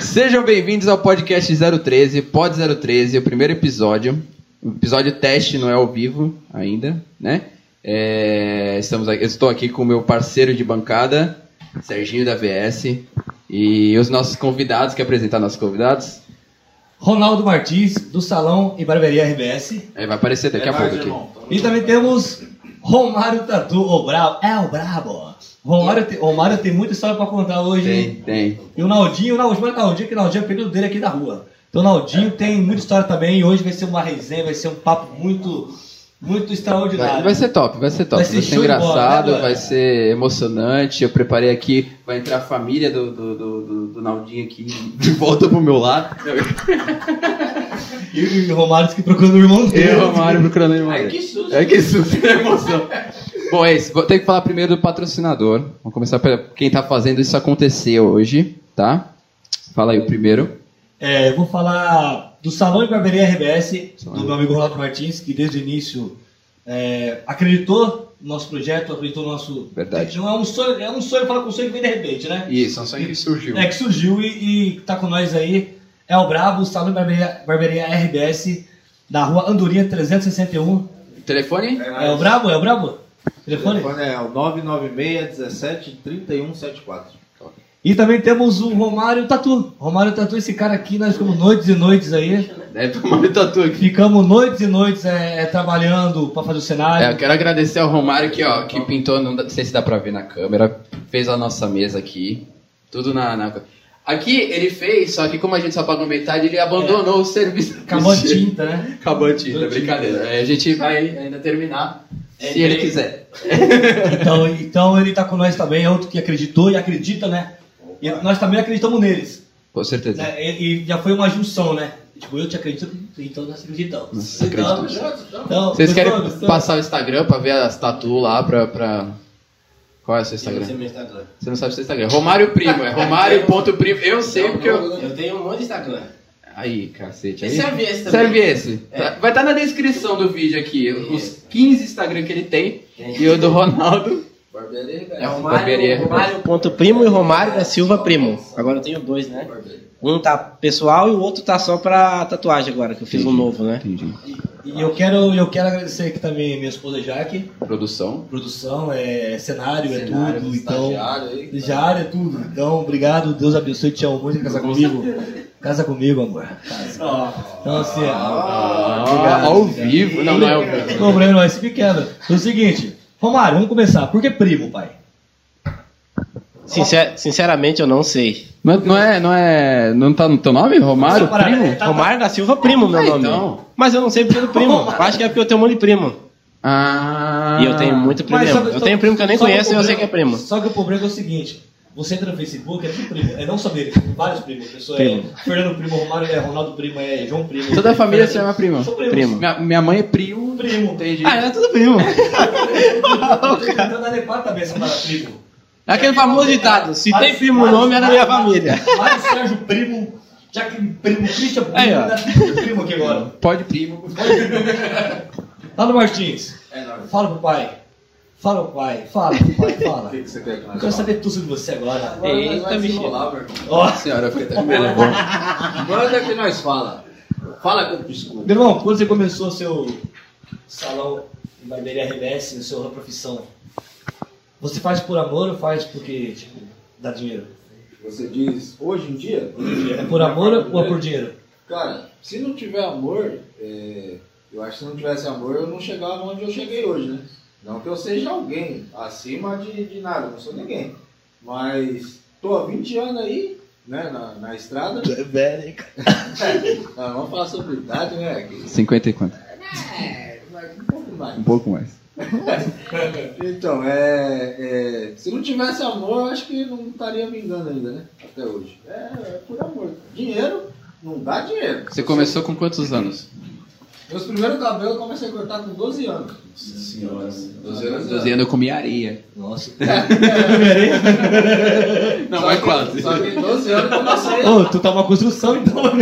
Sejam bem-vindos ao podcast 013, Pod 013, o primeiro episódio. O episódio teste não é ao vivo ainda, né? É, estamos aqui, eu estou aqui com o meu parceiro de bancada, Serginho da VS, e os nossos convidados. Quer apresentar nossos convidados? Ronaldo Martins, do Salão e Barbearia RBS. Aí vai aparecer daqui a pouco aqui. E também temos Romário Tatu, o Brabo. É o Brabo. Romário, tem, Romário tem muita história pra contar hoje. Tem, hein? tem. E o Naldinho, o Naldinho, o Naldinho, que o Naldinho é o período dele aqui da rua. Então o Naldinho tem muita história também e hoje vai ser uma resenha, vai ser um papo muito, muito extraordinário. Vai, vai ser top, vai ser top. Vai Vai ser ser, show de bola, engraçado, né, vai ser emocionante. Eu preparei aqui, vai entrar a família do, do, do, do- do Naldinho aqui de volta pro meu lado. E o Romário que procurando o irmão dele. Eu, Romário, procurando o irmão Ai, dele. que susto. É que susto, que emoção. Bom, é isso. Vou ter que falar primeiro do patrocinador. Vamos começar por quem tá fazendo isso acontecer hoje, tá? Fala aí o primeiro. É, eu vou falar do Salão e Barbearia RBS, Salão. do meu amigo Ronaldo Martins, que desde o início é, acreditou no nosso projeto, acreditou no nosso. Verdade. Não é um sonho, é um sonho falar com um sonho que vem de repente, né? Isso, é um sonho que surgiu. É que surgiu e, e tá com nós aí. É o Brabo, Salão e Barbearia, Barbearia RBS, na rua Andorinha 361. Telefone? É o Brabo? É o Brabo? Telefone? telefone é o 996 17 31 74. E também temos o Romário Tatu. Romário Tatu, esse cara aqui, nós ficamos noites e noites aí. Deve tomar o tatu aqui. Ficamos noites e noites é, é, trabalhando pra fazer o cenário. É, eu quero agradecer ao Romário que, ó, que pintou, não sei se dá pra ver na câmera, fez a nossa mesa aqui, tudo na, na- Aqui ele fez, só que como a gente só pagou metade, ele abandonou o serviço. Acabou a tinta, né? Acabou a tinta, brincadeira. É, a gente vai ainda terminar, É, se ele ele- quiser. Então, então ele tá com nós também, é outro que acreditou e acredita, né? E nós também acreditamos neles. Com certeza. né? E, e já foi uma junção, né? Tipo, eu te acredito, então nós acreditamos. Nós Então, acreditamos. então, Vocês querem passar o Instagram pra ver as tatu lá, pra... pra... Qual é o seu Instagram? Esse é meu Instagram. Você não sabe o seu Instagram. Romário Primo, é Romário.primo. Eu sei porque eu... Eu tenho um monte de Instagram. Aí, cacete. Aí... E serve esse também. Serve esse. É. Tá- Vai estar na descrição do vídeo aqui. Os Isso. 15 Instagram que ele tem. Tem. E o do Ronaldo. Barbearia É Barbearia. Romário, Romário ponto primo e Romário da Silva Primo. Agora eu tenho dois, né? Um tá pessoal e o outro tá só pra tatuagem agora, que eu fiz um novo, né? Entendi. E eu quero, eu quero agradecer aqui também minha esposa Jaque. Produção. Produção, é cenário, é Cenário, tudo. Então, aí. estagiário é tudo. Então, obrigado. Deus abençoe. Te amo muito. Casar comigo? Casa comigo, amor. Casa. Então, assim, Ah, obrigado, ao obrigado. vivo. Não, não é ao vivo. Não, Breno, não, esse pequeno. É o seguinte, Romário, vamos começar. Por que primo, pai? Sincer- sinceramente, eu não sei. Não, é- não é. Não é. Não tá no teu nome? Romário? Parada, Primo? é, tá- Romário da Silva Primo, meu Ah, nome. então. Mas eu não sei porque do primo. Acho que é porque eu tenho um monte de primo. Ah. E eu tenho muito primo. Mas mesmo. sabe- Eu tenho primo que eu nem conheço e eu sei que é primo. Só que o problema é o seguinte. Você entra no Facebook, é tudo primo. É não só dele, tem vários primos. A pessoa Primo. é Fernando Primo, Romário é Ronaldo Primo, é João Primo. Toda a família se chama primo. São primos. Primo. Minha, minha mãe é primo. Primo. Entendi. Ah, é tudo primo. Então dá nem para também essa palavra primo. Aquele famoso ditado: se tem primo no nome, é da minha família. Mário Sérgio Primo, Primo, Christian Primo, Aí, ó. dá tudo primo aqui agora. Pode primo. Fala, Martins. É. Fala pro pai. Fala pai. Fala pai, fala. O que, que você quer que nós Eu quero saber tudo sobre você agora. Agora Eita, irmão. Ó, A senhora foi até primeiro. Manda que nós fala. Fala que eu te escuto. meu irmão, quando você começou o seu salão de barbearia RBS, a sua profissão, você faz por amor ou faz porque, tipo, dá dinheiro? Você diz, hoje em dia? É por amor ou é por dinheiro? Cara, se não tiver amor, é, eu acho que se não tivesse amor, eu não chegava onde eu cheguei hoje, né? Não que eu seja alguém acima de, de nada, não sou ninguém. Mas tô há 20 anos aí, né, na, na estrada. É velho, Ah, vamos falar sobre idade, né? Que- 50 e quanto? É, mas um pouco mais. Um pouco mais. Então, é, é, se não tivesse amor, eu acho que não estaria vingando ainda, né? Até hoje. É, é por amor. Dinheiro não dá dinheiro. Você começou com quantos anos? Meus primeiros cabelos eu comecei a cortar com 12 anos. Nossa senhora. 12 anos. 12 anos eu comia areia. Nossa. Não, Só mas que- quase. Só que 12 anos eu comecei. Ô, tu tá uma construção então.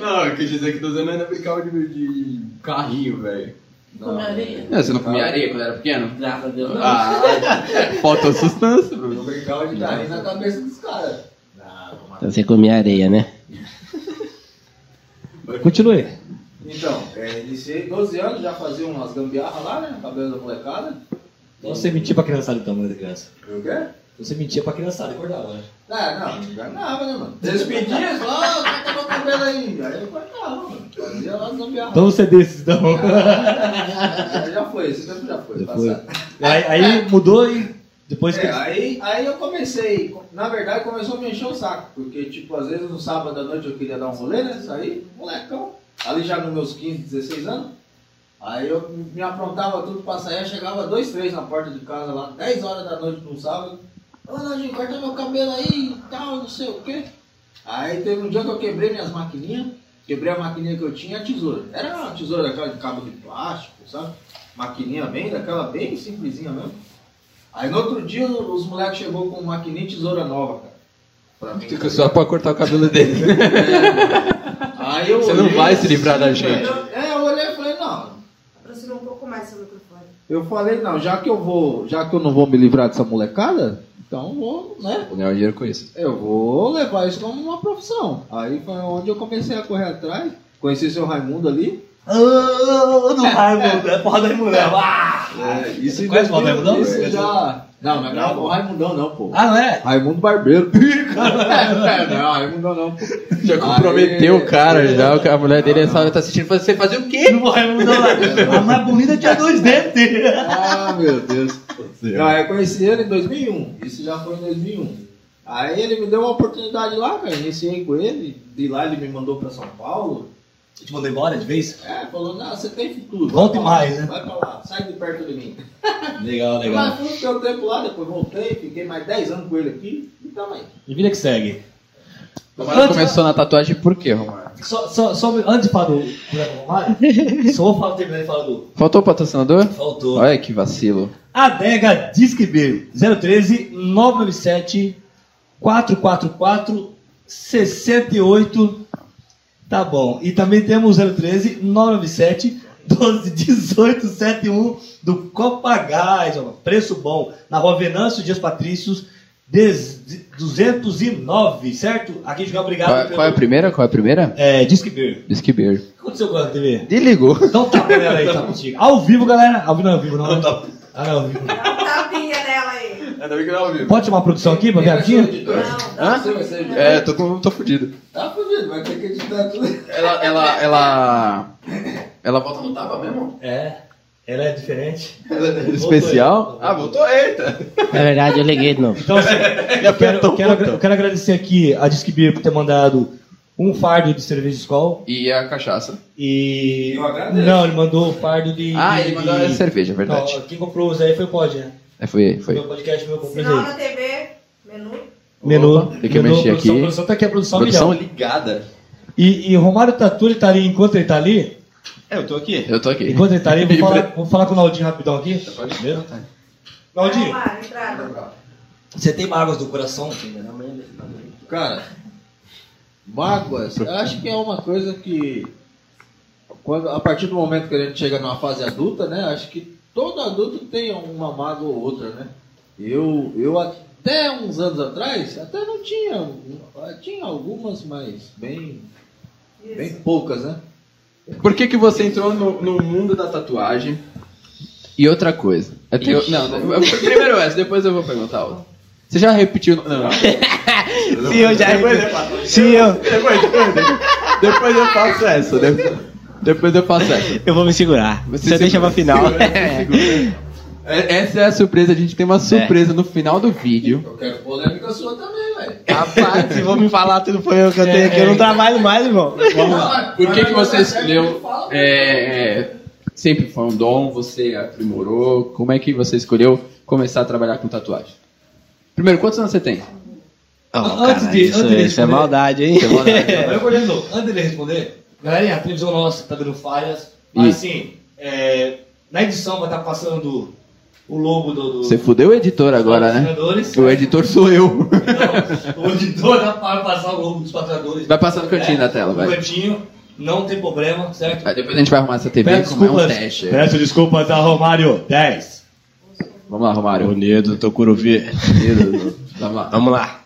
Não, eu quis dizer que 12 anos ainda brincava de, de carrinho, velho. Não, areia. Não, você não comia areia quando era pequeno? Graças a Deus. não. Ah, faltou sustância, Bruno. Eu brincava de carrinho na cabeça dos caras. Não, Você comia areia, né? Continue. Então, é, iniciei 12 anos, já fazia umas gambiarras lá, né? Cabelo da molecada. Então você mentia pra criançada então, quando era criança. Eu quê? Você mentia pra criançada, acordava, né? Ah, não, não enganava, né, mano? Eles pediam, eles falavam, ah, corta meu cabelo aí. Aí eu cortava, mano. Fazia lá as gambiarras. Então você é desses, então. Já, já foi, esse tempo já foi. Já foi. passado. aí, aí mudou e depois que. É, aí, aí eu comecei, na verdade começou a me encher o saco, porque tipo, às vezes no sábado à noite eu queria dar um rolê, né? Sair, molecão, ali já nos meus 15, 16 anos. Aí eu me aprontava tudo pra sair, chegava dois, três na porta de casa lá, 10 horas da noite no sábado. Ô Nandinho, corta meu cabelo aí e tal, não sei o quê. Aí teve um dia que eu quebrei minhas maquininhas, quebrei a maquininha que eu tinha a tesoura. Era uma tesoura daquela de cabo de plástico, sabe? Maquininha bem, daquela bem simplesinha mesmo. Aí no outro dia os moleques chegou com maquininha e tesoura nova, cara. Pra mim. Só pra cortar o cabelo dele. Aí eu Você não olhei vai se assim, livrar da velho. gente. É, eu olhei e falei, não. Aproxima um pouco mais seu microfone. Eu falei, não, já que eu vou, já que eu não vou me livrar dessa molecada, então eu vou, né? Vou ganhar dinheiro com isso. Eu vou levar isso como uma profissão. Aí foi onde eu comecei a correr atrás. Conheci seu Raimundo ali. Ah, do Raimundo, é porra do Raimundo. Ah! É, isso Conhece o 2000, Raimundão? Isso já. Não, não é o Raimundão não, pô. Ah, não é? Raimundo Barbeiro. não, Raimundão não, pô. Já comprometeu o cara, já. A mulher dele só tá assistindo. Você fazer o quê? Não Raimundo lá. A mais bonita tinha dois dentes. Ah, meu Deus. Não, eu conheci ele em 2001. Isso já foi em 2001. Aí ele me deu uma oportunidade lá, cara. Iniciei com ele. De lá ele me mandou pra São Paulo. Te mandou embora de vez? É, falou, não, você tem futuro. Volte Vai lá, mais, né? Vai pra lá, sai de perto de mim. Legal, Mas legal. fui, fiquei um tempo lá, depois voltei, fiquei mais 10 anos com ele aqui. E também. E vida que segue. Romário começou na tatuagem por quê, Romário? Só, só, só antes de falar do Romário, só vou falar, terminar de falar do. Faltou o patrocinador? Faltou. Olha que vacilo. Adega Disque B 013 997 444 68. Tá bom. E também temos o 013 997 12 18 71 do Copagás. Preço bom. Na Rua Venâncio Dias Patrícios, 209, certo? Aqui já obrigado. Qual, pelo- qual é a primeira? Qual é a primeira? É, Disque B. Disque Beer. O que aconteceu com a TV? Desligou. Então tá, galera aí, tá contigo. Ao vivo, galera. Ao vivo não, ao vivo não. Ah, não, ao vivo. Dá tapinha nela aí. Ainda bem que não ouviu. Pode chamar a produção aqui pra ver a? Não, Você vai ser o editor? É, tô, com, tô fudido. Tá fudido, vai ter que editar tudo. Ela, ela, ela. Ela volta no tapa mesmo? É, ela é diferente. Especial? Ah, voltou, eita. Na verdade, eu liguei de novo. Então, assim, eu, quero, eu, quero, eu quero agradecer aqui a Disque Beer por ter mandado um fardo de cerveja de Skol E a cachaça. e... Eu agradeço. Não, ele mandou o fardo de... Ah, de- ele mandou de- a cerveja, é verdade. Não, quem comprou os aí foi o Pod, né? É, foi, foi. Meu podcast, meu comprei Sinal aí. na TV, menu. Menu. Opa, tem que menu, mexer produção, aqui. Produção tá aqui, a produção, Produção ligada. E, e o Romário Tatu, ele tá ali, enquanto ele tá ali, É, eu tô aqui. Eu tô aqui. enquanto ele tá ali, eu vou falar, vou falar com o Naldinho rapidão aqui. Primeiro. Naldinho, Romário, entrada. você tem mágoas do coração? Cara, mágoas, eu acho que é uma coisa que quando, a partir do momento que a gente chega numa fase adulta, né? Acho que todo adulto tem uma mágoa ou outra, né? Eu, eu até uns anos atrás, até não tinha, tinha algumas, mas bem, bem poucas, né? Por que, que você entrou no, no mundo da tatuagem? E outra coisa. É eu- não, não, primeiro essa, depois eu vou perguntar outra. Você já repetiu. Não, não. Se eu já. Se eu. Depois, depois, depois eu faço essa. Depois, depois eu faço essa. Eu vou me segurar. Você, deixa segura, pra final. segura, segura. É, Essa é a surpresa, a gente tem uma surpresa no final do vídeo. Eu quero polêmica sua também, velho. Rapaz, se vou me falar tudo foi eu que eu tenho aqui, eu não trabalho mais, irmão. Vamos lá. Por que, que você escolheu. é, é, sempre foi um dom, você aprimorou. Como é que você escolheu começar a trabalhar com tatuagem? Primeiro, quantos anos você tem? Oh, Antes cara, de- isso, antes de isso é responder- maldade, hein? Não, eu vou de novo. Antes dele responder, galerinha, a televisão nossa tá dando falhas. Mas assim, é, na edição vai estar passando o logo do. do Você fudeu o editor agora, né? O editor sou eu. Não, o editor para passar o logo dos patrocinadores. Vai passar no cantinho É, da tela, no vai. cantinho, não tem problema, certo? Aí depois a gente vai arrumar essa TV Peço como é um teste. peço desculpas a Romário 10. Vamos lá, Romário. Bonito, tô curuvi. Vamos lá. Vamos lá.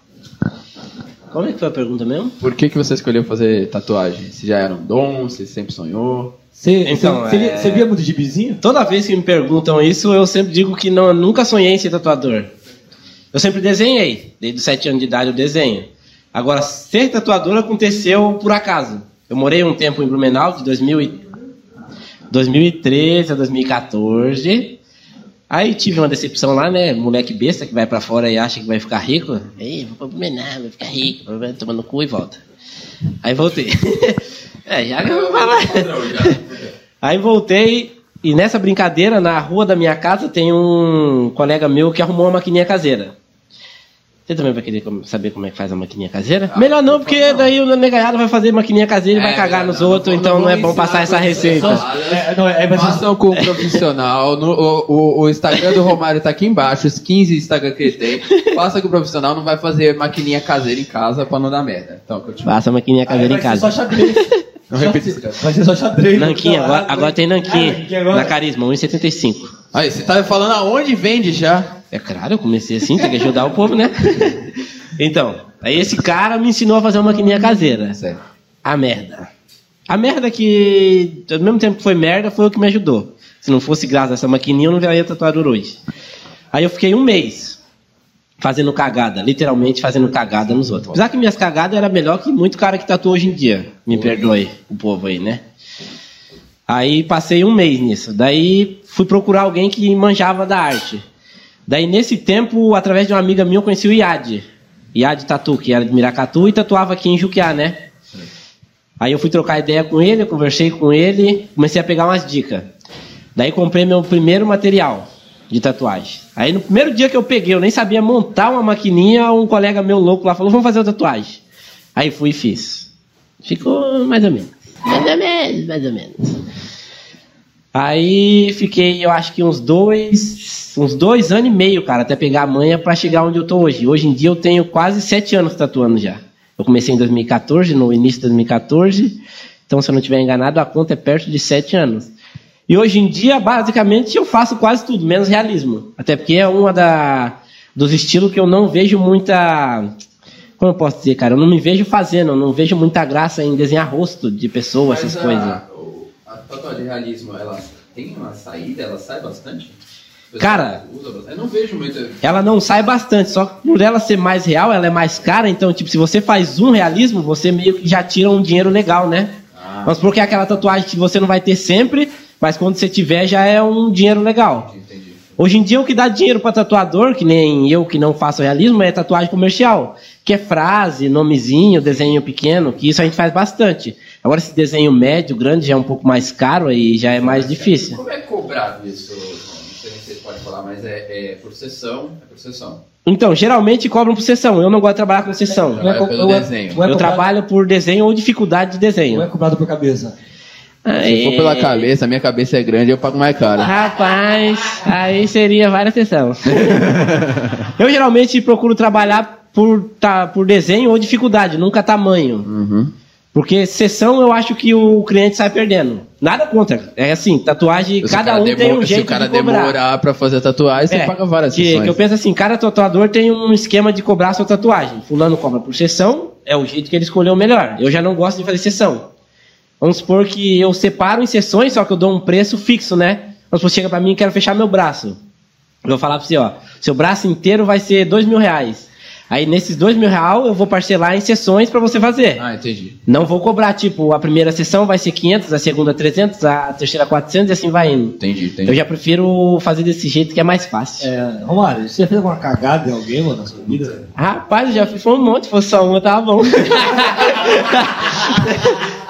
Como é que foi a pergunta mesmo? Por que, que você escolheu fazer tatuagem? Se já era um dom, se sempre sonhou? Você, Então, você, é- você via muito gibizinho? Toda vez que me perguntam isso, eu sempre digo que não, nunca sonhei em ser tatuador. Eu sempre desenhei. Desde os 7 anos de idade eu desenho. Agora, ser tatuador aconteceu por acaso. Eu morei um tempo em Blumenau, de 2000 e- 2013 a 2014. Aí tive uma decepção lá, né? Moleque besta que vai pra fora e acha que vai ficar rico. Ei, vou pra Blumenau, vai ficar rico, vai tomar no cu e volta. Aí voltei. é, já eu vou falar. Aí voltei e nessa brincadeira, na rua da minha casa, tem um colega meu que arrumou uma maquininha caseira. Você também vai querer saber como é que faz a maquininha caseira? Melhor não, porque daí o negaiado vai fazer maquininha caseira e vai É, cagar nos não, outros, não então não é bom passar essa receita. É, não, é, vai Façam com o profissional. No- o, o- o Instagram do Romário tá aqui embaixo, os 15 Instagram que ele tem. Faça com o profissional, não vai fazer maquininha caseira em casa pra não dar merda. Então, continua. Faça a maquininha caseira Aí em vai ser casa. Só xadrez. Não repita isso, cara. Vai ser só xadrez. Nanquim, Não, agora, ah, agora tem Ah, Nanquim. Agora. Na Carisma, 1,75. Aí, você tá falando aonde vende já? É claro, eu comecei assim, tem que ajudar o povo, né? Então, aí esse cara me ensinou a fazer uma maquininha caseira. Sério. A merda. A merda que, ao mesmo tempo que foi merda, foi o que me ajudou. Se não fosse graças a essa maquininha, eu não viraria tatuador hoje. Aí eu fiquei um mês fazendo cagada, literalmente fazendo cagada nos outros. Apesar que minhas cagadas eram melhor que muito cara que tatua hoje em dia. Me perdoe o povo aí, né? Aí passei um mês nisso. Daí fui procurar alguém que manjava da arte. Daí nesse tempo, através de uma amiga minha, eu conheci o Iad. Iad Tatu, que era de Miracatu e tatuava aqui em Juquiá, né? Aí eu fui trocar ideia com ele, conversei com ele, comecei a pegar umas dicas. Daí comprei meu primeiro material de tatuagem. Aí no primeiro dia que eu peguei, eu nem sabia montar uma maquininha, um colega meu louco lá falou, vamos fazer uma tatuagem. Aí fui e fiz. Ficou mais ou menos. Mais ou menos, mais ou menos. Aí fiquei, eu acho que uns dois, uns dois anos e meio, cara, até pegar a manha pra chegar onde eu tô hoje. Hoje em dia eu tenho quase sete anos tatuando já. Eu comecei em 2014, no início de 2014. Então, se eu não estiver enganado, a conta é perto de sete anos. E hoje em dia, basicamente, eu faço quase tudo, menos realismo. Até porque é uma da, dos estilos que eu não vejo muita. Como eu posso dizer, cara? Eu não me vejo fazendo, eu não vejo muita graça em desenhar rosto de pessoa, essas coisas. A, o- tatuagem de realismo, ela tem uma saída? Ela sai bastante? Cara- usa? Eu não vejo muito. Ela não sai bastante, só que por ela ser mais real, ela é mais cara, então, tipo, se você faz um realismo, você meio que já tira um dinheiro legal, né? Ah, Mas porque é aquela tatuagem que você não vai ter sempre, mas quando você tiver já é um dinheiro legal. entendi. Hoje em dia o que dá dinheiro para tatuador, que nem eu que não faço realismo, é tatuagem comercial, que é frase, nomezinho, desenho pequeno, que isso a gente faz bastante. Agora esse desenho médio, grande já é um pouco mais caro e já é mais difícil. Como é cobrado isso? João? Não sei se você pode falar, mas é, é por sessão? É por sessão. Então, geralmente cobram por sessão. Eu não gosto de trabalhar com sessão. Não é pelo não desenho. não é Eu cobrado- trabalho por desenho ou dificuldade de Não é desenho. cobrado por cabeça. Se for pela cabeça, a minha cabeça é grande, eu pago mais caro. Rapaz, aí seria várias sessões. eu geralmente procuro trabalhar por, tá, por desenho ou dificuldade, nunca tamanho. Uhum. Porque sessão eu acho que o cliente sai perdendo. Nada contra. É assim, tatuagem, Se cada um tem um Se jeito o cara de demorar pra fazer tatuagem, você É, paga várias que, que eu penso assim, cada tatuador tem um esquema de cobrar sua tatuagem. Fulano cobra por sessão, é o jeito que ele escolheu melhor. Eu já não gosto de fazer sessão. Vamos supor que eu separo em sessões, só que eu dou um preço fixo, né? Vamos supor, chega pra mim e quero fechar meu braço. Eu vou falar pra você, ó, seu braço inteiro vai ser dois mil reais. Aí nesses dois mil reais eu vou parcelar em sessões pra você fazer. Ah, entendi. Não vou cobrar, tipo, a primeira sessão vai ser 500, a segunda 300, a terceira 400 e assim vai indo. Entendi, entendi. Eu já prefiro fazer desse jeito que é mais fácil. É, Romário, você já fez alguma cagada em alguém, mano, na sua vida? Rapaz, eu já fiz um monte, se fosse só uma, tava bom.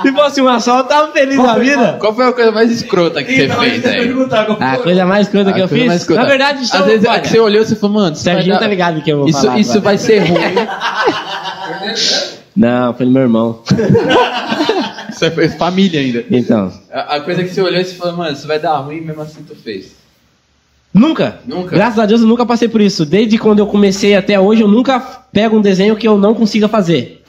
se fosse uma só, eu tava feliz na vida. Qual foi a coisa mais escrota que Então, você fez aí? A coisa mais coisa que eu fiz. mais escrota. Na verdade, só, Às vezes é olha, que você olhou e você falou, mano, isso Serginho dar- tá ligado que eu vou Isso, falar. isso agora. vai ser ruim. Não, foi no meu irmão. Isso foi família ainda. Então. A, a coisa que você olhou e você falou, mano, isso vai dar ruim, mesmo assim tu fez. Nunca. Nunca? Graças a Deus eu nunca passei por isso. Desde quando eu comecei até hoje, eu nunca pego um desenho que eu não consiga fazer.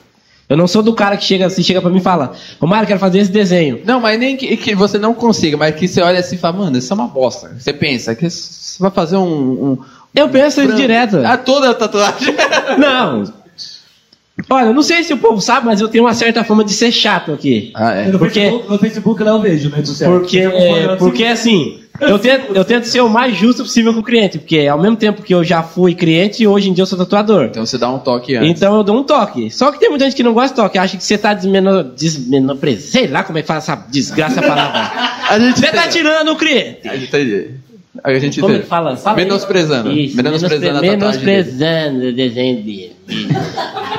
Eu não sou do cara que chega, se chega pra mim e fala, Romário, quero fazer esse desenho. Não, mas nem que, que você não consiga, mas que você olha assim e fala, mano, isso é uma bosta. Você pensa que você vai fazer um. um Eu penso isso direto. Ah, toda a tatuagem. Não. Olha, eu não sei se o povo sabe, mas eu tenho uma certa fama de ser chato aqui. Ah, é. No, Porque- Facebook, no Facebook eu vejo, né. Porque, concorda porque assim, eu tento, eu tento ser o mais justo possível com o cliente, porque ao mesmo tempo que eu já fui cliente, hoje em dia eu sou tatuador. Então você dá um toque antes. Então eu dou um toque. Só que tem muita gente que não gosta de toque, acha que você tá desmeno, desmenosprezando, sei lá como é que fala essa desgraça palavra. A gente Você tá tirando o cliente. A gente entende. A gente Como é fala? Fala. Menosprezando. Isso, Menosprezando a menospre- tatuagem dele. Menosprezando o desenho dele. Isso.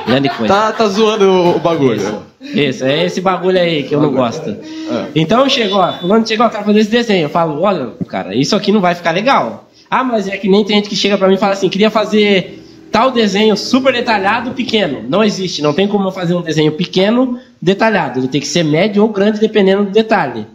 Grande coisa. Tá, tá zoando o, bagulho. Isso, é esse bagulho aí que eu não gosto. É. Então chegou, fulano chegou, eu quero fazer esse desenho. Eu falo, olha, cara, isso aqui não vai ficar legal. Ah, mas é que nem tem gente que chega pra mim e fala assim, queria fazer tal desenho super detalhado, pequeno. Não existe, não tem como eu fazer um desenho pequeno, detalhado. Ele tem que ser médio ou grande, dependendo do detalhe.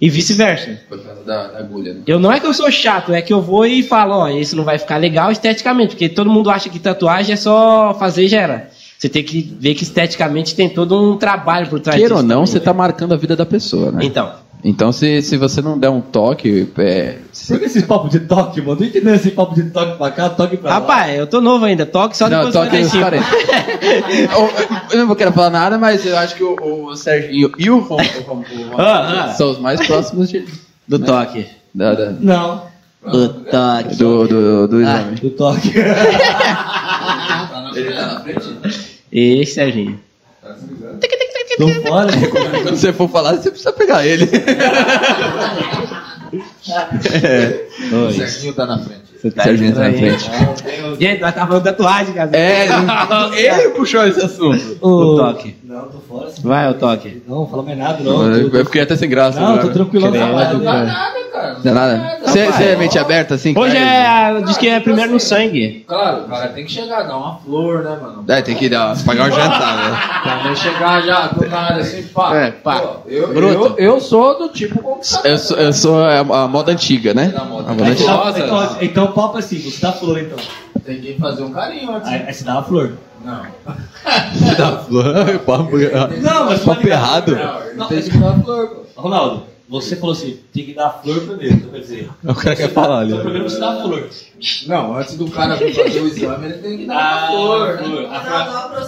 E vice-versa. Por causa da, da agulha, né? Eu não é que eu sou chato, é que eu vou e falo, ó, isso não vai ficar legal esteticamente, porque todo mundo acha que tatuagem é só fazer e gera. Você tem que ver que esteticamente tem todo um trabalho por trás Queira ou disso não, também. você tá marcando a vida da pessoa, né? Então, Então, se, se você não der um toque, é, Por que esse papo de toque, mano? Não entendendo esse papo de toque pra cá, toque pra lá. rapaz, eu tô novo ainda, toque só Não, depois toque dos nos 45. Ou- eu não vou querer falar nada, mas eu acho que o, o Serginho e o Rom, Ah, ah. são os mais próximos de, Do toque. da- da- Não, O toque. do, do, do exame. do toque. Ele tá na frente? E Serginho. Tô fora. Quando você for falar, você precisa pegar ele. O Serginho tá na frente. Serginho tá na frente. Gente, nós tá falando tatuagem, cara. É, ele puxou esse assunto. O toque. Não, tô fora. Vai, o toque. Não, não fala mais nada, não. Eu fiquei até sem graça. Não, agora. tô tranquilo. Credo, Não, Não dá cara. nada, cara. Não é nada? Você você é mente aberta assim? Hoje cara? é. Diz que é primeiro no sangue. Claro, o cara tem que chegar, dar uma flor, né, mano? É, tem que dar, pagar um jantar, né? Pra não chegar já do nada assim, pá. É, pá. Pô, eu, eu, eu sou do tipo conquistador. Eu sou, eu sou a, a moda antiga, né? Da moda A moda antiga. antiga. Então, então, então, papo assim, você dá flor então. Tem que fazer um carinho antes. Aí, aí você dá uma flor. Não. Você dá flor, papo, Não, mas papo errado. Não, tem que dar flor, pô. Ronaldo, você falou assim, tem que dar flor primeiro, então quer dizer. O cara quer falar ali. Então primeiro você dá a flor. Não, antes do cara vir fazer o exame, ele tem que dar uma flor, né? flor. A.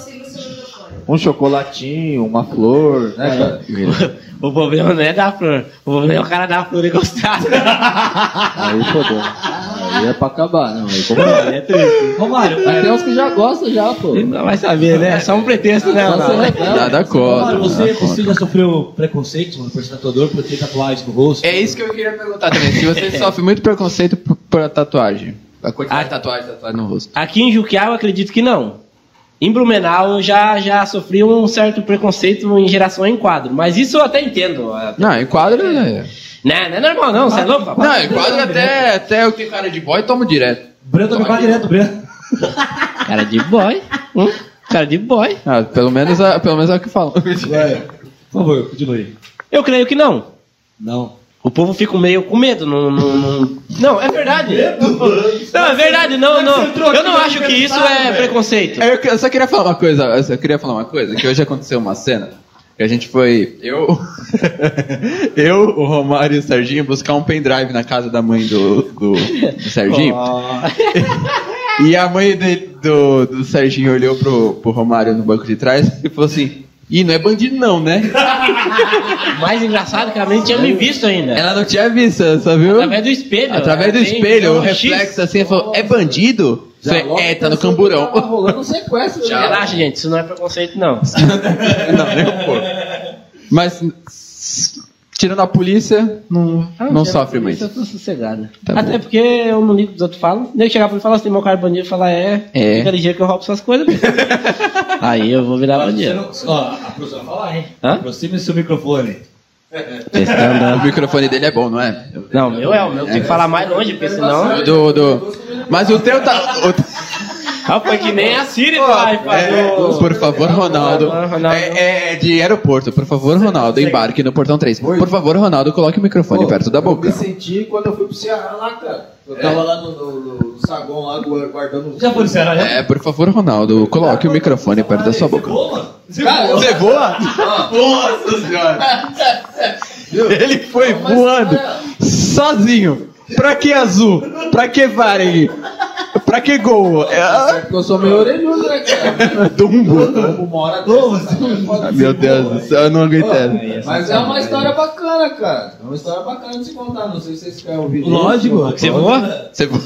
Um chocolatinho, uma flor, né, cara? O problema não é dar flor. O problema é o cara dar flor e gostar. Aí fodeu. Aí é pra acabar, não. Aí como é? É triste. Romário, Mas é, tem uns que já gostam já, pô. Ele não vai saber, né? É só um pretexto, né? Não. Nada contra. Romário, você, nada você já sofreu preconceito mano, por ser tatuador, por ter tatuagem no rosto? É isso que eu queria perguntar também. Se você sofre muito preconceito por, por tatuagem. A quantidade de tatuagem, tatuagem no rosto. Aqui em Juquiá eu acredito que não. Em Blumenau eu já, já sofri um certo preconceito em geração em quadro. Mas isso eu até entendo. Não, em quadro. é- Não, não é normal não, você é louco? papai? Não, em quadro até, até eu tenho cara de boy tomo direto. Breno também vai direto, Breno. Cara de boy. Hum? Cara de boy. Ah, pelo menos, é- pelo menos é o que falam. Vai. Por favor, continue. Eu creio que não. Não. O povo fica meio com medo. Não, não, não... não é verdade. Não, é verdade. Não, não. Eu não acho que isso é preconceito. Eu, eu só queria falar uma coisa, eu só queria falar uma coisa, que hoje aconteceu uma cena, que a gente foi, eu, eu, o Romário e o Serginho buscar um pendrive na casa da mãe do, do, do Serginho, e a mãe de- do, do Serginho olhou pro, pro Romário no banco de trás e falou assim, ih, não é bandido não, né? Mais engraçado que ela nem tinha me visto ainda. Ela não tinha visto, só viu? Através do espelho. Através do tem espelho, o um X. reflexo assim, ela falou, é bandido? Já Falei, logo é, tá no camburão. Tava rolando um sequestro. né? Relaxa, gente. Isso não é preconceito, não. não, nem um pouco. Mas, tirando a polícia, não, não sofre muito. Eu tô sossegado. Tá Até bom. porque eu não ligo os outros falam. Nem chegar pra mim e falar assim, meu cara é bandido, falar é. É. Fica ligeiro que eu roubo suas coisas. Aí eu vou virar bandido. Ó, a professora vai falar, hein? Hã? Aproxime seu microfone. Testando. O microfone dele é bom, não é? Não, o meu é o meu. Tem que falar mais longe, porque senão. Do, do... Mas o teu tá. Ah, foi que nem a Siri vai o- fazer. é, por favor, Ronaldo. Ronaldo. É, é de aeroporto. Por favor, Ronaldo, embarque no portão 3. Por favor, Ronaldo, coloque o microfone Pô, perto da Eu boca. me senti quando eu fui pro Ceará lá, cara. Eu tava lá no, no, no- saguão lá gu- guardando os. Já foi no Ceará, já? É, por favor, Ronaldo, coloque o microfone perto da sua boca. Cara, eu- Você voa? Nossa senhora. Ele foi voando sozinho. Pra que azul? Pra que Varig? Pra que gol? É, porque eu sou meio orelhudo, né, cara? Dumbo. Hora Ô, dessa, pode Meu Deus do céu, eu não aguento. Ô, Mas é uma história bacana, cara. É uma história bacana de se contar. Não sei se vocês querem ouvir. Lógico. Você voa? Você voa...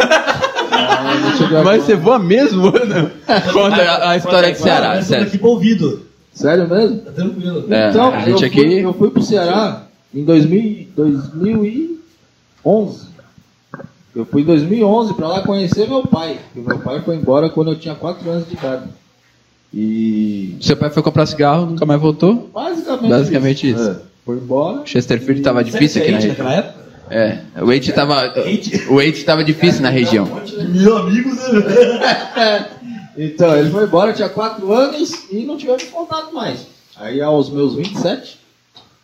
Ah, Mas aqui. você voa mesmo? Conta a, a história de Ceará, Essa sério. daqui pro ouvido. Sério mesmo? Tá tranquilo. É, então, a gente eu, aqui- fui, eu fui pro Ceará em 2000, 2011. Eu fui em 2011 pra lá conhecer meu pai. Porque meu pai foi embora quando eu tinha 4 anos de idade. E. Seu pai foi comprar cigarro, nunca mais voltou? Basicamente, Basicamente isso. É, foi embora. Chesterfield tava difícil aqui na é região. naquela época? É, o Eight tava, o Eight tava difícil na região. Meu amigo, né? Então, ele foi embora, eu tinha 4 anos e não tivemos contato mais. Aí aos meus 27,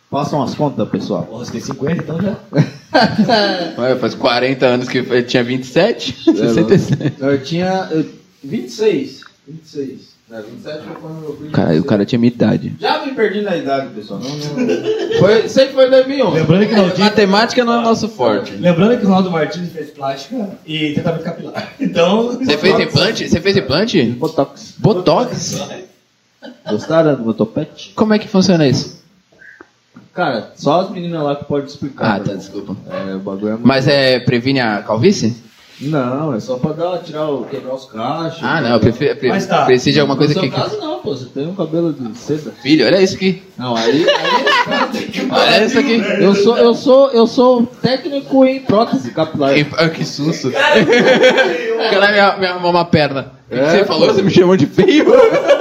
façam as contas, pessoal. Pô, você tem 50, então já. Ué, faz 40 anos que ele tinha 27, 67. Eu tinha eh, 26. 26. Né, 27 foi quando eu fui. Caralho, o cara tinha minha idade. Já me perdi na idade, pessoal. Não, não... Foi, sempre foi 2011. Lembrando que o Ronaldinho, Matemática não é nosso forte. lembrando que o Ronaldo Martins fez plástica e tratamento capilar. Então. Você fez implante? Você fez implante? Botox. Botox? Gostaram do meu topete? Como é que funciona isso? Cara, só as meninas lá que podem explicar. Ah, tá, desculpa. É, o bagulho é muito... Mas é previne a calvície? Não, é só pra dar, tirar o, quebrar os cachos. Ah, não, eu prefiro, pre- Mas tá. preciso de alguma coisa no que... seu caso não, pô. Você tem um cabelo de seda. Filho, olha isso aqui. Não, aí... aí Olha isso aqui. eu, sou, eu, sou, eu sou técnico em prótese capilar. Que, ah, que susto. O cara me, me arrumou uma perna. O que você falou? Você me chamou de feio?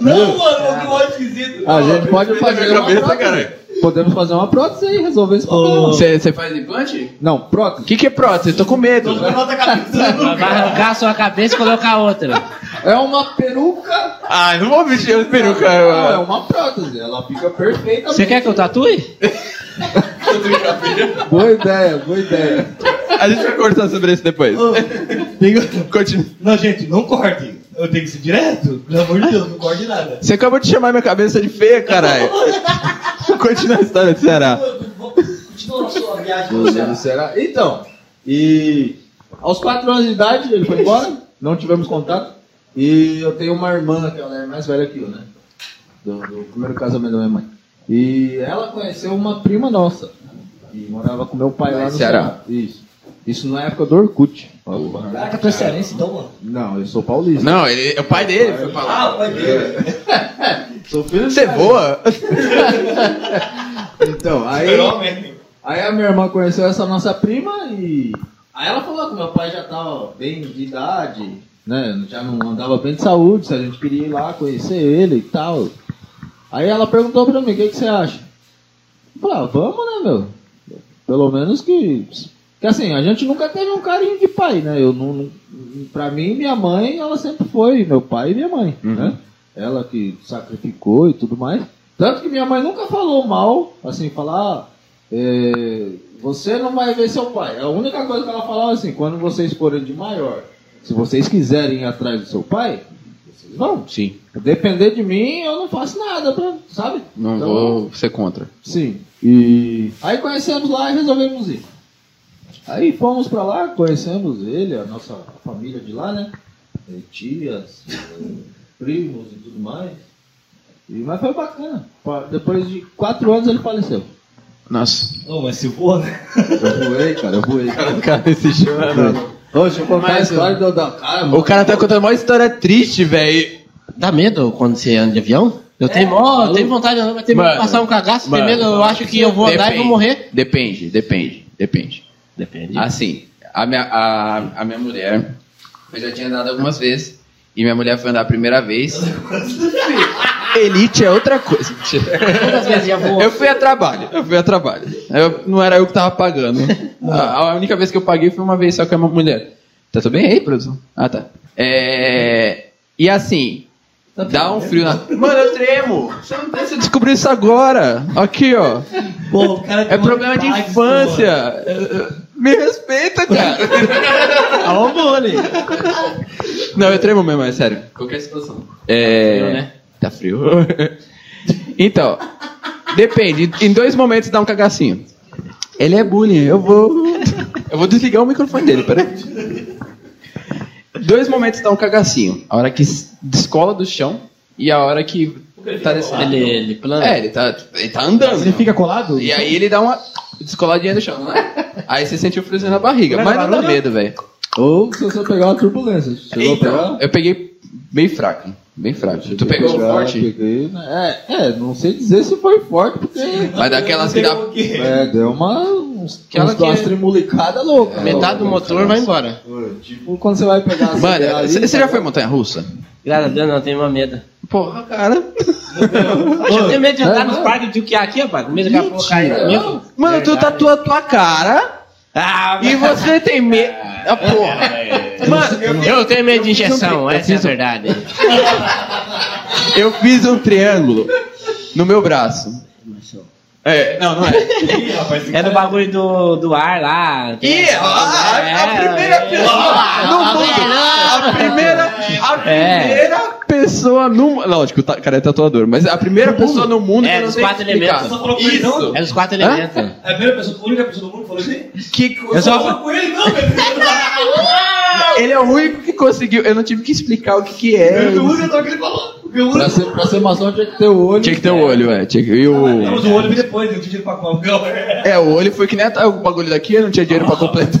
Não, mano, que ódio esquisito. A gente pode fazer minha uma cabeça, prótese. cara. Podemos fazer uma prótese e resolver esse problema. Você, faz implante? Não, O prótese. que, que é prótese? Eu tô com medo. Levanta a cabeça. Vai arrancar a sua cabeça e colocar outra. É uma peruca. Ah, não vou mexer as Não, é uma prótese. Ela fica perfeita. Você quer que eu tatue? Boa ideia, boa ideia. A gente vai conversar sobre isso depois. Continua. Não, gente, não corte. Eu tenho que ser direto? Pelo amor de Deus, não corte nada. Você acabou de chamar minha cabeça de feia, caralho. Continua a história do Ceará. Continua a sua viagem pro Ceará. Será? Então, e aos 4 anos de idade ele foi embora, não tivemos contato. E eu tenho uma irmã, que ela é mais velha que eu, né? Do, do primeiro casamento da minha mãe. E ela conheceu uma prima nossa. E morava com meu pai lá no Ceará. Ceará. Isso. Isso na época do Orkut. Caraca, tu é cearense então, mano? Não, eu sou paulista. Não, ele, é o pai dele foi pra lá. Ah, pai dele. Sou filho de Você voa? Então, aí. Aí a minha irmã conheceu essa nossa prima e. Aí ela falou que meu pai já tava bem de idade, né? Já não andava bem de saúde, se a gente queria ir lá conhecer ele e tal. Aí ela perguntou pra mim, o que, que você acha? Eu falei, ah, vamos, né, meu? Pelo menos que. Que assim, a gente nunca teve um carinho de pai, né? Eu não. não pra mim, minha mãe, ela sempre foi meu pai e minha mãe, né? Ela que sacrificou e tudo mais. Tanto que minha mãe nunca falou mal, assim, falar. ah, é, você não vai ver seu pai. A única coisa que ela falava assim, quando vocês forem de maior, se vocês quiserem ir atrás do seu pai, vocês vão. Sim. Depender de mim, eu não faço nada, pra, sabe? Não Então, vou ser contra. Sim. E aí conhecemos lá e resolvemos ir. Aí fomos pra lá, conhecemos ele, a nossa família de lá, né? Eh, Tias, primos e tudo mais. E, mas foi bacana. Depois de quatro anos ele faleceu. Nossa. Ô, mas se for, né? Eu voei, cara, eu voei. O cara desse show. Hoje eu contar a Mas, história do da cara. O cara tá contando uma história triste, velho. Dá medo quando você anda de avião? Eu tenho, mó- eu tenho vontade de andar, mas tenho medo de Mano, passar um cagaço, tenho mano, medo, eu acho que eu vou andar e vou morrer. Depende, depende, depende. Depende. Assim, a minha, a, a minha mulher, eu já tinha andado algumas vezes, e minha mulher foi andar a primeira vez. Elite é outra coisa. Quantas vezes já voou? Eu fui a trabalho, eu fui a trabalho. Eu- não era eu que tava pagando. A, a única vez que eu paguei foi uma vez só com a minha mulher. Tá tudo bem aí, produção? Ah, tá. É, e assim, dá um frio na. Mano, eu tremo! Você não você descobriu isso agora! Aqui, ó. Pô, tem É uma problema de infância. Me respeita, cara. o bullying. Não, eu tremo mesmo, é sério. Qualquer situação. É. frio, né? Tá frio. então, depende. Em dois momentos dá um cagacinho. Ele é bullying, eu vou. Eu vou desligar o microfone dele, peraí. Dois momentos dá um cagacinho. A hora que descola do chão e a hora que tá. Ele, ele plano. É, ele tá, ele tá andando. Ele fica colado? E aí ele dá uma descoladinha no chão, não é? Aí você sente o friozinho na barriga. Mas não dá medo, velho. Ou se você pegar uma turbulência. Chegou a Então, pegar? eu peguei bem fraco. Bem fraco. Tu pegou Pegar, forte? Peguei, né? é, é, não sei dizer se foi forte, porque Mas daquelas que dá. é, deu uma, uns, Aquela uns, que- tremulicadas loucas. Metade do motor vai embora. Tipo, quando você vai pegar Mano, você já foi em montanha russa? Graças a Deus, não tenho uma medo. Porra, cara. Poxa, eu tenho medo de andar é, nos não. parques de o que é aqui, rapaz. Com medo de daqui a pouco cair. Mano, tu tatua a tua cara Ah, e você tem medo. Ah, porra. Mano, eu, eu tenho medo de injeção, essa é a verdade. eu fiz um triângulo no meu braço. É, não, não é. É do bagulho do, do ar lá. E a, a- a É, primeira é. pessoa no mundo. A primeira, a É. primeira pessoa no mundo. Lógico, o ta- cara é tatuador, mas a primeira pessoa no mundo É, que eu não dos sei quatro explicar. elementos. Você falou com ele, não? Isso. É dos quatro Hã? elementos. É a primeira pessoa, a única pessoa do mundo que falou aí? Que Eu só- Falou com ele, não, velho. ele é o único que conseguiu. Eu não tive que explicar o que que é. Eu único que ele falou. O Pra ser, pra ser maçom tinha que ter o olho. Tinha que ter o olho, é. Tinha que, e o, Não, mas o olho depois, eu tinha dinheiro pra comer. é, o olho foi que nem a- o bagulho daqui, eu não tinha dinheiro pra completar.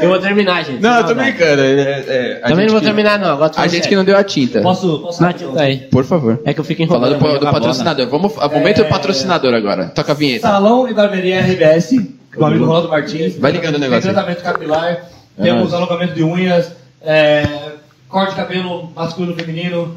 Eu vou terminar, gente. Não, eu tô Não, brincando. é, é, a Também não vou que- terminar, não. Agora A falando gente que sério. não deu a tinta. Posso, posso Não, tá aí. Por favor. É que eu fico enrolando. do, vou do jogar bola. patrocinador. Vamos, a momento do patrocinador agora. Toca a vinheta. Salão e barbearia RBS, do amigo Ronaldo Martins. Vai ligando o negócio Tem tratamento capilar, É temos nóis. alongamento de unhas, é, corte de cabelo masculino e feminino,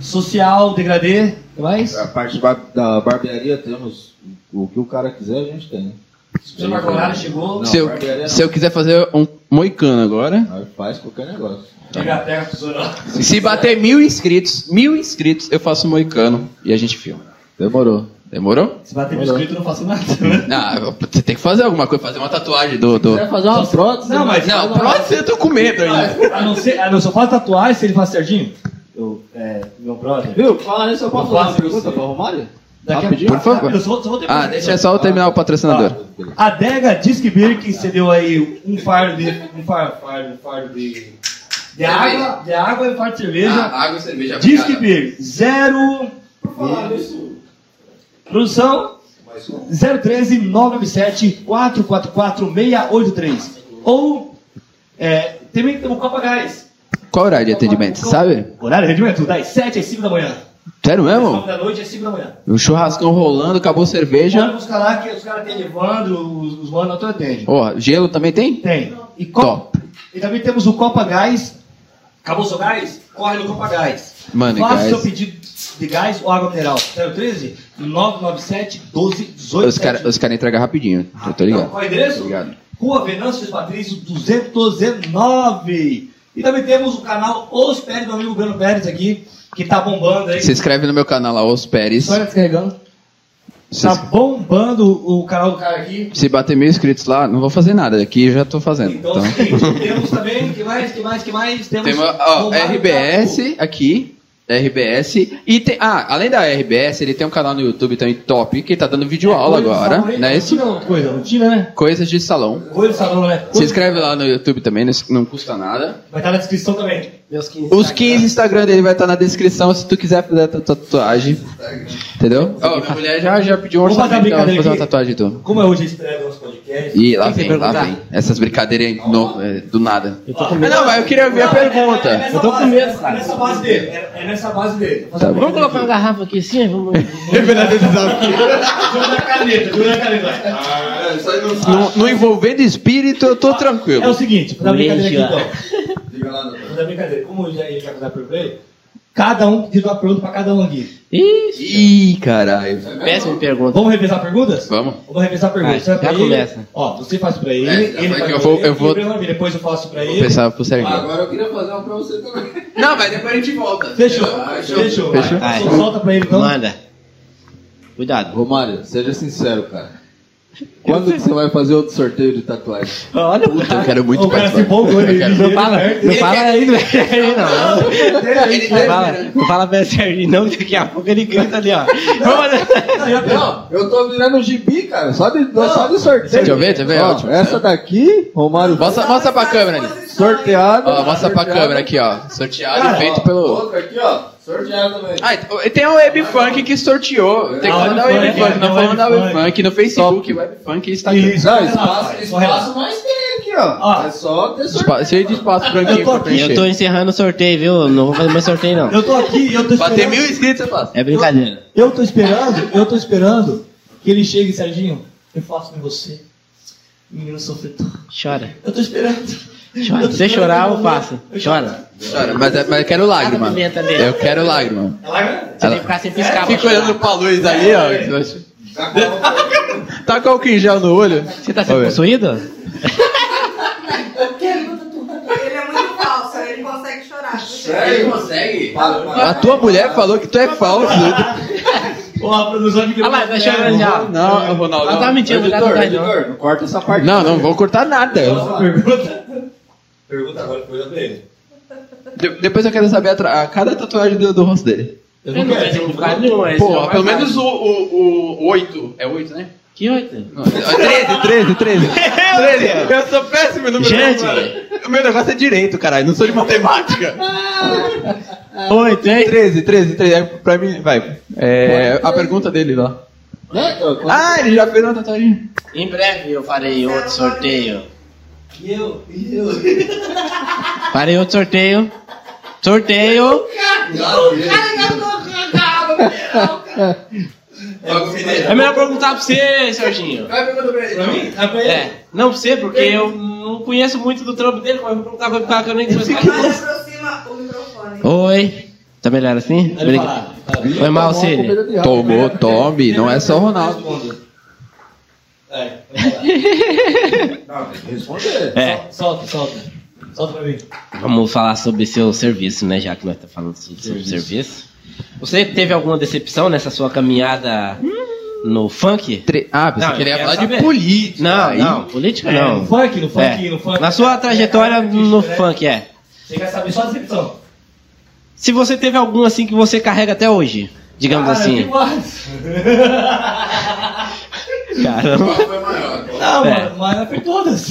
social, degradê, mais? A parte da barbearia temos o que o cara quiser, a gente tem. Se horário, chegou, Não, se, eu, se eu quiser fazer um moicano agora, Aí faz qualquer negócio. pega, pega se bater mil inscritos, mil inscritos, eu faço um moicano e a gente filma. Demorou. Demorou? Se bater mil inscritos, eu não faço nada. né? Não, você tem que fazer alguma coisa, fazer uma tatuagem do. do... Quer fazer uma prótese? Não, mas- Não, prótese eu tô com medo ainda. A não ser, a não só faz tatuagem se ele faz certinho. Eu, é, meu brother. Viu? Fala nisso, eu posso fazer uma pergunta pra Romário? Daqui a- Rapidinho? Por favor. Eu só, só vou terminar. Ah, deixa só eu terminar o patrocinador. A Dega Disque Beer que cedeu aí um fardo de. Um fardo, fardo, fardo de. De água, de água e um fardo de cerveja. Ah, água e cerveja. Disque Beer, zero. Produção 013 997 444 683. Ou é, também tem o Copa Gás. Qual horário de atendimento, você sabe? Horário de rendimento das 7 às 5 da manhã. Sério mesmo? 9 da noite às 5 da manhã. O churrascão rolando, acabou a Pode cerveja. buscar lá que os caras têm Evandro, os, os manos não atendem. Ó, gelo também tem? Tem. E, Copa, e também temos o Copa Gás. Acabou o seu gás? Corre no Copa Gás. Mano, Faça gás. seu pedido de gás ou água mineral. 013 997 12 18 Os caras os cara entregam rapidinho, eu tô ligado. Qual é o endereço? Obrigado. Rua Venâncio Patrício 219. E também temos o canal Os Pérez do amigo Breno Pérez aqui, que tá bombando aí. Se inscreve no meu canal lá, Os Pérez. Só descarregando. Se, Tá bombando o canal do cara aqui. se bater mil inscritos lá, não vou fazer nada. Aqui já tô fazendo. Então, Então. é o seguinte, temos também, que mais, que mais, que mais? Temos Tem uma, ó, RBS aqui. RBS. E tem. Ah, além da RBS, ele tem um canal no YouTube também top, que tá dando vídeo aula Coisa de agora. salão Né? Não Esse, tinha uma coisa, não tinha, né? coisas de salão. Coisa de salão, né? Se inscreve lá no YouTube também, não- não custa nada. Vai estar na descrição também. Meus 15 Os 15 Instagram dele vai estar na descrição se tu quiser fazer a tua tatuagem. Entendeu? Ó, minha mulher já, já pediu um Vamos orçamento pra fazer uma tatuagem tu. Como é hoje do nosso podcast. Ih, lá vem, lá vem. Essas brincadeiras aí no- é, do nada. Eu tô com Ah, medo. não, mas eu queria ver a É pergunta. Eu tô com medo, é cara. nessa base dele. É, é nessa base dele. Tá bom. Vamos colocar uma garrafa aqui assim? Vamos... Caneta, jura da caneta. No, no envolvendo espírito, eu tô É o tranquilo. seguinte, vou dar uma brincadeira aqui então. Diga lá, doutor. Dar brincadeira. Como já ele vai fazer pra ele, cada um diz uma pergunta pra cada um aqui. Ih, Ih, caralho. péssima pergunta. Vamos revezar perguntas? Vamos. Vamos revezar perguntas. Vai, Você vai pra já ele. começa. Ó, você faz pra ele, É, ele vai faz eu pra vou- ele, eu vou- e vir, depois eu faço pra Vou ele. pensar pro Serginho. Agora eu queria fazer uma pra você também. Não, mas depois a gente volta. Fechou, Fechou. fechou. Fechou. Vai. Vai. Solta pra ele então. Manda. Cuidado. Romário, seja sincero, cara. Quando que você vai fazer outro sorteio de tatuagem? Olha, Puta, eu quero muito o cara se empolgou, ele quero. não fala, não fala aí, não. Ele Não fala, não fala pra Serginho, não, daqui a pouco ele canta ali, ó. Não, eu tô virando um gibi, cara. Só de, só de sorteio. Deixa eu ver, deixa eu ver. Ó, Ótimo. essa daqui, Romário Mostra, mostra pra câmera ali. sorteado. Ó, mostra pra câmera aqui, ó. Sorteado Cara, e feito pelo. Outro aqui, ó. Sorteado também. Ah, e tem o Webfunk que sorteou. Tem que mandar o é, Não tem vamos mandar o Webfunk. Webfunk no Facebook. Webfunk e Instagram. Isso. Não, lá, espaço, espaço nós tem aqui, ó. É só ter sorteio. Cheio de espaço branquinho Eu tô pra aqui. Eu tô encerrando o sorteio, viu? Não vou fazer mais sorteio, não. Eu tô aqui, eu tô esperando. mil inscritos, você faz. É brincadeira. Eu tô esperando, eu tô esperando que ele chegue, Serginho. Eu faço com você. Menino sofredor. Chora. Eu tô esperando. Chora. Se você chorar, ele eu faço. Chora. Chora, mas, é- mas eu quero lágrima. Dele. Eu quero lágrima. Ela- Você tem que ficar sem piscar. Fica olhando pra luz ali, ó. Tá com- Tá com álcool em gel no olho. Você tá sendo possuído? Ele é muito falso, ele consegue chorar. Sério? consegue? A tua mulher falou que tu é falso. Ó, a produção de Ah lá, tá chorando já. Não, Ronaldo. Ela tá mentindo, Editor, não tá não. editor, não corta essa parte. Não, não vou cortar nada. Pergunta. Pergunta agora, coisa pra ele. De- depois eu quero saber a, tra- a cada tatuagem do, do rosto dele. Eu Eu não quero. vejo significado nenhum, mas... Porra, pelo menos o, o, o 8. É 8, né? Que oito? Não, 13, 13, 13. 13. Eu sou péssimo no meu Gente. O meu negócio é direito, caralho. Não sou de matemática. Oito, hein? 13, 13, 13. É, pra mim, vai. É, a pergunta dele lá. Né? Ah, ele já fez uma tatuagem. Em breve eu farei outro sorteio. E eu, e eu. Farei outro sorteio. Sorteio. É melhor perguntar pra você, Serginho. Vai pergunta pra ele. Pra mim? É pra ele? É, não pra você, porque eu não conheço muito do trampo dele, mas eu vou perguntar pra ficar que eu nem conheço. Mas aproxima o microfone. Oi. Tá melhor assim? Ele. Foi mal, Cílio. Tomou, tome. Não é só o Ronaldo. É. Não, tem que responder. É, Solta, solta. Solta pra mim. vamos falar sobre seu serviço, né? Já que nós estamos falando sobre sobre serviço. Você teve alguma decepção nessa sua caminhada no funk? Tre- Ah, pensei Não, que ele ia eu quero falar de saber. política. Não, Aí- não, política É, não. no funk, no funk, É. no funk. Na sua trajetória É, no né? funk, é. Você quer saber só a decepção? Se você teve algum assim que você carrega até hoje, digamos Cara, assim. tem vários. Caramba. Qual foi maior? Não, É. mano, mas foi todas.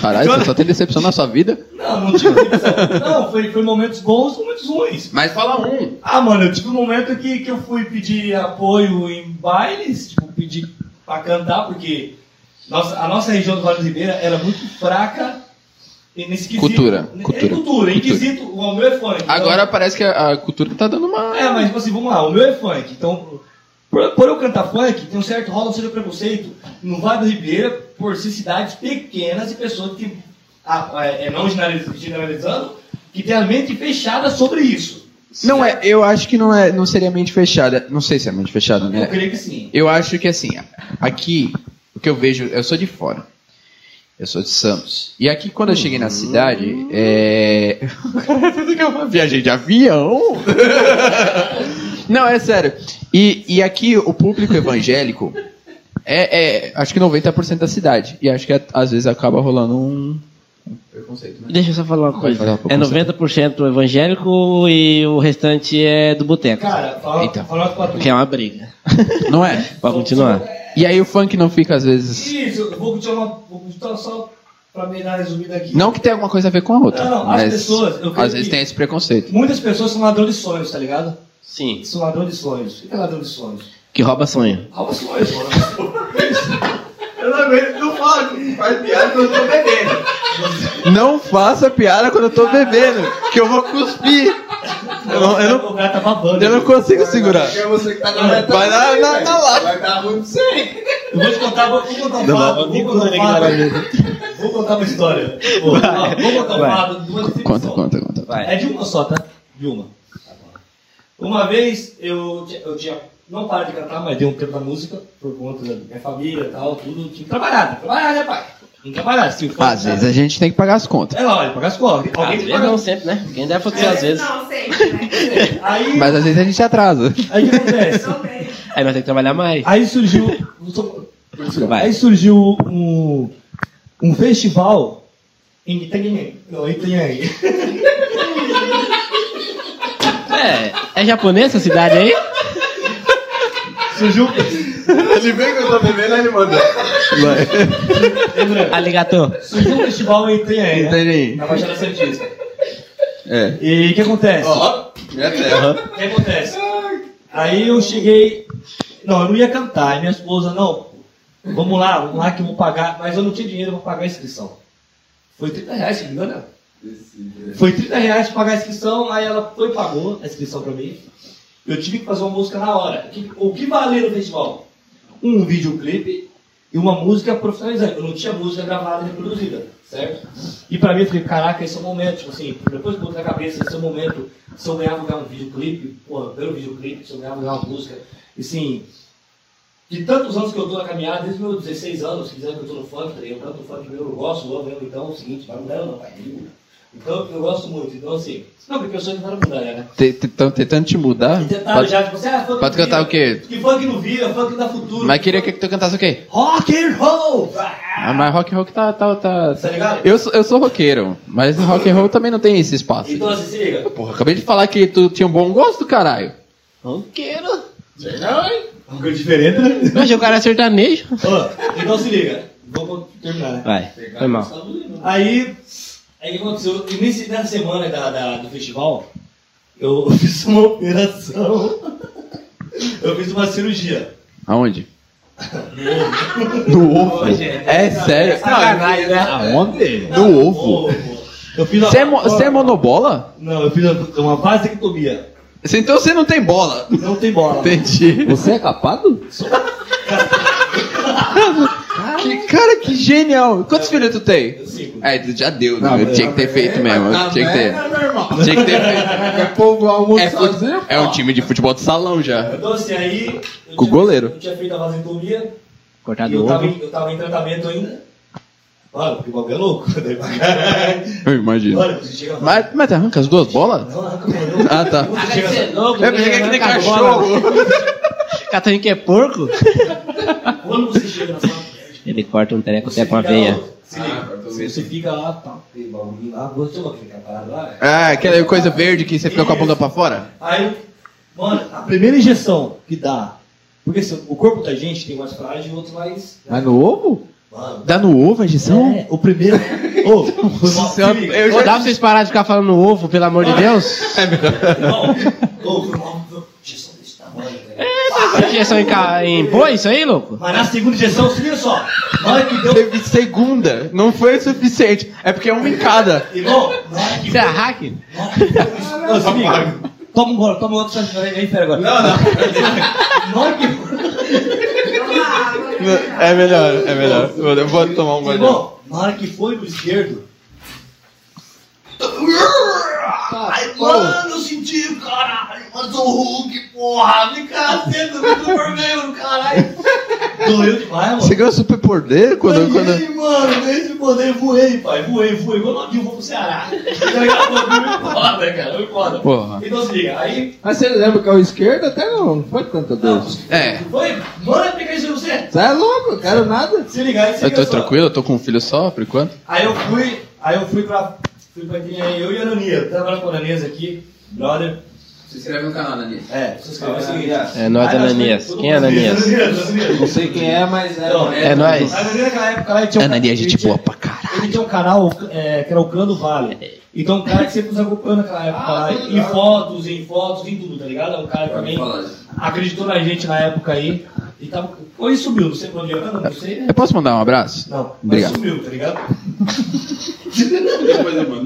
Caralho, você só tem decepção na sua vida? Não, não tive decepção. Não, foi, foi momentos bons, momentos ruins. Mas fala um. Ah, mano, eu tive um momento que, que eu fui pedir apoio em bailes, tipo, pedir pra cantar, porque nossa, a nossa região do Vale do Ribeira era muito fraca nesse quesito. Cultura, É cultura, cultura, em quesito, o meu é funk. então- Agora parece que a, a cultura tá dando uma. É, mas tipo assim, vamos lá, o meu é funk. Então, por, por eu cantar funk, tem um certo rola certo preconceito no Vale do Ribeira, por ser cidades pequenas e pessoas que, ah, é, é, não generaliz- generalizando, que tem a mente fechada sobre isso. Não é, eu acho que não é, não seria mente fechada. Não sei se é mente fechada, Eu né? creio que sim. Eu acho que assim, aqui, o que eu vejo, eu sou de fora. Eu sou de Santos. E aqui, quando eu cheguei na cidade, é. Tudo que eu viajei de avião. Não, é sério. E, e aqui, o público evangélico é, é, acho que 90% da cidade. E acho que às vezes acaba rolando um. um preconceito, né? Deixa eu só falar uma coisa. falar É pouco, 90% evangélico e o restante é do boteco. Cara, falando, Eita. falando com a Que é uma briga. Não é? Pode continuar. E aí o funk não fica às vezes. Isso, eu vou continuar, vou continuar só pra me dar resumida aqui. Não que tenha alguma coisa a ver com a outra. Não, não, as mas pessoas, eu creio às vezes tem esse preconceito. Muitas pessoas são ladrões de sonhos, tá ligado? Sim. São ladrões de sonhos. O que é ladrão de sonhos? Que rouba sonho. Rouba sonhos. Eu não aguento, não falo. Faz piada quando eu tô bebendo. Não faça piada quando eu tô bebendo, que eu vou cuspir. Eu não, eu não, tá babando. eu não consigo segurar. Porque você que tá na reta Vai na- ruim, na- velho. na lata. Vai dar ruim pra você. Eu vou te contar, vou, vou contar um Não, fato. não, Vou contar um fato. Vou contar uma história. Vou, vou contar um Vai. fato uma Conta, conta, conta. Vai. É de uma só, tá? De uma. Uma vez eu, eu tinha. Não parei de cantar, mas dei um tempo da música, por conta da minha família e tal, tudo. Tinha que trabalhar, tem que trabalhar, né, pai? Tem que trabalhar. Se for- Às vezes a gente tem que pagar as contas. É lógico, pagar as contas. Alguém Às tem que vezes pagar. não sempre, né? Quem deve acontecer às vezes. Não, sempre, né? Aí, Mas às vezes a gente atrasa. aí o que acontece? Aí nós temos que trabalhar mais. Aí surgiu. Vai. Aí surgiu um, um festival em Itanhaém. Não, Itanhaém. É, é japonês essa cidade aí? Surgiu. Ele vem que eu tô bebendo, aí ele manda. Lembrando, Aligator. surgiu um festival em Itanhaém, né? Itanhaém. Na Baixada Santista. É. E o que acontece? Ó, minha terra. O que acontece? Aí eu cheguei. Não, eu não ia cantar. E minha esposa, não. Vamos lá, vamos lá que eu vou pagar. Mas eu não tinha dinheiro para pagar a inscrição. Foi 30 reais, se não me engano. Foi 30 reais pagar a inscrição. Aí ela foi e pagou a inscrição para mim. Eu tive que fazer uma música na hora. O que- valia no festival? Um videoclipe e uma música profissionalizante. Eu não tinha música gravada e reproduzida, certo? E pra mim, eu falei, caraca, esse é o momento. Tipo assim, depois que eu na cabeça, esse é o momento. Se eu ganhar, vou ganhar um videoclipe. Porra, pelo videoclipe, se eu ganhar, vou ganhar uma música. E assim, de tantos anos que eu tô na caminhada, desde meus 16 anos, se quiser que eu tô no funk, tá eu canto funk meu, eu gosto, eu amo, então é o seguinte, vai mudar ou não, pai? Então eu gosto muito. Então assim, não, porque eu sou tentando mudar, né? Estão tentando te mudar? Tentaram Pode, já, tipo, assim, ah, funk pode cantar o quê? Que funk não vira, funk dá futuro. Mas queria que tu cantasse o quê? Rock and roll! Ah, mas rock and roll tá, tá, tá... Tá ligado? Eu, sou- eu sou roqueiro, mas rock and roll também não tem esse espaço. Então assim, se liga. Porra, acabei de falar que tu tinha um bom gosto, caralho. Roqueiro. Sei não, hein? Uma coisa diferente, né? Mas o cara é sertanejo. Ó, então se liga. Vou terminar, né? Vai, foi mal. Aí, aí o que aconteceu? E nesse, nessa semana da, da- do festival, eu fiz uma operação. Eu fiz uma cirurgia. Aonde? No ovo? Ô, gente, É sério? sacanagem, né? Aonde? No ovo? Você é, mo- você é monobola? Não, eu fiz uma, uma vasectomia. Então você não tem bola. Não tem bola. Entendi. Você é capado? Que, cara, que genial. Quantos filhos tu tem? Sigo. É, tu já deu, né? Não, Eu tinha que ter feito mesmo. eu Tinha que ter. É. Tinha que ter feito. É povo almoço É, sozinho, é um time de futebol de salão já. Então assim, aí. eu Com o goleiro. Eu tinha feito a vasectomia. Cortado eu o tava, em, eu tava em tratamento ainda. Olha, porque o bagulho é louco. Eu imagino. Olha, Mas, mas tu arranca as duas bolas? Não, arranca o meu. Ah, tá. Você chega louco, Eu pensei que é que nem arranca a cachorro. Catarina que é porco? Quando você chega na sala. Ele corta um tereco Você até com a veia. lá, se liga, você fica lá, tá, tem bagulho lá, gostou que fica parado lá? Ah, aquela coisa verde que você fica com a bunda pra fora? Aí, mano, a primeira injeção que dá, porque assim, o corpo da gente tem mais frágil e outros mais. Mas no ovo? Mano, Dá no ovo a injeção? é, o primeiro. Ô, liga. Eu já- dá pra vocês pararem de ficar falando no ovo, pelo amor de Deus? Não, ô, foi mal, injeção desse tamanho, Essa injeção em, ca... em boi, isso aí, louco? Mas na segunda injeção, se liga só, na hora que deu. Teve segunda, não foi o suficiente. É porque é uma em cada. Irmão, na hora que Isso é hack? se liga. Toma um gole, toma outro, aí, pera agora. Não, não. Na hora que. É melhor, é melhor. Eu vou tomar um golinho. Irmão, na hora que foi no esquerdo. Ai, mano, eu senti, caralho, mas o Hulk, porra, me caceta, muito vermelho, caralho. Doeu demais, mano. Você ganhou super poder quando. quando... Aí, mano, nesse poder, voei, pai, voei, voei. Quando eu vou pro Ceará. Tá foda, cara, foi foda. Porra. Então se liga, aí. Mas você lembra que é o esquerdo? Até não, não foi tanta dor. É, Foi, mano, peguei isso em você. Você é louco, eu quero nada. Se liga, aí se eu tô só. tranquilo, eu tô com um filho só, por enquanto. Aí eu fui, aí eu fui pra. Fui pra eu e a Ananias, trabalhando com a Ananias aqui, brother. Se inscreve no canal, Dani. É, se inscreve, é o seguinte. É nós, Ananias. Quem é Ananias? Ananias, Ananias. Não sei quem é, mas é. Não, É nós. A Ananias naquela época ela tinha um Ananias, gente tinha- boa pra caralho. Ele tinha um canal é, que era o Clã do Vale. Então um cara que sempre nos acompanhou naquela época lá, em fotos, em fotos, em tudo, tá ligado? É um cara que também acreditou na gente na época aí. E tava. Ou ele sumiu, não sei pra onde anda, não sei. né? Eu posso mandar um abraço? Não, mas Obrigado. sumiu, tá ligado?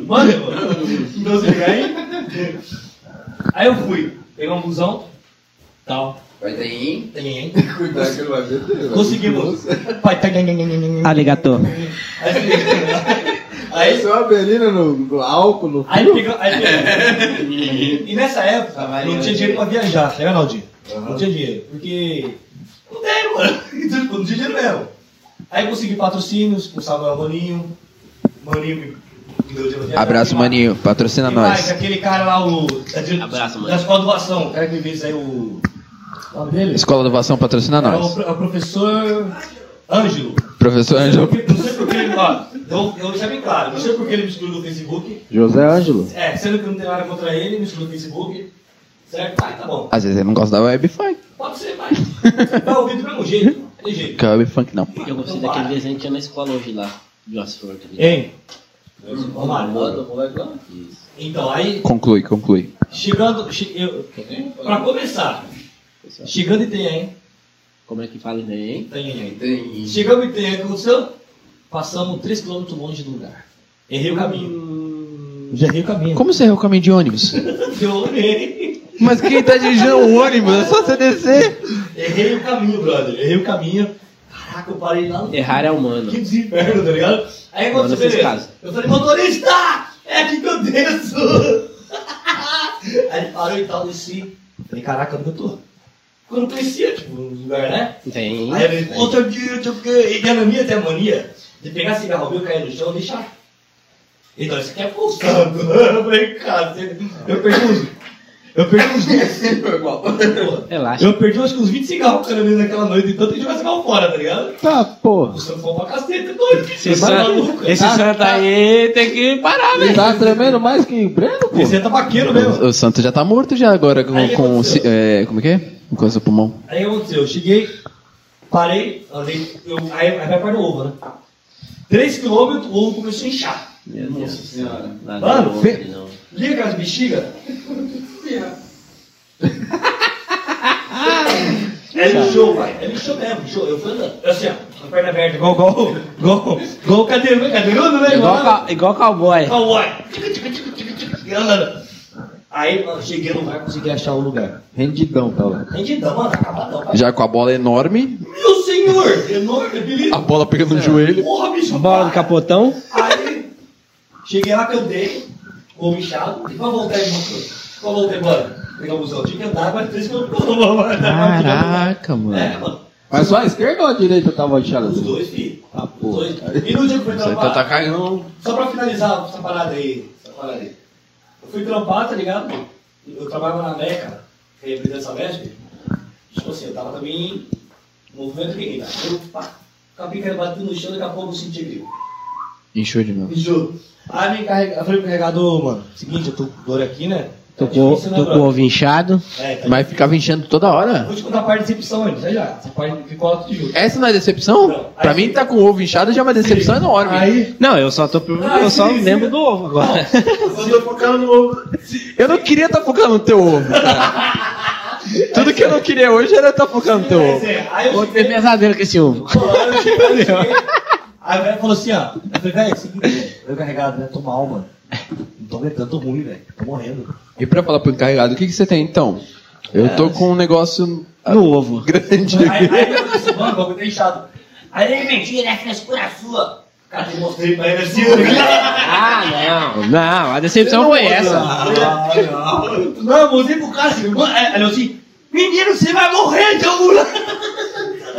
Mano, mano. Então liga aí. Aí eu fui, pegar um busão, tal. Vai ter Tem, Cuidado que ele vai ver. Conseguimos. Pai, tá. Aligator. Aí liga. Aí, Seu Avelino no, no álcool, no aí pegou. Aí pegou. E nessa época, não tinha dinheiro pra viajar, tá ligado, Naldinho? Não tinha dinheiro. Porque. Não tem, mano. Então, não tinha dinheiro mesmo. Aí consegui patrocínios com o Samuel Maninho. Maninho me deu dinheiro. Abraço, mais? Maninho. Patrocina mais? nós. Aquele cara lá, o. Da, de- Abraço, mano. da escola do Vação. O cara que me fez aí o. O nome dele? Escola do Vação patrocina É o, nós. pro- é o professor. Ângelo. Professor Ângelo. Não sei porque ele. Ó, eu, eu deixar bem claro, não sei porque ele me excluiu do Facebook. José Ângelo. É, sendo que eu não tenho nada contra ele, me excluiu do Facebook. Certo? Ah, tá bom. Às vezes ele não gosta da web funk. Pode ser, vai. Vai ouvir do mesmo jeito. Tem jeito. A web funk não. Eu gostei daquele vai. desenho que tinha na escola hoje lá. De Oxford. ali. Hein? Vamos lá, Isso. Então, aí, Conclui, conclui. chegando. Che, eu, pra começar, chegando em Itanhaém, Como é que fala ainda aí, hein? Itanhaém. Chegamos em Itanhaém, o que aconteceu? Passamos 3 km longe do lugar. Errei o caminho. Já errei o caminho. Como você errou o caminho de ônibus? Eu errei. Mas quem tá dirigindo o ônibus? É só você descer. Errei o caminho, brother. Errei o caminho. Caraca, eu parei lá no. Errar é humano. Que desinferno, tá ligado? Aí aconteceu, fez beleza. caso. Eu falei, motorista! É aqui que eu desço! Aí ele parou e tal, desci. Falei, caraca, onde eu tô? Quando eu conhecia, tipo, um lugar, né? Tem. Aí ele, outro dia, eu que. E minha minha tem a mania de pegar cigarro meu, cair no chão e deixar. Então, isso aqui é pulsando. Eu falei, cara, você- eu perdi uns. Eu perdi uns 20. Porra. Relaxa. Eu perdi acho que uns 20 cigarros caramelo naquela noite, então tem que jogar cigarro fora, tá ligado? Tá. O santo foi pra caceta, é doido. Esse, Você tá maluco? Esse santo aí tem que parar, Ele velho. tá tremendo mais que Breno, pô. Você tá vaqueiro mesmo. O, o santo já tá morto já agora com, Aí com é, como é que é? Com coisa do pulmão. Aí o que aconteceu? Eu cheguei, parei, andei, eu, aí, aí vai para o ovo, né? 3 km, o ovo começou a inchar. Meu Deus. Senhora. Mano. Liga aquelas bexigas. É lixou, pai. É lixou mesmo, lixou. Eu fui andando. Eu Assim, ó, com a perna aberta, igual, igual, igual, igual o cadeirudo, cadeirudo, né? Igual, igual cowboy. Cowboy. Tica, tica, tica, tica, tica, e andando. Aí, mano, cheguei no lugar, consegui achar o lugar. Rendidão, tá lá. Rendidão, mano, acabadão, pai. Já com a bola enorme, Meu senhor, enorme, beleza. a bola pegando no joelho. Porra, bicho, Bola do para. capotão. Aí, cheguei lá, cantei, com o inchado, e pra voltar embora. Pra voltar embora. Pegar o busão, tinha que andar, mas três quilômetros. Caraca, mano. É, mano. Mas só a esquerda ou a direita tava inchada Os assim? dois, filho. Ah, Os dois. E no dia que eu fui trampar, tá caindo. só pra finalizar essa parada aí, essa parada aí. Eu fui trampar, tá ligado? Eu trabalhava na Meca, que é a empresa dessa Mestre. Tipo assim, eu tava também em movimento que tá? Eu, pá, com a pica batendo no chão, daqui a pouco eu senti grilo. Inchou de novo. Enjoo. Aí me carrega, eu falei pro carregador, mano, seguinte, eu tô com dor aqui, né? Tô Tá com, né, tô com o ovo inchado. É, tá Mas ficava enchendo toda hora. Vou te contar a parte de decepção antes, já já. Essa parte ficou alto de junto. Essa não é decepção? Não. Pra Aí- mim, tá com o ovo inchado já é uma decepção enorme. Aí, Não, eu só tô eu só sim, sim. lembro do ovo agora. eu tô focando no ovo. Eu não queria estar focando no teu ovo, cara. Tudo que eu não queria hoje era estar focando no teu ovo. Vou ter pesadelo com esse ovo. aí cheguei. Aí o velho falou assim, ó. Eu falei, velho, é o seguinte, eu carregado, né? Tô mal, mano. Não tô aguentando, tô ruim, velho. Tô morrendo. E pra falar pro encarregado, o que, que você tem então? Eu tô com um negócio No ovo. grande Aí, aqui. aí eu assim, mano, o bagulho tá inchado. Aí ele, mentira, é frescura sua. Cara, eu mostrei pra ele assim? Ah, não. Não, a decepção foi essa. Não, eu mostrei pro cara assim, mano, aí ele assim, menino, você vai morrer, então, mula.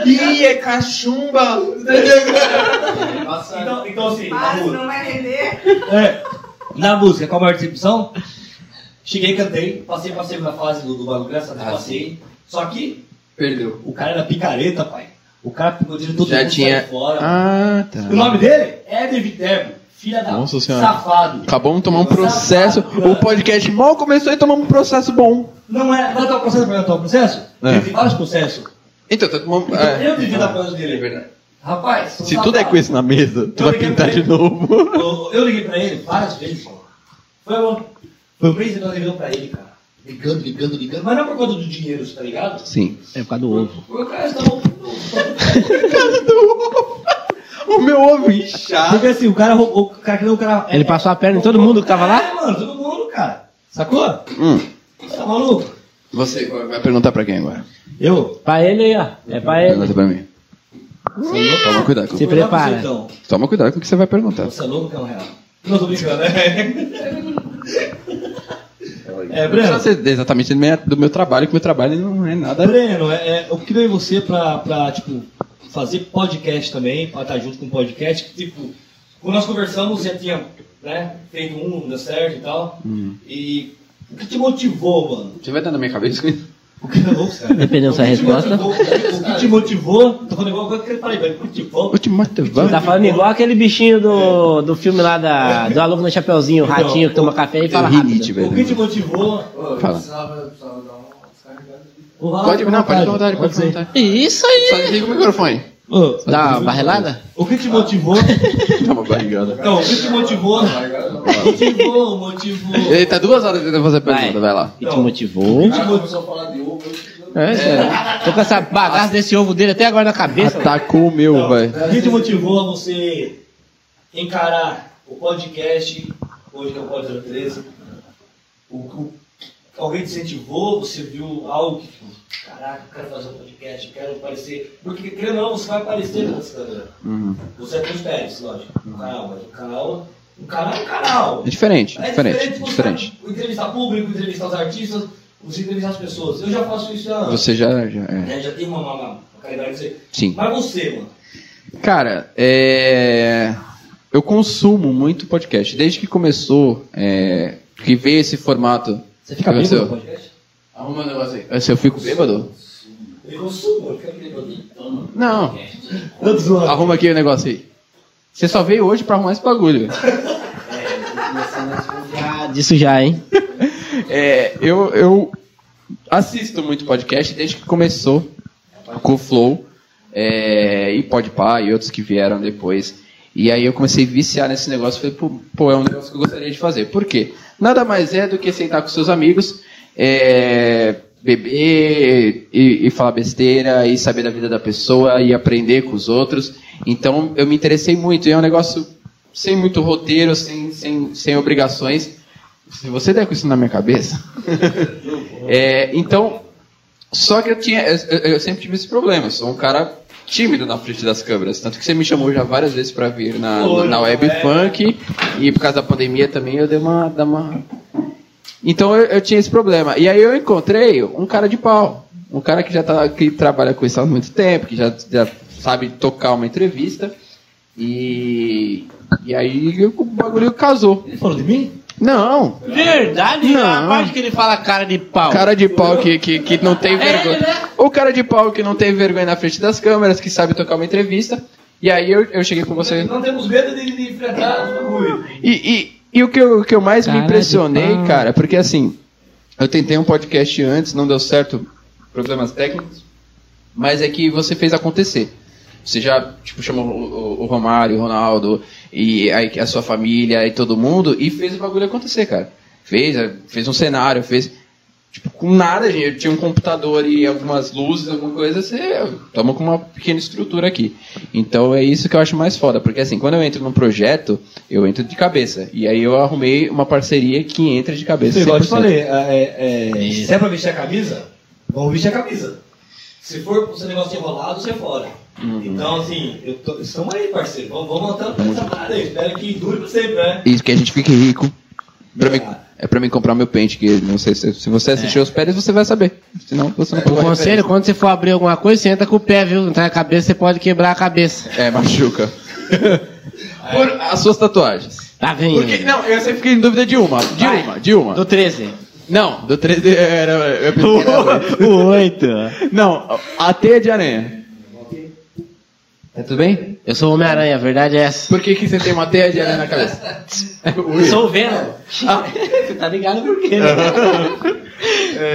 Ih, é cachumba! Então, então assim, Mas não vai render. é, na música, qual a maior decepção? Cheguei, cantei, passei pra segunda fase do, do bagulho, graças a Deus, passei. Só que Perdeu. o cara era picareta, pai. O cara pegou dinheiro todo Já mundo tinha. fora. Ah, tá. O nome dele é Éder Viterbo, filha da Nossa Senhora. safado. Acabamos de tomar um processo. O podcast mal começou e tomamos um processo bom. Não é, não é tal processo para tal processo? É. Tem vários processos. Então, tá tomando. Então, eu devia dar coisa dele. É verdade. Rapaz, Se tudo é com isso na mesa, tu Eu vai pintar de ele. novo. Eu, eu liguei pra ele várias vezes, pô. Foi, um- foi um mês que nós ligamos pra ele, cara. Ligando, ligando, ligando. Mas não é por conta do dinheiro, tá ligado? Sim. É por causa do ovo. Porque o cara estava. O meu ovo inchado. Porque assim, o cara roubou. O cara que o cara. Ele passou a perna em todo mundo que tava lá? É, mano, todo mundo, cara. Sacou? Hum. Você tá maluco? Você vai perguntar pra quem agora? Eu? Pra ele aí, ó. É pra ele. Pergunta pra mim. Toma cuidado. com- Se prepara. Então. Toma cuidado com o que você vai perguntar. Você é louco que é um real. Não tô brincando, né? É, Não Breno. precisa exatamente do meu, trabalho, que meu trabalho não é nada. Breno, é, é, eu queria você pra, pra, tipo, fazer podcast também, pra estar junto com o podcast. que, Tipo, quando nós conversamos, você já tinha, né, feito um, não deu certo e tal. Hum. E o que te motivou, mano? Você vai dar na minha cabeça com isso? O cara. Dependendo da sua O resposta. motivou- O que te motivou? Tô falando igual que ele falei, velho. O que te motivou? Tá falando igual aquele bichinho do, do filme lá da, do aluno no Chapeuzinho, o ratinho que toma café e fala Rinite, rápido. O que te motivou? Fala. Pode, não, pode vontade, perguntar, pode. Isso aí. Só desliga o microfone. Ô, Dá uma barrelada? O que te motivou? Dá uma barrigada. Não, o que te motivou? Motivou, motivou. Ele tá duas horas tentando fazer pergunta, vai lá. O que te motivou? O de ovo, eu É, sério. Tô com essa bagaça desse ovo dele até agora na cabeça. Atacou o meu, velho. O que te motivou a você encarar o podcast, hoje que é o Pod 013? O, o, alguém te incentivou? Você viu algo que, caraca, eu quero fazer um podcast, quero aparecer. Porque, querendo ou não, você vai aparecer nas câmeras. Uhum. Você é transparente, lógico, no canal, mas o canal. O canal é um canal. É diferente, É diferente, você diferente. Entrevistar público, entrevistar os artistas, você entrevistar as pessoas. Eu já faço isso há anos. Você já. já é. né? Já tenho uma, uma, uma qualidade de você. Sim. Mas você, mano. Cara, é... eu consumo muito podcast. Desde que começou, é... que veio esse formato. Você fica no podcast? Arruma um negócio aí. Se eu fico bêbado? Ele consuma, ele fica bêbado. Não. Eu. Arruma aqui o negócio aí. Você só veio hoje pra arrumar esse bagulho. Ah, disso já, hein? É, eu, eu assisto muito podcast desde que começou com o Flow é, e Podpah e outros que vieram depois. E aí eu comecei a viciar nesse negócio. Falei, pô, é um negócio que eu gostaria de fazer. Por quê? Nada mais é do que sentar com seus amigos, é, beber e, e falar besteira e saber da vida da pessoa e aprender com os outros. Então eu me interessei muito. E é um negócio sem muito roteiro, sem, sem, sem obrigações. Se você der com isso na minha cabeça. É, então, só que eu tinha, eu, eu sempre tive esse problema. Eu sou um cara tímido na frente das câmeras, tanto que você me chamou já várias vezes para vir na, Foi, na web é. funk e por causa da pandemia também eu dei uma, dei uma... Então eu, eu tinha esse problema. E aí eu encontrei um cara de pau, um cara que já tá, que trabalha com isso há muito tempo, que já, já sabe tocar uma entrevista. E, e aí o bagulho casou. Ele falou de mim? Não, Verdade, Não. a parte que ele fala cara de pau. cara de pau que, que, que não tem vergonha. O cara de pau que não tem vergonha na frente das câmeras, que sabe tocar uma entrevista. E aí eu, eu cheguei com você. Não temos medo de, de enfrentar o bagulho. E, e, e o, que eu, o que eu mais me Cara de impressionei, cara, porque assim, eu tentei um podcast antes, não deu certo, problemas técnicos, mas é que você fez acontecer. Você já, tipo, chamou o, Romário, o Ronaldo, e aí a sua família e todo mundo, e fez o bagulho acontecer, cara. Fez, fez um cenário, fez. Tipo, com nada, gente. Eu tinha um computador e algumas luzes, alguma coisa, você toma com uma pequena estrutura aqui. Então é isso que eu acho mais foda, porque assim, quando eu entro num projeto, eu entro de cabeça. E aí eu arrumei uma parceria que entra de cabeça. Igual eu te 100%. falei, é, é, se é pra vestir a camisa, vamos vestir a camisa. Se for pro seu negócio enrolado, você é fora. Então, assim, eu tô, estamos aí, parceiro. Vamos, vamos montando essa parada aí. Espero que dure pra sempre, né? Isso, que a gente fique rico. Pra mim, é pra mim comprar o meu pente, que não sei se, se você assistiu os pés, você vai saber. Senão você não O pode. conselho, quando você for abrir alguma coisa, você entra com o pé, viu? Não tá na cabeça, você pode quebrar a cabeça. É, machuca. Por as suas tatuagens. Tá vendo? Porque, não, eu sempre fiquei em dúvida de uma. De Vai. uma, de uma. Do 13. Não, do 3D era. Eu pensei era- O 8. Não, a teia de aranha. Tá tudo bem? Eu sou Homem-Aranha, a verdade é essa. Por que, que você tem uma teia de aranha na cabeça? Eu sou o Venom. Você tá ligado por quê, né?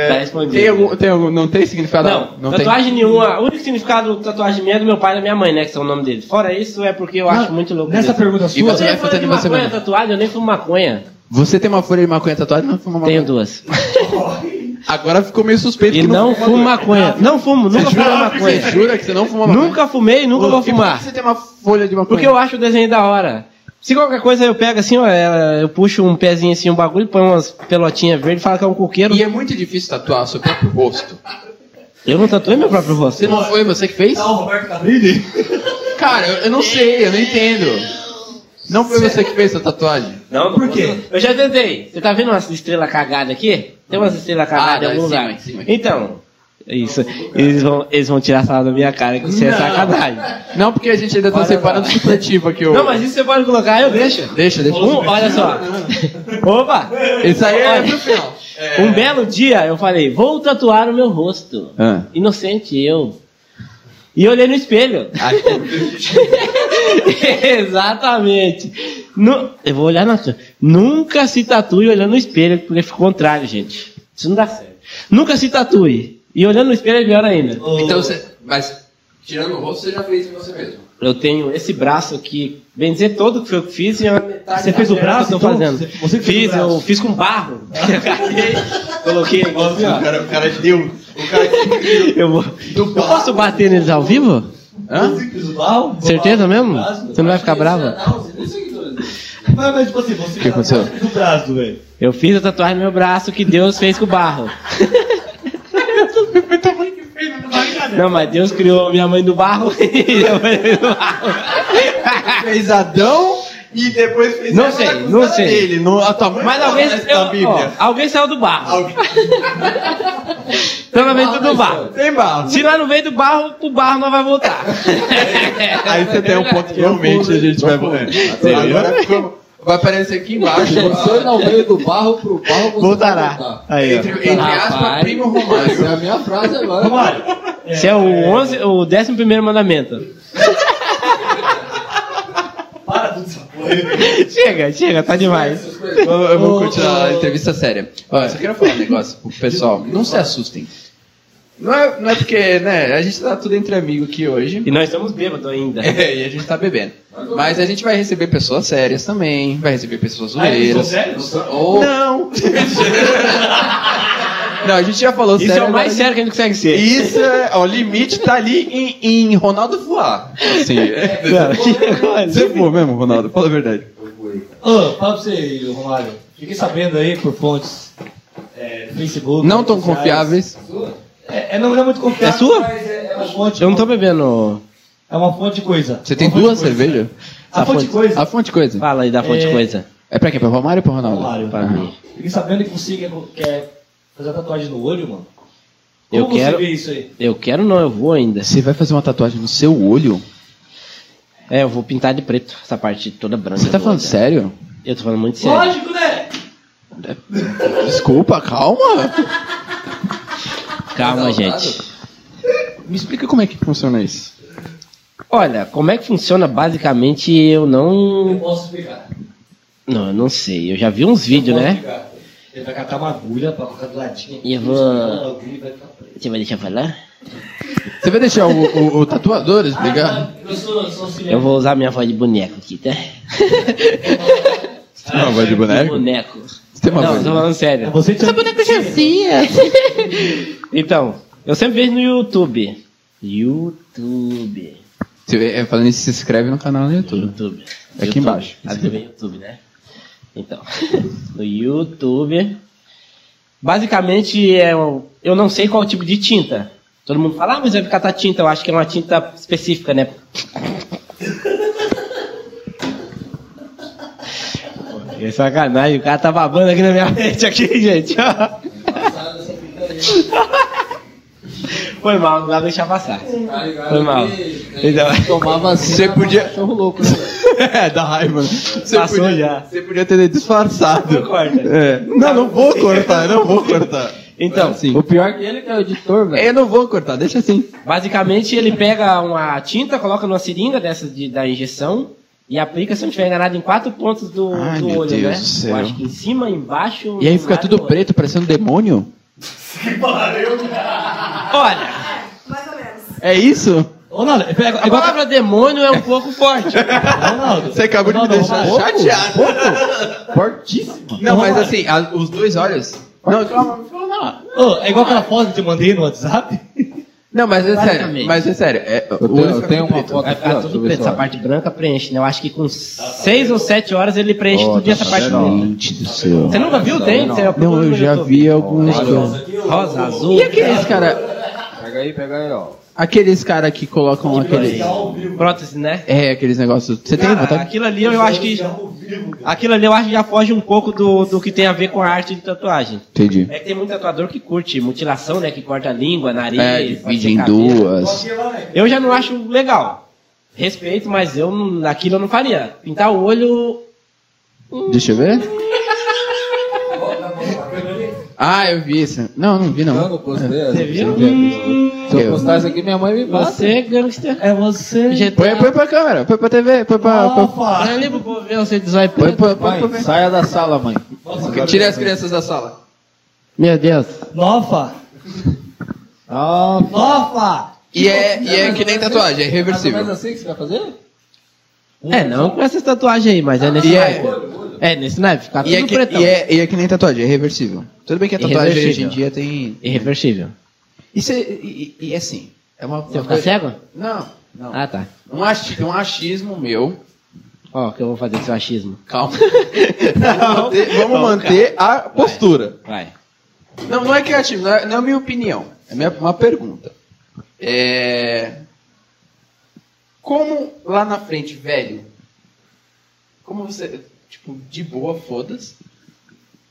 Tá respondido. Tem algum, tem algum, não tem significado? Não, tatuagem nenhuma. O único significado da tatuagem minha é do meu pai e da minha mãe, né? Que são o nome deles. Fora isso, é porque eu acho muito louco. Nessa isso. pergunta E sua, você Eu vai fazendo de maconha tatuagem, eu nem fumo maconha. Você tem uma folha de maconha tatuada? Não fuma maconha. Tenho duas. Agora ficou meio suspeito E que não fuma fumo maconha. Não fumo, nunca fumei maconha. Você jura que você não fuma maconha? Nunca fumei e nunca vou E por que fumar. você tem uma folha de maconha? Porque eu acho o desenho da hora. Se qualquer coisa eu pego assim, ó, eu puxo um pezinho assim, um bagulho, põe umas pelotinhas verdes e falo que é um coqueiro. E é muito difícil tatuar o seu próprio rosto. Eu não tatuei meu próprio rosto. Você não foi você que fez? tá o Roberto Cabrini? Cara, eu, eu não sei, eu não entendo. Não foi você que fez essa tatuagem? Não, Por quê? Eu já tentei. Você tá vendo umas estrelas cagadas aqui? Tem umas estrelas cagadas Ah, em algum lugar. em cima. Então, Isso. Eles vão, eles vão tirar sarro da minha cara, que isso é sacanagem. Não, porque a gente ainda tá separando o supletivo aqui. o- Não, mas isso você pode colocar, eu deixo. Deixa, deixa. Um, olha só. Opa! Isso aí é pro final. Um belo dia eu falei, vou tatuar o meu rosto. Ah. Inocente eu. E eu olhei no espelho. Exatamente. Nu- eu vou olhar na sua. Nunca se tatue olhando no espelho, porque fica o contrário, gente. Isso não dá certo. Nunca se tatue. E olhando no espelho é melhor ainda. Então você. Mas, tirando o rosto, você já fez em você mesmo. Eu tenho esse braço aqui, bem dizer todo que foi eu que fiz e a metade Você fez o braço, que eu tô então? fazendo. Você- fez fiz, o braço? eu fiz com barro. Eu coloquei aqui assim, ó. cara, o cara deu. O cara Eu, vou... eu posso bater neles ao vivo? Hã? Certeza mesmo? Você não vai ficar bravo? Mas, mas, tipo assim, você que aconteceu? fez o braço, velho. Eu fiz a tatuagem no meu braço que Deus fez com barro. Não, mas Deus criou minha mãe do barro e minha mãe do barro. fez Adão e depois fez Não sei, não sei. Dele. Não, a tua mãe Mas alguém, eu- ó, alguém saiu do barro. Pelo menos do barro. Tem barro. Se nós não veio do barro, o barro não vai voltar. Aí você tem um ponto que realmente a gente vai voltar. Agora ficou. Vai aparecer aqui embaixo. Você não veio do barro pro barro, você Voltará. vai voltar. Aí, Entre, entre aspas, primo Romário. Essa é a minha frase agora. Romário, Esse é o, 11, o 11 primeiro mandamento. para tudo essa porra. Chega, chega, tá demais. Eu, eu vou continuar a entrevista séria. Eu só quero falar um negócio pro pessoal. Não se assustem. Não é, não é porque, né, a gente tá tudo entre amigos aqui hoje. E nós estamos bêbados ainda. É, e a gente tá bebendo. Mas a gente vai receber pessoas sérias também, vai receber pessoas zoeiras. sério? Ou... Não! não, a gente já falou Isso sério. é o mais sério que a gente consegue ser. Isso é. ó, O limite tá ali em, em Ronaldo voar. Assim. Você voa mesmo, Ronaldo? Fala a verdade. Ô, fala pra você, Romário. Fiquei sabendo aí por fontes é, do Facebook. Não tão sociais. confiáveis. É, é, não é muito confiável. É sua? mas É, é uma fonte. Eu não tô bebendo. É uma fonte de coisa. Você tem fonte duas cervejas? A fonte de coisa. A fonte coisa. Fala aí da fonte de É. coisa. É pra quê? Pra Romário ou pra Ronaldo? Romário. Pra mim. Fiquei sabendo que você quer, fazer tatuagem no olho, mano. Eu Como quero- você vê isso aí? Eu quero não, eu vou ainda. Você vai fazer uma tatuagem no seu olho? É, eu vou pintar de preto, essa parte toda branca. Você tá do falando olho. sério? Eu tô falando muito sério. Lógico, né? Desculpa, calma. Calma, gente. Me explica como é que funciona isso. Olha, como é que funciona basicamente eu não. Eu posso explicar. Não, eu não sei. Eu já vi uns vídeos, Posso né? explicar. Ele vai catar uma agulha pra colocar do ladinho. E eu vou-. Você vai deixar falar? Você vai deixar o, o- o tatuador explicar? Eu sou, eu sou auxiliar. Eu vou usar minha voz de boneco aqui, tá? Você tem uma voz de boneco? Boneco. Você tem uma Não, voz tô de- falando É sério. você que Então, eu sempre vejo no YouTube. YouTube. É, falando isso, se inscreve no canal no YouTube. YouTube. Aqui YouTube. embaixo. Ah, vê YouTube, né? Então, no YouTube. Basicamente, é, eu não sei qual tipo de tinta. Todo mundo fala, ah, mas vai catar tinta. Eu acho que é uma tinta específica, né? Que sacanagem, o cara tá babando aqui na minha frente, aqui, gente. Foi mal, não dá pra deixar passar. Foi mal. Então, Tomava assim. Você podia- Cachorro louco, né? É, da raiva. Você Passou podia, já. Você podia ter disfarçado. Não corta. É. Não, não vou cortar, não vou cortar. então O pior que ele que é o editor, velho. Eu não vou cortar, deixa assim. basicamente ele pega uma tinta, coloca numa seringa dessa de, da injeção e aplica, se não estiver enganado, em quatro pontos do, Ai, do meu olho, Deus né? do céu. Eu acho que em cima, embaixo. E aí fica tudo preto, parecendo um demônio? Olha, Mais ou menos. É isso? Ronaldo, é é a igual. palavra demônio é um pouco forte. Ronaldo, Você acabou de me Ronaldo, deixar Ronaldo. chateado. Fortíssimo. Não, mas assim, a- os dois olhos. Não, calma, calma. Ô, é igual aquela foto que eu te mandei no WhatsApp. Não, mas é sério, mas é sério. É, Eu o tenho, eu tenho uma foto aqui, ó. tudo preto, essa parte branca preenche, né? Eu acho que com seis ou sete horas ele preenche Ó, tudo essa parte branca. Gente do céu. Você nunca viu? Tem? Você Não, eu já vi alguns. Olha, Rosa, azul. E aqueles, cara? Aí, pega aí, ó. Aqueles caras que colocam aqueles. Prótese, né? É, aqueles negócios. Você tem Cara, vontade? aquilo ali eu acho que. Aquilo ali eu acho que já foge um pouco do, do que tem a ver com a arte de tatuagem. Entendi. É que tem muito tatuador que curte mutilação, né? Que corta a língua, nariz. É, pode divide ser em cabelo. duas. Eu já não acho legal. Respeito, mas eu não- aquilo eu não faria. Pintar o olho. Deixa eu ver. Ah, eu vi isso. Não, não vi Não, não. não postei. Você viu? Se eu postar isso aqui, minha mãe me mata. Você, gangster. É você. GTA. Põe, põe pra câmera, põe pra TV, põe pra. põe- Opa! Olha ali pro povo ver você Põe, põe, põe, põe, saia da sala, mãe. põe. Tire as crianças da sala. Meu Deus. Nofa! Ah, Nofa! E é, e é que nem tatuagem, é ou reversível. menos assim que você vai fazer? É, não com essas tatuagens aí, mas é nesse E naipe. é, É, nesse naipe, fica tudo e, é que, pretão. e, é, e é que nem tatuagem, é reversível. Tudo bem que a tatuagem hoje em dia tem. Irreversível. Isso é, e, e- assim, é uma. Você ficar cego? Não, não. Ah, tá. Um, achi- um achismo meu. Ó, que eu vou fazer com seu achismo. Calma. Vamos manter, vamos manter a postura. Vai. Não, não é que é achismo, não é, não é a minha opinião. É minha, uma pergunta. É. Como lá na frente, velho, como você, tipo, de boa, foda-se.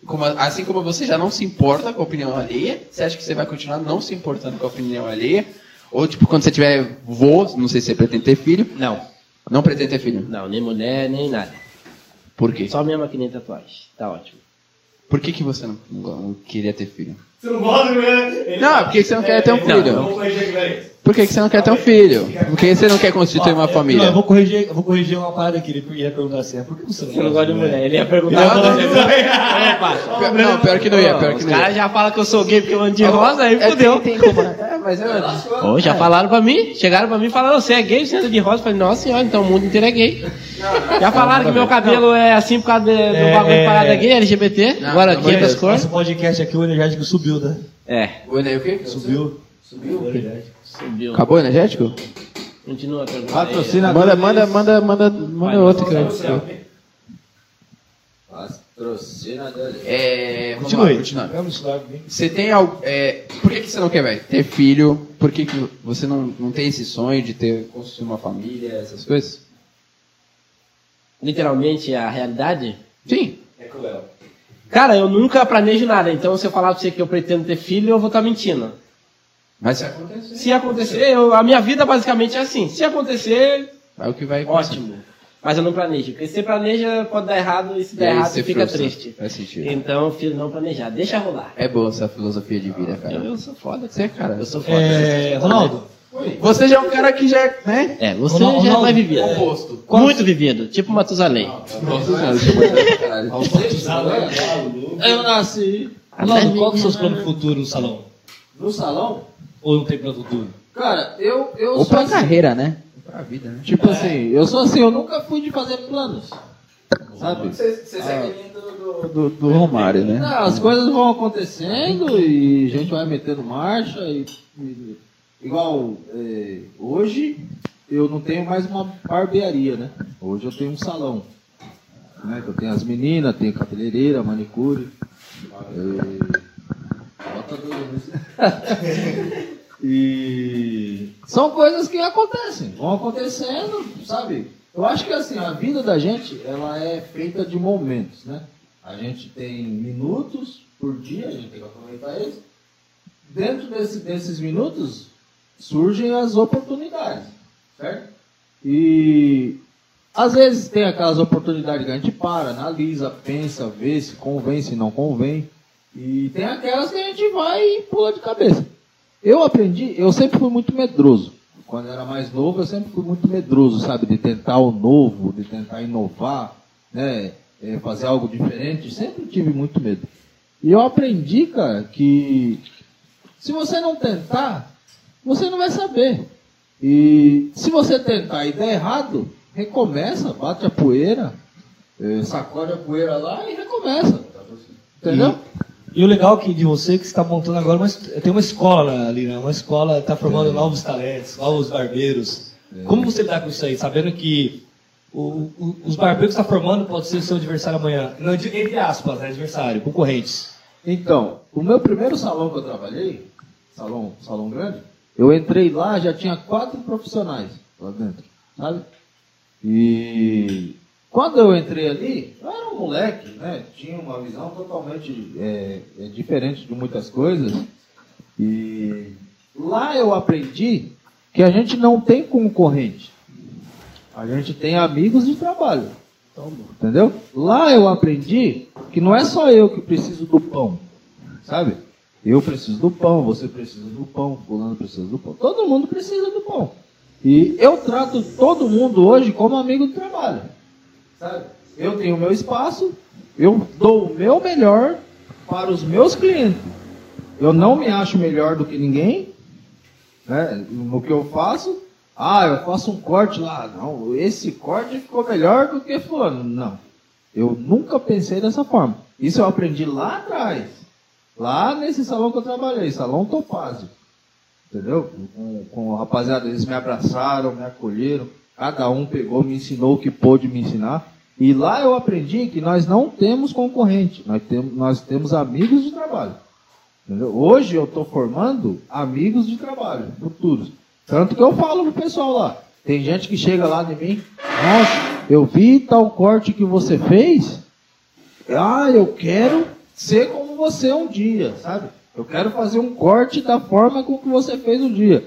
Como- assim como você já não se importa com a opinião alheia, você acha que você vai continuar não se importando com a opinião alheia? Ou, tipo, quando você tiver vô, não sei se você pretende ter filho, Não, não pretende ter filho. não, nem mulher, nem nada. Por quê? Só mesmo que nem tatuagem. Tá ótimo. Por que, que você não, não queria ter filho? Você não gosta, né? Não, por que que você não quer ter um filho? Por que, que você não quer ter um filho? Por que você não quer constituir uma Não, família? eu vou corrigir, eu vou corrigir uma parada aqui. Ele ia perguntar assim: por que você não, Você não gosta de mulher. Ele ia Não, perguntar. não, não. Pior- Não, pior que não ia, pior que Os não ia. caras já falam que eu sou gay porque eu ando de rosa, aí É, fudeu. tem- tem como- É, mas eu... Já falaram pra mim, chegaram pra mim e falaram, você é gay, você anda de rosa. Eu falei, nossa senhora, então o mundo inteiro é gay. Já falaram que meu cabelo é assim por causa de- do É, bagulho é. de parada gay, LGBT. Não, Agora não, aqui é das cores. Nosso podcast aqui, o energético subiu, né? É, O Enem, o quê? Subiu. Subiu? Subiu. Acabou o energético? Continua a pergunta. Patrocina Manda, manda, manda, manda, manda outro. que eu- Patrocinadores. É, Continue. bem. Você tem algo... É, por que, que você não quer, velho, ter filho? Por que, que você não, não tem esse sonho de ter, construir uma família, essas coisas? Literalmente a realidade? Sim. Cara, eu nunca planejo nada, então se eu falar pra você que eu pretendo ter filho, eu vou estar mentindo. Mas se acontecer, Se acontecer, eu- a minha vida basicamente é assim. Se acontecer, é o que vai acontecer. ótimo. Mas eu não planejo. Porque se você planeja, pode dar errado, e se E der aí errado, você fica frustra. triste. Faz sentido. Então eu prefiro não planejar. Deixa rolar. É boa essa filosofia de vida, cara. Eu, eu sou foda. Você, cara. Eu sou foda. É, Ronaldo, Você já é um cara que já, né? É, você Ronaldo, já é mais vivido. Oposto. Muito vivido. Tipo Matusalém. Eu nasci Ronaldo, qual que são os planos futuros no salão? no salão. Ou não tem plano futuro? Cara, eu, eu Ou sou pra assim. carreira, né? Pra vida, né? Tipo assim, eu sou assim, eu nunca fui de fazer planos. Sabe? Você segue do, do, do Romário, né? Não, as coisas vão acontecendo e a gente vai metendo marcha e, e- igual é, hoje eu não tenho mais uma barbearia, né? Hoje eu tenho um salão. Né? Eu tenho as meninas, tenho cabeleireira, manicure. é, Bota duro nisso. E são coisas que acontecem, vão acontecendo, sabe? Eu acho que assim, a vida da gente, ela é feita de momentos, né? A gente tem minutos por dia, a gente tem que aproveitar eles. Dentro desse- desses minutos surgem as oportunidades, certo? E às vezes tem aquelas oportunidades que a gente para, analisa, pensa, vê se convém, se não convém. E tem aquelas que a gente vai e pula de cabeça. Eu aprendi, eu sempre fui muito medroso. Quando eu era mais novo, eu sempre fui muito medroso, sabe? De tentar o novo, de tentar inovar, né? É, fazer algo diferente. Sempre tive muito medo. E eu aprendi, cara, que se você não tentar, você não vai saber. E se você tentar e der errado, recomeça, bate a poeira, eh, sacode a poeira lá e recomeça. Entendeu? E o legal que de você é que você está montando agora, mas tem uma escola ali, né? Uma escola está formando novos talentos, novos barbeiros. Como você lidar com isso aí, sabendo que o- o- os barbeiros que está formando pode ser o seu adversário amanhã? Não, entre aspas, né? adversário, concorrentes. Então, o meu primeiro salão que eu trabalhei, salão, salão grande, Eu entrei lá, já tinha quatro profissionais lá dentro, sabe? E quando eu entrei ali, eu era um moleque, né? Tinha uma visão totalmente é, é, diferente de muitas coisas. E lá eu aprendi que a gente não tem concorrente. A gente tem amigos de trabalho. Entendeu? Lá eu aprendi que não é só eu que preciso do pão. Sabe? Eu preciso do pão, você precisa do pão, fulano precisa do pão. Todo mundo precisa do pão. E eu trato todo mundo hoje como amigo de trabalho. Sabe? Eu tenho o meu espaço, eu dou o meu melhor para os meus clientes. Eu não me acho melhor do que ninguém né, no que eu faço. Ah, eu faço um corte lá. Não, esse corte ficou melhor do que fulano. Não. Eu nunca pensei dessa forma. Isso eu aprendi lá atrás. Lá nesse salão que eu trabalhei, Salão Topázio. Entendeu? Com, com rapaziada, eles me abraçaram, me acolheram. Cada um pegou, me ensinou o que pôde me ensinar. E lá eu aprendi que nós não temos concorrente, nós temos, nós temos amigos de trabalho. Entendeu? Hoje eu estou formando amigos de trabalho, futuros. Tanto que eu falo pro pessoal lá. Tem gente que chega lá de mim, nossa, eu vi tal corte que você fez. Ah, eu quero ser você um dia, sabe? Eu quero fazer um corte da forma com que você fez um dia.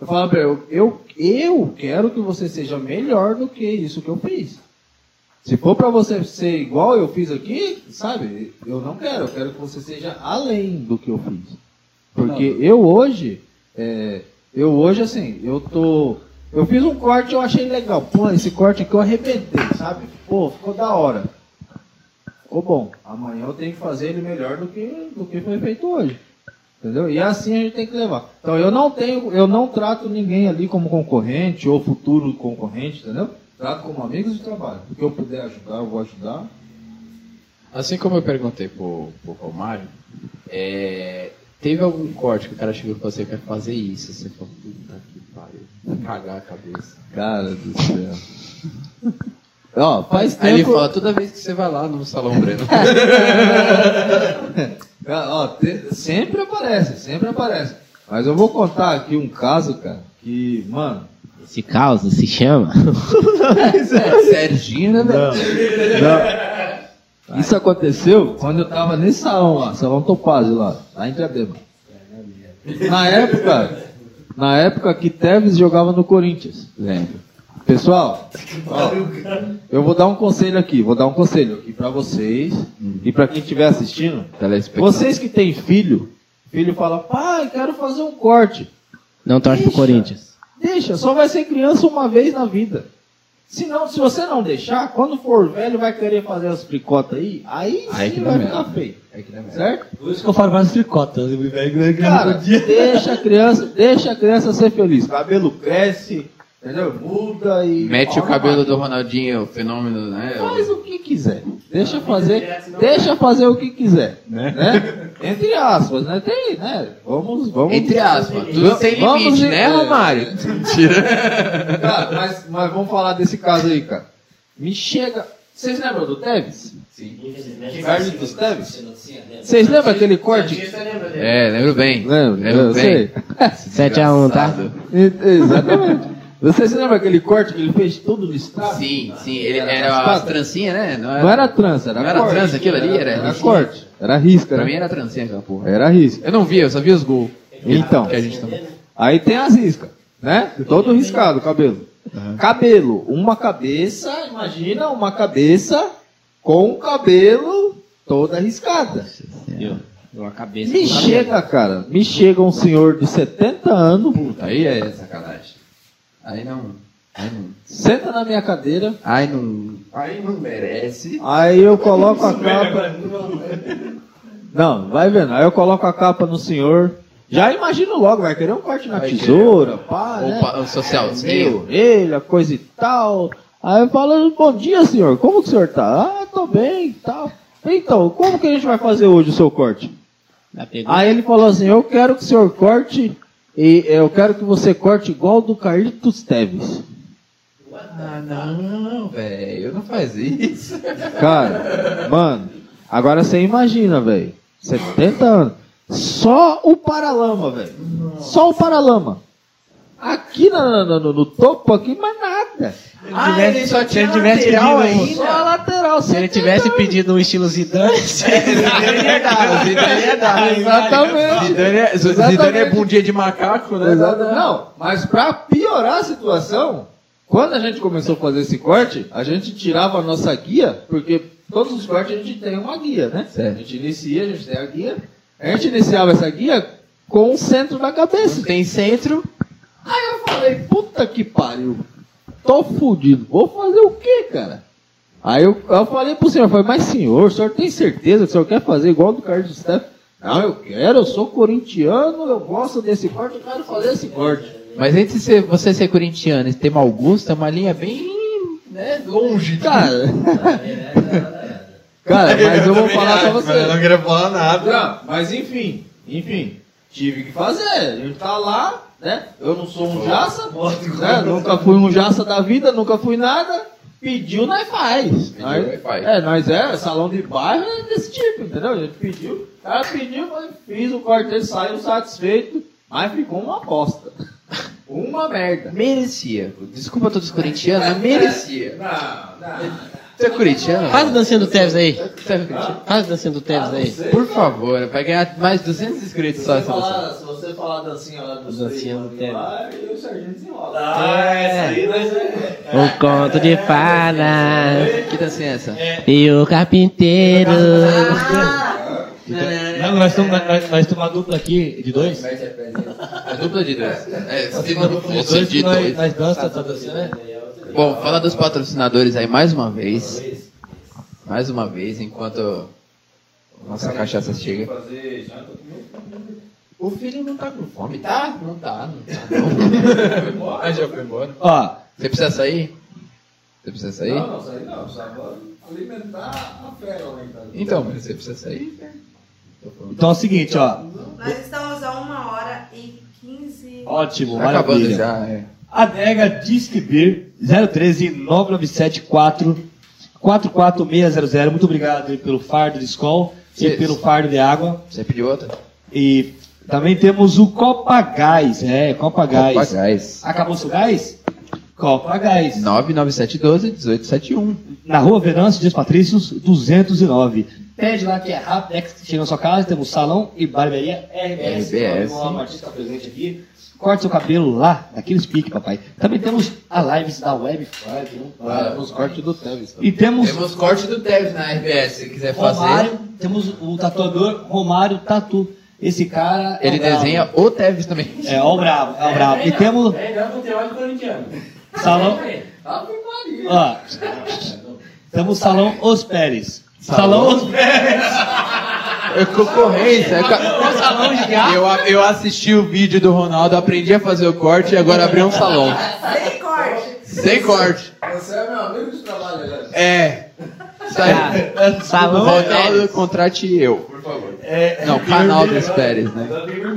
Eu falo eu, eu, eu quero que você seja melhor do que isso que eu fiz. Se for para você ser igual eu fiz aqui, sabe? Eu não quero, eu quero que você seja além do que eu fiz. Porque eu hoje, é, eu hoje assim, eu tô. Eu fiz um corte eu achei legal. Pô, esse corte aqui eu arrebentei, sabe? Pô, ficou da hora. Ficou bom. Amanhã eu tenho que fazer ele melhor do que, do que foi feito hoje. Entendeu? E assim a gente tem que levar. Então eu não tenho, eu não trato ninguém ali como concorrente ou futuro concorrente, entendeu? Trato como amigos de trabalho. O que eu puder ajudar, eu vou ajudar. Assim como eu perguntei pro, pro Romário, é, teve algum corte que o cara chegou e falou assim, eu quero fazer isso. Você falou, puta que pariu, cagar a cabeça. Cara do céu. Ó, faz Aí ele tempo. fala, toda vez que você vai lá no Salão Breno. Ah, ó, te- sempre aparece, sempre aparece. Mas eu vou contar aqui um caso, cara, que, mano. Esse caos se chama. Serginho, né, velho? Não. Isso aconteceu quando eu tava nesse salão lá, salão Topázio lá, lá em Diadema. Na época, na época que Tevez jogava no Corinthians. Pessoal, ó, eu vou dar um conselho aqui, vou dar um conselho aqui pra vocês e pra quem estiver assistindo. Vocês que têm filho, filho fala, pai, quero fazer um corte. Não torce pro Deixa. Corinthians. Deixa, só vai ser criança uma vez na vida. Se não, se você não deixar, quando for velho vai querer fazer as picotas aí, aí, Aí sim vai ficar feio. É que dá merda. Certo? Por isso que eu falo várias tricotas. Cara, deixa a criança, deixa a criança ser feliz. Cabelo cresce, entendeu? Muda e. Mete o cabelo do Ronaldinho, o fenômeno, né? Faz o que quiser. Deixa fazer, deixa fazer o que quiser, né? Entre aspas, né? Tem, né? Vamos, vamos. Entre aspas, tudo tem Vamos limite, em- né, é. Romário? Mentira. Cara, mas, mas vamos falar desse caso aí, cara. Me chega. Vocês lembram do Tevez? Sim. Carlitos Tevez? Vocês lembram aquele corte? É, lembro bem. Lembro, lembro bem. sei. 7x1, tá? E- Exatamente. Vocês lembram aquele corte que ele fez tudo listrado? Sim, sim, ele era as trancinhas, né? Não era, Não era trança, era Não era corte. trança aquilo ali, era Era corte. Era risca, Pra né? mim era trancinha aquela porra. Era risca. Eu não via, eu só via os gols. Então. Que a gente. Aí tem as riscas, né? Todo riscado o cabelo. Cabelo, uma cabeça, imagina uma cabeça com o cabelo toda riscada. Uma cabeça. Me chega, cara, me chega um senhor de 70 anos, Aí é sacanagem. Aí não. Aí não. senta na minha cadeira, Aí não. Aí não merece. aí eu coloco a capa. Não, vai vendo. Aí eu coloco a capa no senhor. Já imagino logo, vai querer um corte na tesoura, pá, né? Opa, o social meia skill. orelha, coisa e tal. Aí eu falo, bom dia, senhor, como que o senhor tá? Ah, tô bem e tal. Então, como que a gente vai fazer hoje o seu corte? Aí ele falou assim, eu quero que o senhor corte, e eu quero que você corte igual do Carlitos Teves. Ah, não, velho, não faz isso. Cara, mano, agora você imagina, velho, 70 anos, só o paralama, velho, só o paralama. Aqui no, no- no- no topo, aqui, mas nada. Ah, ele só se tinha ele tivesse lateral pedido- ainda. Só a lateral. Se ele tivesse pedido um estilo Zidane, Zidane ia dar, Zidane ia dar. Exatamente. Zidane é, Zidane é bom dia de macaco, né? Exato. Não, mas pra piorar a situação, quando a gente começou a fazer esse corte, a gente tirava a nossa guia, porque todos os cortes a gente tem uma guia, né? Certo. A gente inicia, a gente tem a guia. A gente iniciava essa guia com o centro da cabeça. Não tem centro. Aí eu falei, puta que pariu. Tô fudido. Vou fazer o quê, cara? Aí eu, eu falei pro senhor, eu falei, mas senhor, o senhor tem certeza que o senhor quer fazer igual do Carlos Steff? Não, eu quero, eu sou corintiano, eu gosto desse corte, eu quero fazer esse corte. Mas entre ser- você ser corintiano e ter mau gosto, é uma linha bem né, longe. Cara. cara, mas eu vou falar pra você. Eu não queria falar nada. Não, mas enfim, enfim, tive que fazer. A gente tá lá, né? Eu não sou um jaça, né? Nunca fui um jaça da vida, nunca fui nada. Pediu, nós faz. Nós- nós faz. É, nós é, salão de bairro é desse tipo, entendeu? A gente pediu, o cara pediu, mas fiz o corte dele, saiu satisfeito, mas ficou uma bosta. Uma merda. Merecia. Desculpa todos os corintianos, mas merecia. Não, não. Você é corintiano? faz a dancinha do Tevez aí. É? Faz a dancinha do Tevez aí. Por favor, vai ganhar mais 200 inscritos Se só você, essa falar, se você falar dancinha lá do Dancinha do Tevez. e o Sargento desenrola. Ah, essa aí nós é. Um conto de fada Que dancinha é essa? e o carpinteiro. Não, nós estamos nós, nós estamos uma dupla aqui de dois. A dupla de dois. É, se Uma dupla de dois. nós dançamos essa dancinha, né? Bom, fala dos patrocinadores aí mais uma vez. Mais uma vez, enquanto nossa cachaça chega. O filho não tá com fome, tá? Não tá, não tá. Não. Ah, já foi embora. Ó, Você precisa sair? Você precisa sair? Não, não, aí não. Precisava alimentar a fera lá em casa. Então, mas você precisa sair? então é o seguinte, ó. Nós estamos a uma hora e 15. Ótimo, Tá acabando maravilha. já, é. Adega Disque Beer 013 9974 44600. Muito obrigado pelo fardo de escol e pelo fardo de água. Você pediu outra? E também temos o Copa Gás. É, Copa Gás. Copa Gás. Acabou seu gás? Copa Gás. 99712 1871. Na rua Venâncio Dias Patrícios, 209. Pede lá que é rápido, é que chega na sua casa, temos salão e barbearia RBS. RBS. O Martins está presente aqui. Corte seu cabelo lá, naqueles piques, papai. Também temos a lives da Web Friday, né? Os cortes do Tevez. E temos Temos corte do Tevez na RBS, se quiser fazer. Romário, temos o tatuador Romário Tatu. Esse cara. é Ele desenha o Tevez também. É, ó o brabo, é o brabo. E temos salão. Ó, temos salão Os Pérez. Salão Os Pérez. É concorrência. É ca- Salão de gato. Eu, eu assisti o vídeo do Ronaldo, aprendi a fazer o corte e agora abri um salão. Sem corte. Sem corte. Você é meu amigo de trabalho, né? É. Isso aí. Salão Ronaldo, contrate eu, por favor. É, Não, canal dos Pérez, né? Pedro,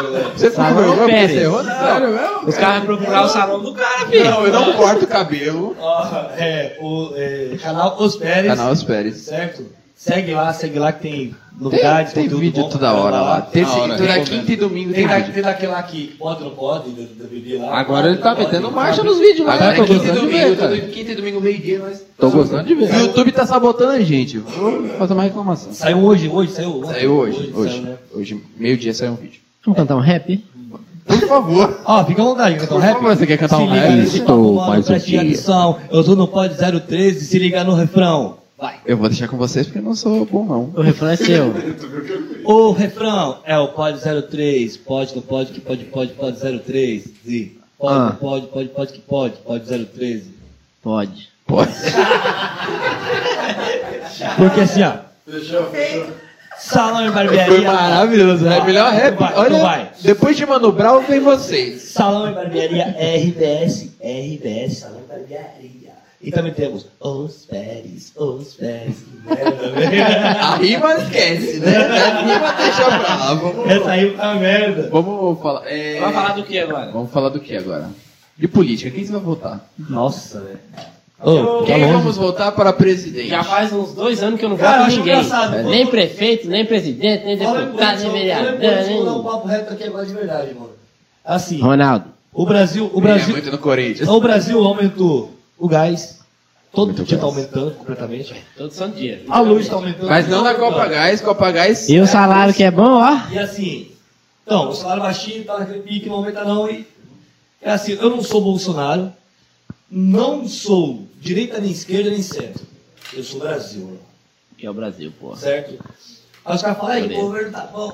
agora. Você ficou vergonha porque Pérez. você errou? Sério mesmo? Os caras vão procurar o salão do cara, filho. Não, eu não corto o cabelo. Ó, é, o é, canal Os Pérez. Canal Os Pérez. Certo? Segue lá, segue lá que tem novidades, Tem, tem vídeo bom toda hora lá. Terça, Da hora, toda quinta e domingo tem Tem, da, vídeo. tem daquele lá que pode ou não pode, do, do DVD lá. Agora ele tá metendo marcha nos vídeos lá. Agora Tô é quinta e domingo, todo quinta e domingo, meio-dia, mas. Tô gostando de O ver. YouTube tá sabotando a gente. Vou fazer uma reclamação. Saiu hoje, hoje, saiu. Saiu hoje, hoje. né? Hoje, meio-dia saiu um vídeo. Vamos cantar um rap? Por favor. Ó, fica à vontade, cantar um Por rap? favor, você quer cantar um rap? Estou mais um dia. atenção. Eu tô no pod 013, se liga no refrão. Vai. Eu vou deixar com vocês porque eu não sou bom, não. O refrão é seu. O refrão é o pod 03, pode, não pode, que pode, pode, pode 03. E pode, Ah. pode, pode, pode, que pode, pode 013. Pode. Pode. Porque assim, ó, Feito. salão e barbearia. Foi maravilhoso. É melhor rap. Vai, Olha, vai. depois de Mano Brown, vem vocês. Salão e barbearia RBS, RBS, salão e barbearia. E também temos os Pérez, os Pérez. A rima esquece, né? A rima deixa. Vamos, Essa aí tá merda. vamos falar. é, Vai falar do que agora? Vamos falar do que agora? De política. Quem você vai votar? Nossa, velho. Tá Quem longe. vamos votar para presidente? Já faz uns dois anos que eu não Cara, voto ninguém. engraçado. Nem prefeito, nem presidente, nem deputado, nem vereador. Vou dar um papo reto aqui agora de verdade, mano. Assim, Ronaldo, O Brasil, o Ele Brasil, É muito no Corinthians. o Brasil aumentou o gás. Todo Muito dia está aumentando completamente. Todo santo dia. A luz está aumentando. Mas não na Copa Gás, Copa Gás. E o salário que é bom, ó. E assim, então, o salário baixinho, tá naquele pique, não aumenta não. E é assim, eu não sou Bolsonaro, não sou direita nem esquerda nem centro. Eu sou Brasil, Que é o Brasil, pô. certo? Aí os caras falam, "Ai, que Beleza. o governo tá bom.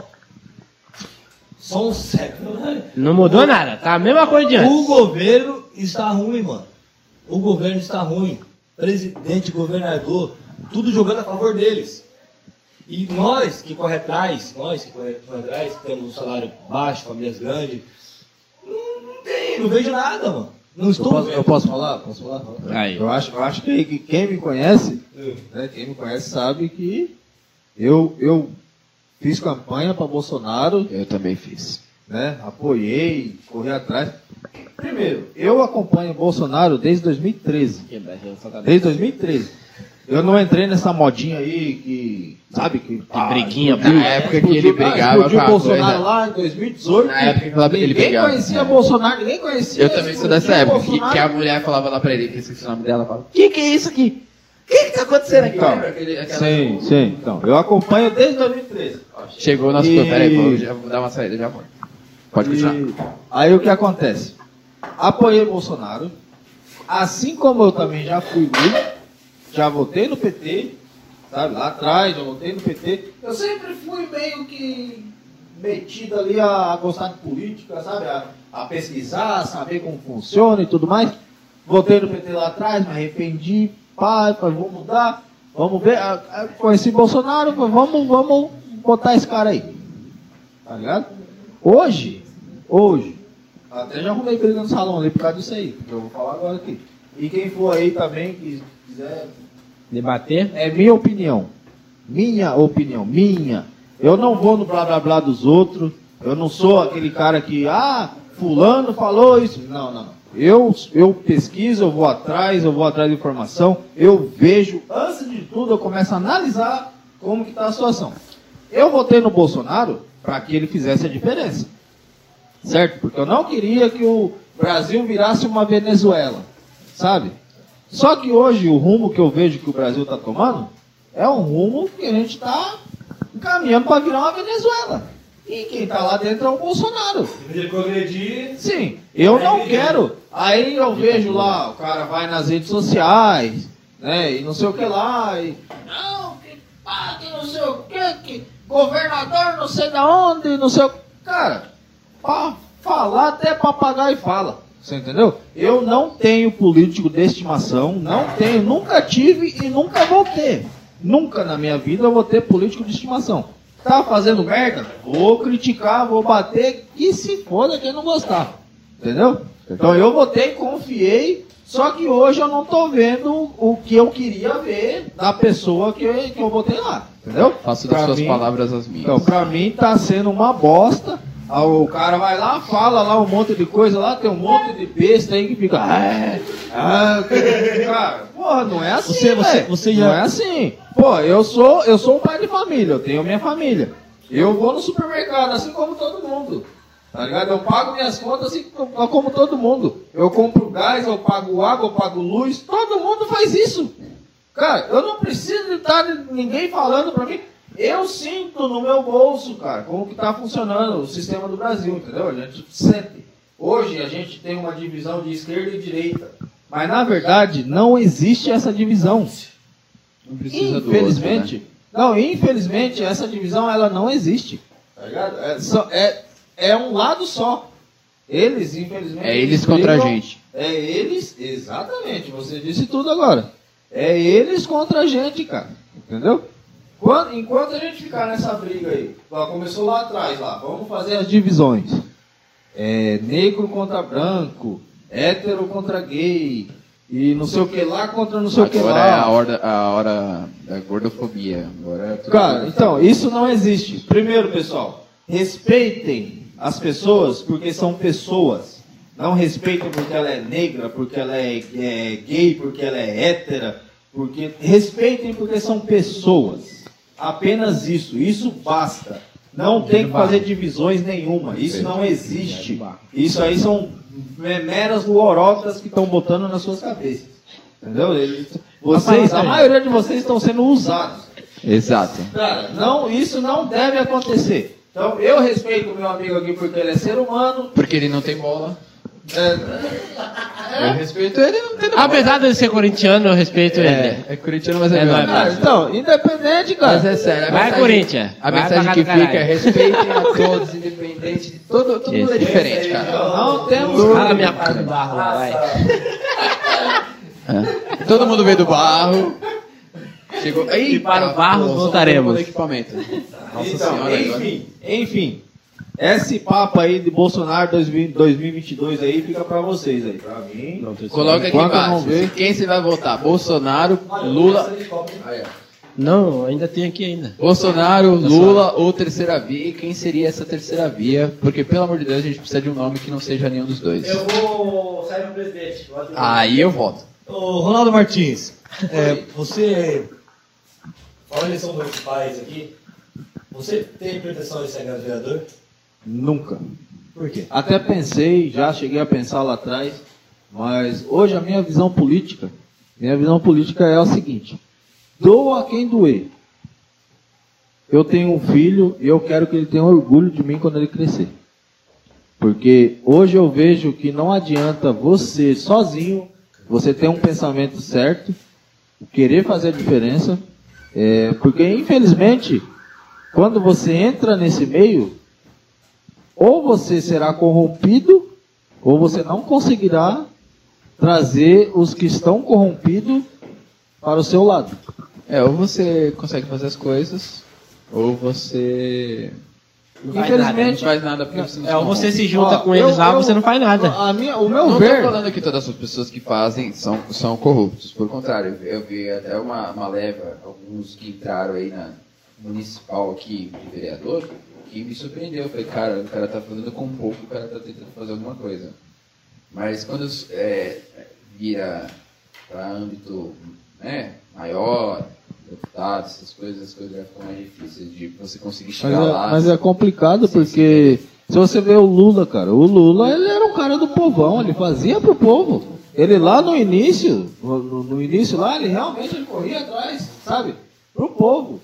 Só um século, né? Não mudou nada, tá a mesma coisa de O antes. governo está ruim, mano. O governo está ruim. Presidente, governador, tudo jogando a favor deles. E nós que corre atrás, nós que corre, corre atrás, que temos um salário baixo, famílias grandes, não, não tem, não vejo nada, mano. Não Eu estou posso, vendo. eu posso falar? Posso falar? Aí. Eu acho, eu acho que, que quem me conhece, né, quem me conhece sabe que eu, eu fiz campanha para Bolsonaro, Eu também fiz. né, apoiei, corri atrás. Primeiro, eu acompanho o Bolsonaro desde 2013. Que Brasil só tá- Desde 2013. Eu não entrei nessa modinha aí que, sabe, que... Que briguinha, Na época que ele ah, brigava explodiu com a o Bolsonaro coisa. lá em 2018. Na época que ele ninguém brigava. conhecia É. Bolsonaro, ninguém conhecia. Eu também sou dessa época, que, a mulher falava lá pra ele, que esqueci o nome dela, falava, que que é isso aqui? O que que tá acontecendo aqui? Então, aquele- aquela- Sim, sim. Então, eu acompanho desde 2013. Chegou o nosso... E- Peraí, vou, já vou dar uma saída, já vou. Pode continuar. E aí o que acontece? Apoiei Bolsonaro, assim como eu também já fui Lula, já votei no PT, sabe, lá atrás, já votei no PT. Eu sempre fui meio que metido ali a, gostar de política, sabe, a, a pesquisar, a saber como funciona e tudo mais. Votei no PT lá atrás, me arrependi, falei, vou mudar, vamos ver. Ah, ah, Conheci Bolsonaro, vamos, vamos botar esse cara aí. Tá ligado? Hoje, hoje, até já arrumei briga no salão ali por causa disso aí, que eu vou falar agora aqui. E quem for aí também, que quiser, Debater? é minha opinião. Minha opinião, minha. Eu não vou no blá blá blá dos outros. Eu não sou aquele cara que, ah, fulano falou isso. Não, não. Eu, eu pesquiso, eu vou atrás, eu vou atrás de informação, eu vejo, antes de tudo, eu começo a analisar como que está a situação. Eu votei no Bolsonaro para que ele fizesse a diferença. Certo? Porque eu não queria que o Brasil virasse uma Venezuela. Sabe? Só que hoje o rumo que eu vejo que o Brasil está tomando é um rumo que a gente está caminhando para virar uma Venezuela. E quem está lá dentro é o Bolsonaro. Ele progredir. Sim, eu não quero. Aí eu vejo lá, o cara vai nas redes sociais, né? E não sei o que lá. E, não, que pá, que não sei o que, que governador não sei da onde, não sei o que. Cara, pra falar até papagaio fala. Você entendeu? Eu não tenho político de estimação, não tenho, nunca tive e nunca vou ter. Nunca na minha vida eu vou ter político de estimação. Tá fazendo merda? Vou criticar, vou bater, e se foda quem não gostar. Entendeu? Então eu votei, confiei, só que hoje eu não tô vendo o que eu queria ver da pessoa que eu, que eu votei lá. Entendeu? Faço das Pra suas mim- palavras as minhas. então, pra mim tá sendo uma bosta. O cara vai lá, fala lá um monte de coisa lá, tem um monte de besta aí que fica. "Ah, ah, que-" cara, porra, não é assim. Você- você- você já- Não é assim. Pô, eu sou, eu sou um pai de família, eu tenho minha família. Eu vou no supermercado, assim como todo mundo. Tá ligado? Eu pago minhas contas assim como como todo mundo. Eu compro gás, eu pago água, eu pago luz. Todo mundo faz isso. Cara, eu não preciso de estar ninguém falando pra mim. Eu sinto no meu bolso, cara, como que tá funcionando o sistema do Brasil, entendeu? A gente sente. Hoje a gente tem uma divisão de esquerda e direita. Mas na verdade não existe essa divisão. Não precisa do outro, Infelizmente. né? Não, infelizmente essa divisão ela não existe. Tá? É, só- é, é um lado só. Eles, infelizmente. É eles contra a gente. É eles, exatamente. Você disse tudo agora. É eles contra a gente, cara. Entendeu? Quando- enquanto a gente ficar nessa briga aí, ó, começou lá atrás, lá, vamos fazer as divisões. É, negro contra branco, hétero contra gay, e não sei o que lá contra não sei o que Agora lá. é a hora, a hora da gordofobia. Agora é Cara, então, isso não existe. Primeiro, pessoal, respeitem as pessoas porque são pessoas. Não respeitem porque ela é negra, porque ela é, é gay, porque ela é hétera. Porque... Respeitem porque são pessoas. Apenas isso. Isso basta. Não tem que fazer divisões nenhuma. Isso não existe. Isso aí são é, meras lorotas que estão botando nas suas cabeças. Entendeu? Eles- vocês, a maioria de vocês estão sendo usados. Exato. Não, isso não deve acontecer. Então, eu respeito o meu amigo aqui porque ele é ser humano. Porque ele não tem bola. É, Eu respeito ele, não tem. Apesar de ele ser corintiano, eu respeito ele. É, é corintiano, mas é, É meu ah, então, independente, cara. Mas é sério. a Vai, Corinthians. A mensagem que fica é respeitem a todos, independente de todo, todo mundo é diferente, cara. Não temos. Fala minha parte do barro lá, vai. Todo mundo veio do barro. Chegou. Eita, E para o barro voltaremos. equipamento. Nossa Então, senhora, agora. enfim, enfim. Esse papo aí de Bolsonaro 2000 2022 aí fica pra vocês aí. Pra mim. Coloca aqui embaixo. ver- Quem você vai votar? Bolsonaro, Lula. Não, ainda tem aqui ainda. Bolsonaro, Lula ou terceira via? E quem seria essa terceira via? Porque, pelo amor de Deus, a gente precisa de um nome que não seja nenhum dos dois. Eu vou sair para presidente. Aí eu voto. Ô, Ronaldo Martins, é, você. Falando em eleição municipais aqui, você tem pretensão de ser vereador? Nunca. Por quê? Até pensei, já cheguei a pensar lá atrás, mas hoje a minha visão política, minha visão política é a seguinte: doa quem doer. Eu tenho um filho e eu quero que ele tenha orgulho de mim quando ele crescer. Porque hoje eu vejo que não adianta você sozinho, você ter um pensamento certo, querer fazer a diferença, é, porque infelizmente, quando você entra nesse meio, ou você será corrompido, ou você não conseguirá trazer os que estão corrompidos para o seu lado. É, ou você consegue fazer as coisas, ou você. faz Infelizmente, não faz nada porque você não É, ou você se junta Ó, com eles eu- lá, eu- você não faz nada. A minha, o meu Não ver. estou falando que todas as pessoas que fazem são, são corruptos. Por contrário, eu vi até uma, uma leva, alguns que entraram aí na municipal aqui de vereador, que me surpreendeu. Eu falei, cara, o cara tá fazendo com pouco, o cara tá tentando fazer alguma coisa. Mas quando é, vira para âmbito né, maior, deputado, essas coisas, as coisas já ficam mais difíceis de você conseguir Mas chegar é, lá. mas é complicado Sim, porque se você vê o Lula, cara, o Lula ele era um cara do povão, ele fazia pro povo. Ele lá no início, no, no- no início lá, ele realmente ele corria atrás, sabe? Pro povo.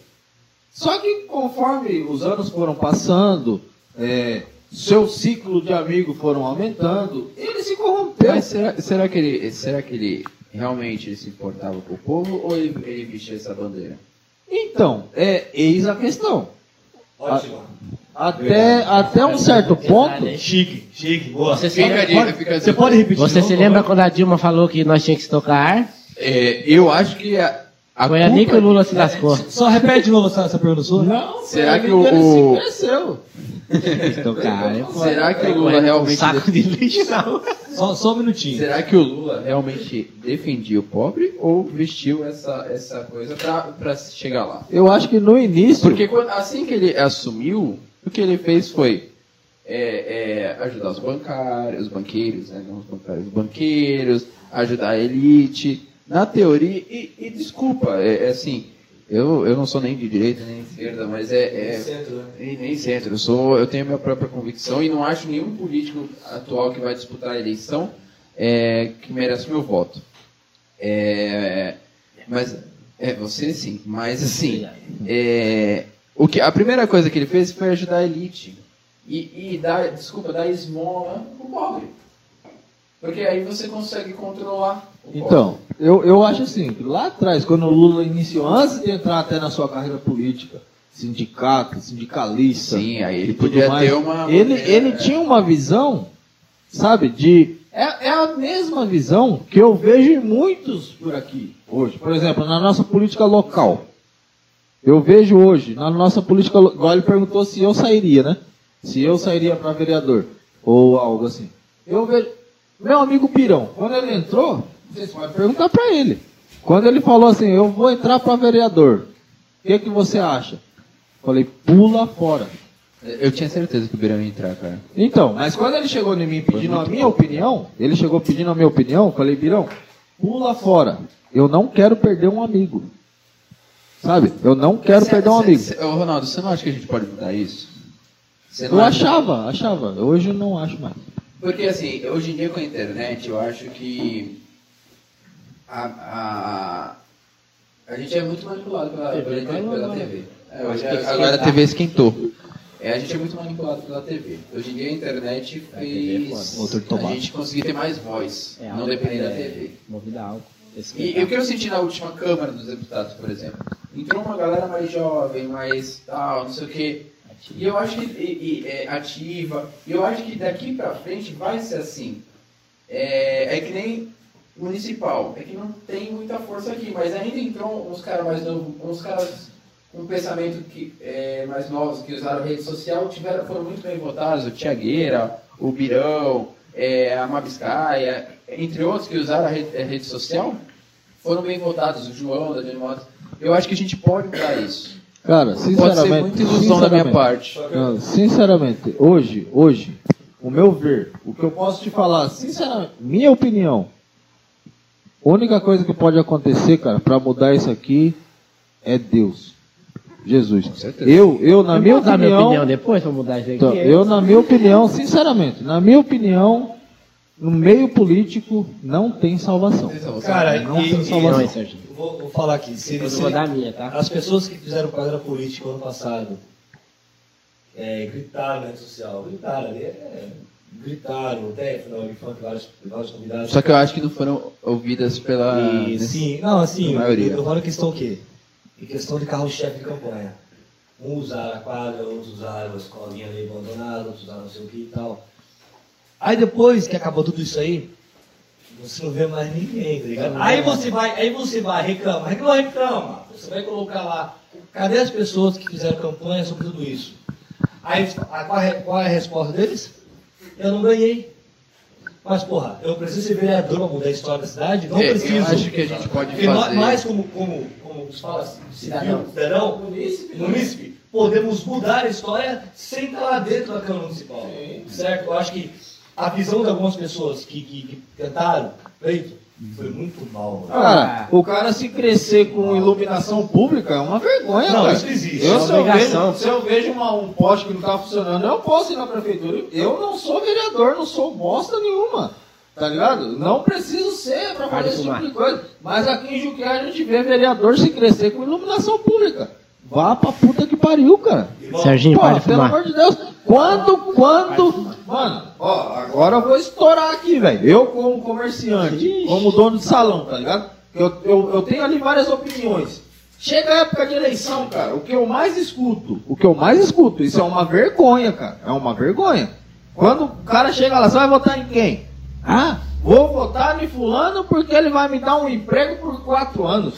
Só que conforme os anos foram passando, é, seu ciclo de amigos foram aumentando, ele se corrompeu. Mas será, será que ele, será que ele realmente ele se importava com o povo ou ele, ele vestia essa bandeira? Então, é eis a questão. Ótimo. Até, até um certo ponto. Chique, chique, boa. Você Fica a pode, dica, a você pode repetir? Você se lembra quando a Dilma falou que nós tínhamos que estocar É, eu acho que a, a? Foi ali que o Lula se lascou. Só repete de novo essa, essa pergunta sua. Não, Será que o- ele o- se cresceu? Estocar. é foda. Será que o Lula realmente Saco de lixo, não. Só, só um minutinho. Será que o Lula realmente defendia o pobre ou vestiu essa, essa coisa pra, pra chegar lá? Eu acho que no início. Porque quando- assim que ele assumiu, o que ele fez foi é, é, ajudar os bancários, os banqueiros, né, não os bancários, os banqueiros, ajudar a elite, na teoria, e, e desculpa, é, é assim, eu, eu não sou nem de direita nem de esquerda, mas é, é Centro, né? nem, nem centro, eu, sou, eu tenho a minha própria convicção e não acho nenhum político atual que vai disputar a eleição é, que merece meu voto. É, mas é, você sim, mas assim, é, o que, a primeira coisa que ele fez foi ajudar a elite e, e dar, desculpa, dar esmola pro pobre. Porque aí você consegue controlar. Então, eu, eu acho assim, lá atrás, quando o Lula iniciou, antes de entrar até na sua carreira política, sindicato, sindicalista. Sim, aí ele podia mais, ter uma. Ele, ele tinha uma visão, sabe, de. É, é a mesma visão que eu vejo em muitos por aqui hoje. Por exemplo, na nossa política local. Eu vejo hoje, na nossa política local. Igual ele perguntou se eu sairia, né? Se eu sairia para vereador. Ou algo assim. Eu vejo. Meu amigo Pirão, quando ele entrou, vocês podem perguntar para ele. Quando ele falou assim, eu vou entrar para vereador, o que, que você acha? Falei, pula fora. Eu tinha certeza que o Beirão ia entrar, cara. Então, mas quando ele chegou em mim pedindo a minha opinião, ele chegou pedindo a minha opinião, eu falei, Birão, pula fora. Eu não quero perder um amigo. Sabe? Eu não quero Cê- perder um cê- amigo. cê- Ô, Ronaldo, você não acha que a gente pode mudar isso? Eu acha- achava, achava. Hoje eu não acho mais. Porque assim, hoje em dia com a internet, eu acho que a, a, a gente é muito manipulado pela, pela, internet, pela TV. É, hoje, agora a. TV esquentou. É, a gente é muito manipulado pela TV. Hoje em dia a internet fez Motor de a gente conseguir ter mais voz, É, não depender da TV. Movida a álcool. E, e o que eu senti na última Câmara dos Deputados, por exemplo? Entrou uma galera mais jovem, mais tal, não sei o quê. E eu acho que e, e, é, ativa. E eu acho que daqui pra frente vai ser assim. É, é que nem municipal. É que não tem muita força aqui, mas ainda entrou uns caras mais novos, uns caras com um pensamento que, é, mais novos que usaram rede social, tiveram, foram muito bem votados, o Tiagueira, o Birão, é, a Mabiscaia, entre outros que usaram a rede, a rede social, foram bem votados, o João da Genimotos. Eu acho que a gente pode mudar isso. Cara, Pode sinceramente. ser muita ilusão da minha sinceramente, parte. Não, sinceramente, hoje, hoje, o meu ver, o que eu posso te falar, sinceramente, minha opinião, a única coisa que pode acontecer, cara, pra mudar isso aqui é Deus. Jesus. Eu, eu na Eu minha dar minha opinião, opinião depois pra mudar isso aqui. então, eu na minha opinião, sinceramente, na minha opinião, no meio político não tem salvação. Cara, Não e, tem e- salvação. Não, hein, Sérgio? vou, vou falar aqui. Se, Eu se- vou dar a minha, tá? as pessoas que fizeram carreira política ano passado é, gritaram na rede social, gritaram ali, é, gritaram, até final de funk, vários, vários convidados. Só que eu acho que não foram ouvidas pela. E, sim, não, assim, maioria. eu, falo em questão o quê? Em questão de carro-chefe de campanha. Uns usaram a quadra, outros usaram a escolinha ali abandonada, outros usaram não sei o que e tal. Aí depois que acabou tudo isso aí, você não vê mais ninguém, tá ligado? Aí você vai, aí você vai, reclama, reclama, reclama. Você vai colocar lá, cadê as pessoas que fizeram campanha sobre tudo isso? Aí qual, é, qual é a resposta deles? Eu não ganhei. Mas, porra, eu preciso ser vereador para mudar a história da cidade? Não É, eu preciso. acho que a gente pode nós, fazer- nós como, como, como se fala, cidadão, Cidadão. cidadão munícipe, podemos mudar a história sem estar lá dentro da Câmara Municipal. Certo? Eu acho que a visão de algumas pessoas que, que, que tentaram, feito, foi muito mal. Cara, o cara se crescer com iluminação pública é uma vergonha, Não, cara. isso existe. Eu, É se, eu vejo, se eu vejo uma- um poste que não tá funcionando, eu posso ir na prefeitura. Eu não sou vereador, não sou bosta nenhuma. Tá ligado? Não preciso ser pra Para fazer esse tipo de coisa. Mas aqui em Juqueá a gente vê vereador se crescer com iluminação pública. Vá pra puta que pariu, cara. Serginho, Porra, para pelo fumar. amor de Deus. Quando, quando. Mano, ó, agora eu vou estourar aqui, velho. Eu, como comerciante, como dono de salão, tá ligado? Eu, eu, eu tenho ali várias opiniões. Chega a época de eleição, cara. O que eu mais escuto, o que eu mais escuto, isso é uma vergonha, cara. É uma vergonha. Quando o cara chega lá, você vai votar em quem? Ah, vou votar em fulano porque ele vai me dar um emprego por quatro anos.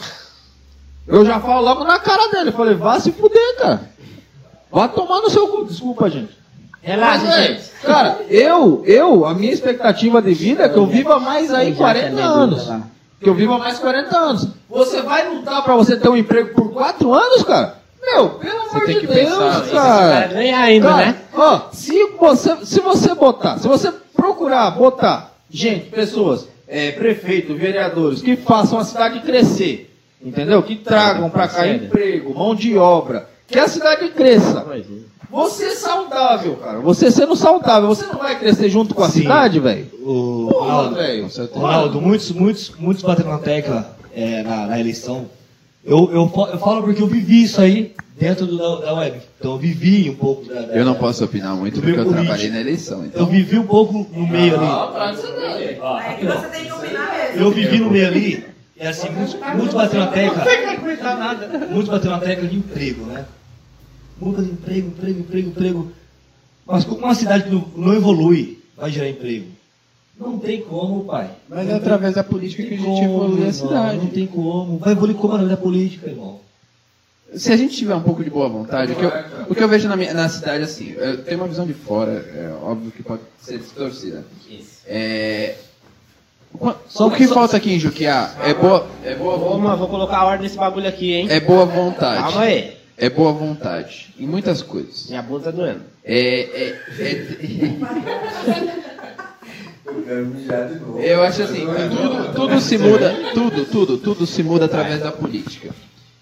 Eu já falo logo na cara dele. Falei, vá se fuder, cara. Vá tomar no seu cu. Desculpa, gente. Relaxa, Mas, é, gente. Cara, eu, eu, a minha expectativa de vida é que eu viva mais aí Já 40 também, anos. Que eu viva mais 40 anos. Você vai lutar pra você ter um emprego por 4 anos, cara? Meu, pelo amor tem de que Deus, pensar, cara. cara ganha ainda, Cara, né? ó, se você, se você botar, se você procurar botar gente, pessoas, é, prefeito, vereadores, que façam a cidade crescer, entendeu? Que tragam pra cá emprego, mão de obra, que a cidade cresça. Você é saudável, cara. Você sendo saudável, você não vai crescer junto com a Sim. cidade, velho? O Ronaldo, muitos, muitos, muitos bateram na tecla é, na, na eleição. Eu, eu, eu falo porque eu vivi isso aí dentro do, da, da web. Então eu vivi um pouco da. da- Eu não posso opinar muito porque eu trabalhei político. na eleição. Eu Então. vivi um pouco no meio ali. É aqui, que ó. você tem que opinar mesmo. Eu vivi no meio ali, e assim, muitos, bateram na tecla. Muitos bateram na tecla de emprego, né? Muitas emprego, emprego, emprego, emprego. Mas como uma cidade que não, não evolui, vai gerar emprego? Não tem como, pai. Mas é através da política que a gente como, evolui a irmão, cidade. Não tem como. Vai evoluir como através da política, irmão. Se a gente tiver um pouco de boa vontade, o que eu, o que eu vejo na, minha, na cidade, assim, eu tenho uma visão de fora, é óbvio que pode ser distorcida. É, o- Só- o que falta aqui em Juquiá é boa, é boa, Ô, mano, vou colocar a ordem nesse bagulho aqui, hein? é boa vontade. Calma aí. É boa vontade. Em muitas coisas. Minha bunda tá doendo. É, é, é- Eu quero mijar de novo. eu acho assim, tudo, tudo se muda, tudo, tudo, tudo se muda através da política.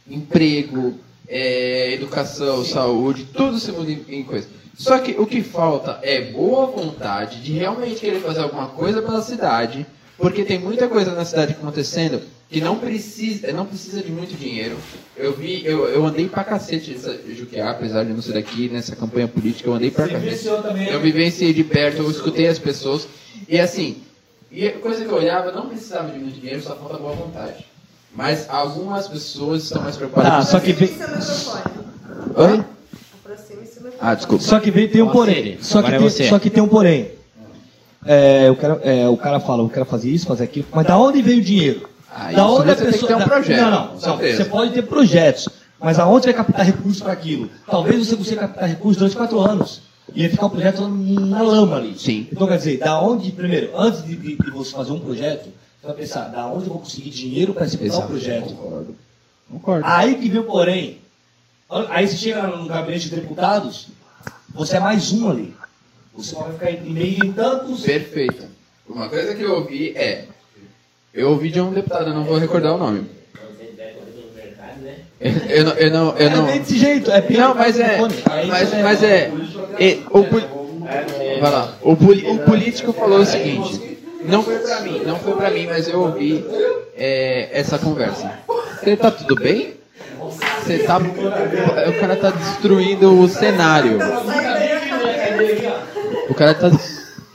Emprego, é, educação, saúde, tudo se muda em, em coisa. Só que o que falta é boa vontade de realmente querer fazer alguma coisa pela cidade, porque tem muita coisa na cidade acontecendo que não precisa, não precisa de muito dinheiro. Eu vi, eu, eu andei pra cacete nessa Juquiá, apesar de não ser daqui, nessa campanha política, eu andei pra cacete. Eu vivenciei de perto, eu escutei as pessoas. E assim, e a coisa que eu olhava não precisava de muito dinheiro, só falta boa vontade. Mas algumas pessoas estão mais preocupadas Tá, com só que vem. Oi? Ah, desculpa. só que vem tem um porém. Só que, é tem, você. só que tem um porém. É, o, cara, é, o cara fala, eu quero fazer isso, fazer aquilo, mas da onde veio o dinheiro? Ah, da isso onde a tem pessoa. ter um projeto, Não, não. Você pode ter projetos, mas aonde vai captar recursos para aquilo? Talvez você consiga captar recursos durante quatro anos. E ia ficar o projeto na lama ali. Sim. Então quer dizer, da onde, primeiro, antes de, de- de você fazer um projeto, você vai pensar, da onde eu vou conseguir dinheiro para executar o projeto? Concordo. Aí que vem porém. Aí você chega no gabinete de deputados, você é mais um ali. Você vai ficar em meio de tantos. Perfeito. Uma coisa que eu ouvi é. Eu ouvi de um deputado, eu não vou recordar o nome. Eu não. Eu não, eu É não bem desse jeito, é não, mas é. Mas, mas é. é, o, vai lá. O, o político falou o seguinte. Não foi pra mim, não foi pra mim, mas eu ouvi é, essa conversa. Você tá tudo bem? Você tá. O cara tá destruindo o cenário. O cara tá.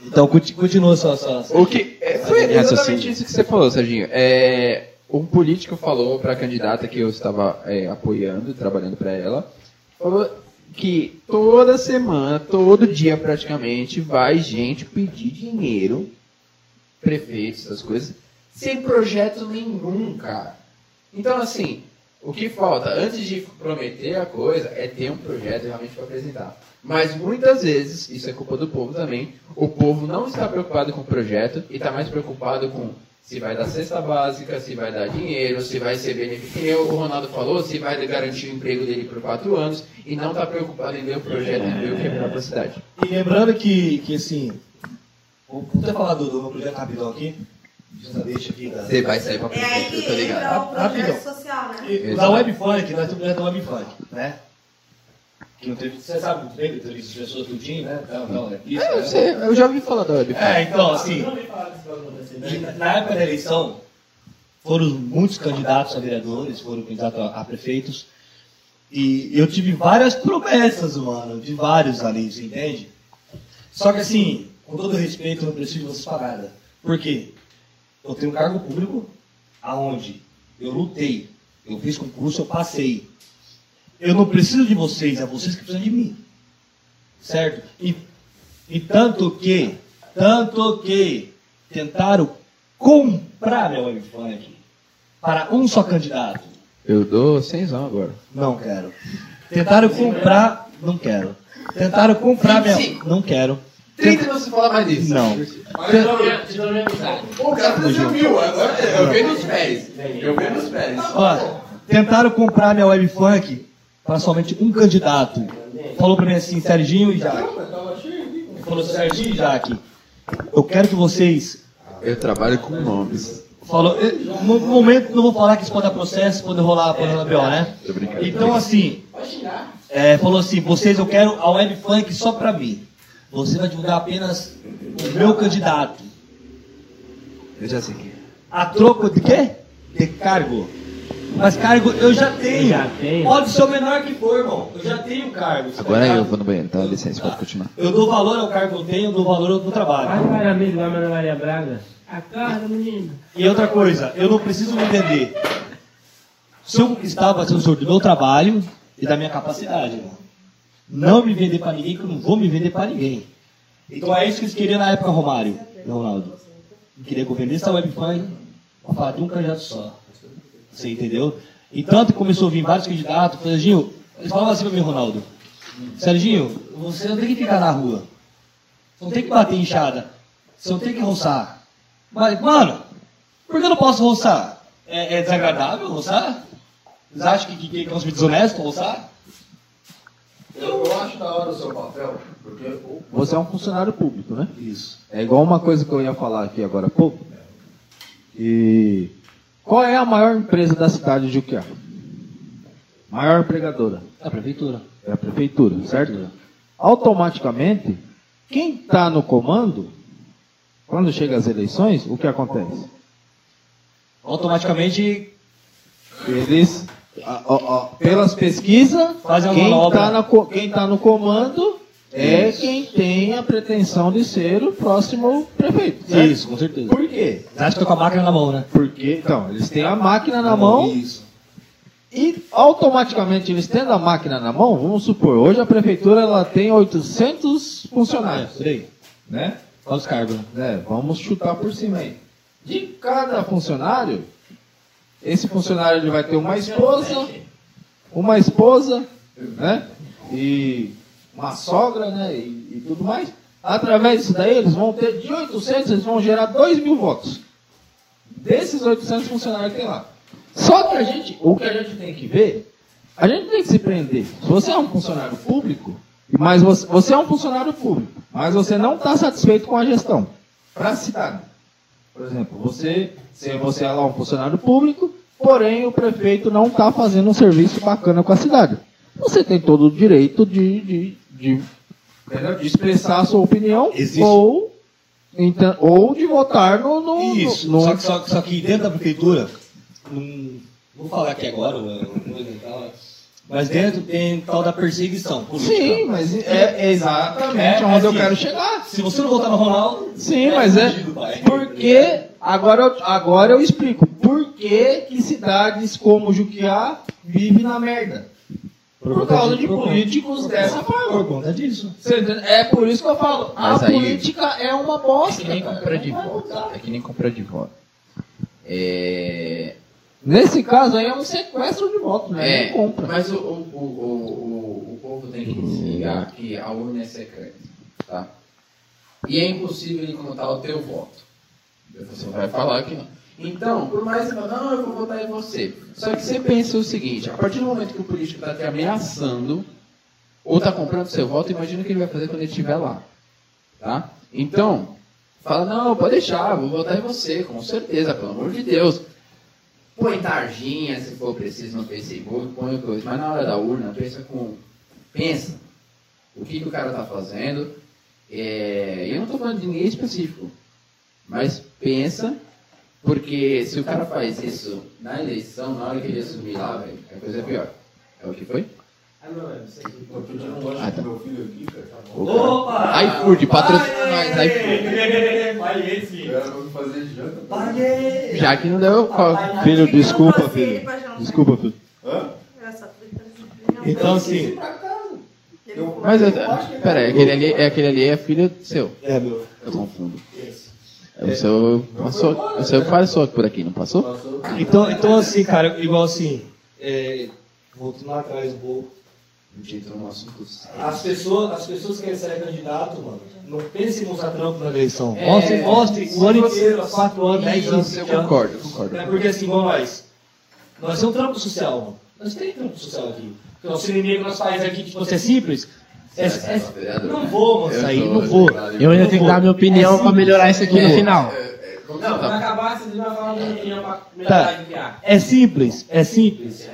Então conti- continua só. só, só. O que é, foi exatamente isso que você falou, Serginho. É, um político falou para a candidata que eu estava é, apoiando, trabalhando para ela, falou que toda semana, todo dia praticamente, vai gente pedir dinheiro, prefeitos, essas coisas, sem projeto nenhum, cara. Então, assim, o que falta, antes de prometer a coisa, é ter um projeto realmente para apresentar. Mas muitas vezes, isso é culpa do povo também, o povo não está preocupado com o projeto e está mais preocupado com se vai dar cesta básica, se vai dar dinheiro, se vai ser benefício. O Ronaldo falou, se vai garantir o emprego dele por quatro anos e não está preocupado em ver o projeto e ver o que é melhor para a cidade. E lembrando que, que assim. Vou até falar do, do meu projeto rapidão aqui. Você vai sair para É aí prefeito, que eu tô ligado. entra o projeto Rapidão. social, né? Da Webfunk, nós temos o projeto da Webfunk, né? Que não teve, você sabe muito bem que teve as pessoas eu tinha, né? Não, não, é isso. É, né? você- eu já ouvi falar da Web. É, então, assim, na época da eleição, foram muitos candidatos a vereadores, foram candidatos a, a prefeitos, e eu tive várias promessas, mano, de vários ali, você entende? Só que assim, com todo respeito, eu não preciso de vocês pra nada. Por quê? Eu tenho um cargo público, aonde eu lutei, eu fiz concurso, eu passei. Eu não preciso de vocês, é vocês que precisam de mim. Certo? E, e tanto que, tanto que tentaram comprar meu webfunk para um só candidato. Eu dou cenzão agora. Não quero. Tentaram comprar, não quero. Tentaram comprar minha. 25. Não quero. 30 não se fala mais disso. Não. O cara sumiu, agora eu vi nos pés. Eu vi nos pés. Ó, tentaram comprar minha webfunk para somente um candidato. Falou pra mim assim, Serginho e Jaque. Falou, Serginho e Jaque, eu quero que vocês. Eu trabalho com nomes. Falou, eh, no momento não vou falar que isso pode dar processo, pode rolar, pode rolar B.O., né? Então assim, é, falou assim, vocês eu quero a webfunk só pra mim. Você vai divulgar apenas o meu candidato. Eu já sei quem é. A troco de quê? De cargo. Mas cargo eu já tenho. Já tem. Pode ser o menor que for, irmão. Eu já tenho cargo. Agora eu vou no banheiro, tá? Licença, pode continuar. Eu dou valor ao cargo que eu tenho, eu dou valor ao meu Vai trabalho. para amigo lá, Ana Maria Braga. Acorda, menino. E outra coisa, eu não preciso me vender. Se eu conquistar, vai ser o senhor do meu trabalho e da minha capacidade, irmão. Não me vender pra ninguém, que eu não vou me vender pra ninguém. Então é isso que eles queriam na época, Romário Ronaldo. Queria que eu vendesse a webfunk pra falar de um candidato só. Você entendeu? E tanto começou a vir vários candidatos, Serginho, eles falavam assim pra mim, Ronaldo. Serginho, você não tem que ficar na rua. Você não tem que bater enxada. Você não tem que roçar. Mas, mano, por que eu não posso roçar? É, é desagradável roçar? Vocês acham que, que, que é uns desonesto roçar? Eu, eu acho da hora o seu papel, porque o- Você é um funcionário público, né? Isso. É igual uma coisa que eu ia falar aqui agora há pouco. E qual é a maior empresa da cidade de Juquiá? Maior empregadora. A prefeitura. É a prefeitura, certo? Automaticamente, quem está no comando, quando chega as eleições, o que acontece? Automaticamente Eles, a- a- a- pelas pesquisas, quem está quem tá no comando é quem tem a pretensão de ser o próximo prefeito. certo? Isso, com certeza. Por quê? Você acha que com a máquina na mão, né? Porque, então, eles têm a máquina na mão Isso. e automaticamente eles tendo a máquina na mão, vamos supor, hoje a prefeitura ela tem 800 É, funcionários, aí. né? Olha os cargos, né? É, vamos chutar por cima aí. De cada funcionário, esse funcionário ele vai ter uma esposa, uma esposa, né? E uma sogra, né? E, e tudo mais. Através disso daí, eles vão ter de 800, eles vão gerar 2 mil votos. Desses 800 funcionários que tem lá. Só que a gente, o que a gente tem que ver, a gente tem que se prender. Se você é um funcionário público, mas você, você é um funcionário público, mas você não está satisfeito com a gestão para a cidade. Por exemplo, você, se você é lá um funcionário público, porém o prefeito não está fazendo um serviço bacana com a cidade. Você tem todo o direito de, de, de, entendeu? de expressar a sua opinião Existe. ou, então, ou de votar no. no Isso. no- Só, que, só, só que dentro da prefeitura, não vou falar aqui agora, não vou mas dentro tem tal da perseguição política. Sim, mas é exatamente É, onde eu assim, quero chegar. Se você não votar no Ronaldo, Sim, mas é. fudido, pai. Porque. Agora, eu- agora eu explico. Por que, que cidades como Juquiá vivem na merda? Por, causa de políticos dessa Por forma. conta disso. É por isso que eu falo. Mas a aí- política é uma É bosta. que nem compra de voto. É que nem compra de voto. É. Nesse caso aí é um sequestro de voto, né? É, compra. mas o, o, o, o, o, o povo tem que se ligar que a urna é secreta, tá? E é impossível ele contar o teu voto. Você vai falar que não. Então, por mais que você fale, não, eu vou votar em você. Só que você pensa o seguinte, a partir do momento que o político está te ameaçando ou está comprando seu voto, imagina o que ele vai fazer quando ele estiver lá. Tá? Então, fala, não, pode deixar, vou votar em você, com certeza, pelo amor de Deus. Põe tarjinha, se for preciso, no Facebook, põe o coisa. Mas na hora da urna, pensa com. Pensa. O que, que o cara tá fazendo. É, eu não tô falando de ninguém específico. Mas pensa, porque se o cara faz isso na eleição, na hora que ele assumir lá, velho, a coisa é pior. É o que foi? Eu pedi um lanche pro meu filho aqui, cara. Bom. Opa! iFood, patrocina nós, iFood. Paguei sim. Fazer janta. Paguei! Já que não deu. Filho, desculpa, filho. Desculpa, filho. Hã? Então, assim, Eu- Mas, eu- eu acho que ele pera aí, aquele ali, é, aquele ali é filho seu. é, meu. Eu confundo. O seu passou, o seu passou por aqui, não passou? Passou. Então, então, assim, cara, igual assim, é, voltando lá atrás um pouco, as pessoas, as pessoas que querem ser candidato, mano, não pense em mostrar trampo na eleição. É, Mostre, mostre o ano você- inteiro, há 4 anos, 10 anos. Isso, eu 20 anos. concordo, eu concordo. É porque assim, igual nós, nós temos um trampo social, mano. Nós temos trampo social aqui. Porque o nosso inimigo, nosso país aqui, tipo, você é simples. É, é- não vou, moço, aí, não vou. Eu ainda tenho que dar minha opinião pra melhorar isso aqui no final. Não, Quando tá. acabar, vocês vão falar minha opinião pra melhorar de criar. É simples, é simples.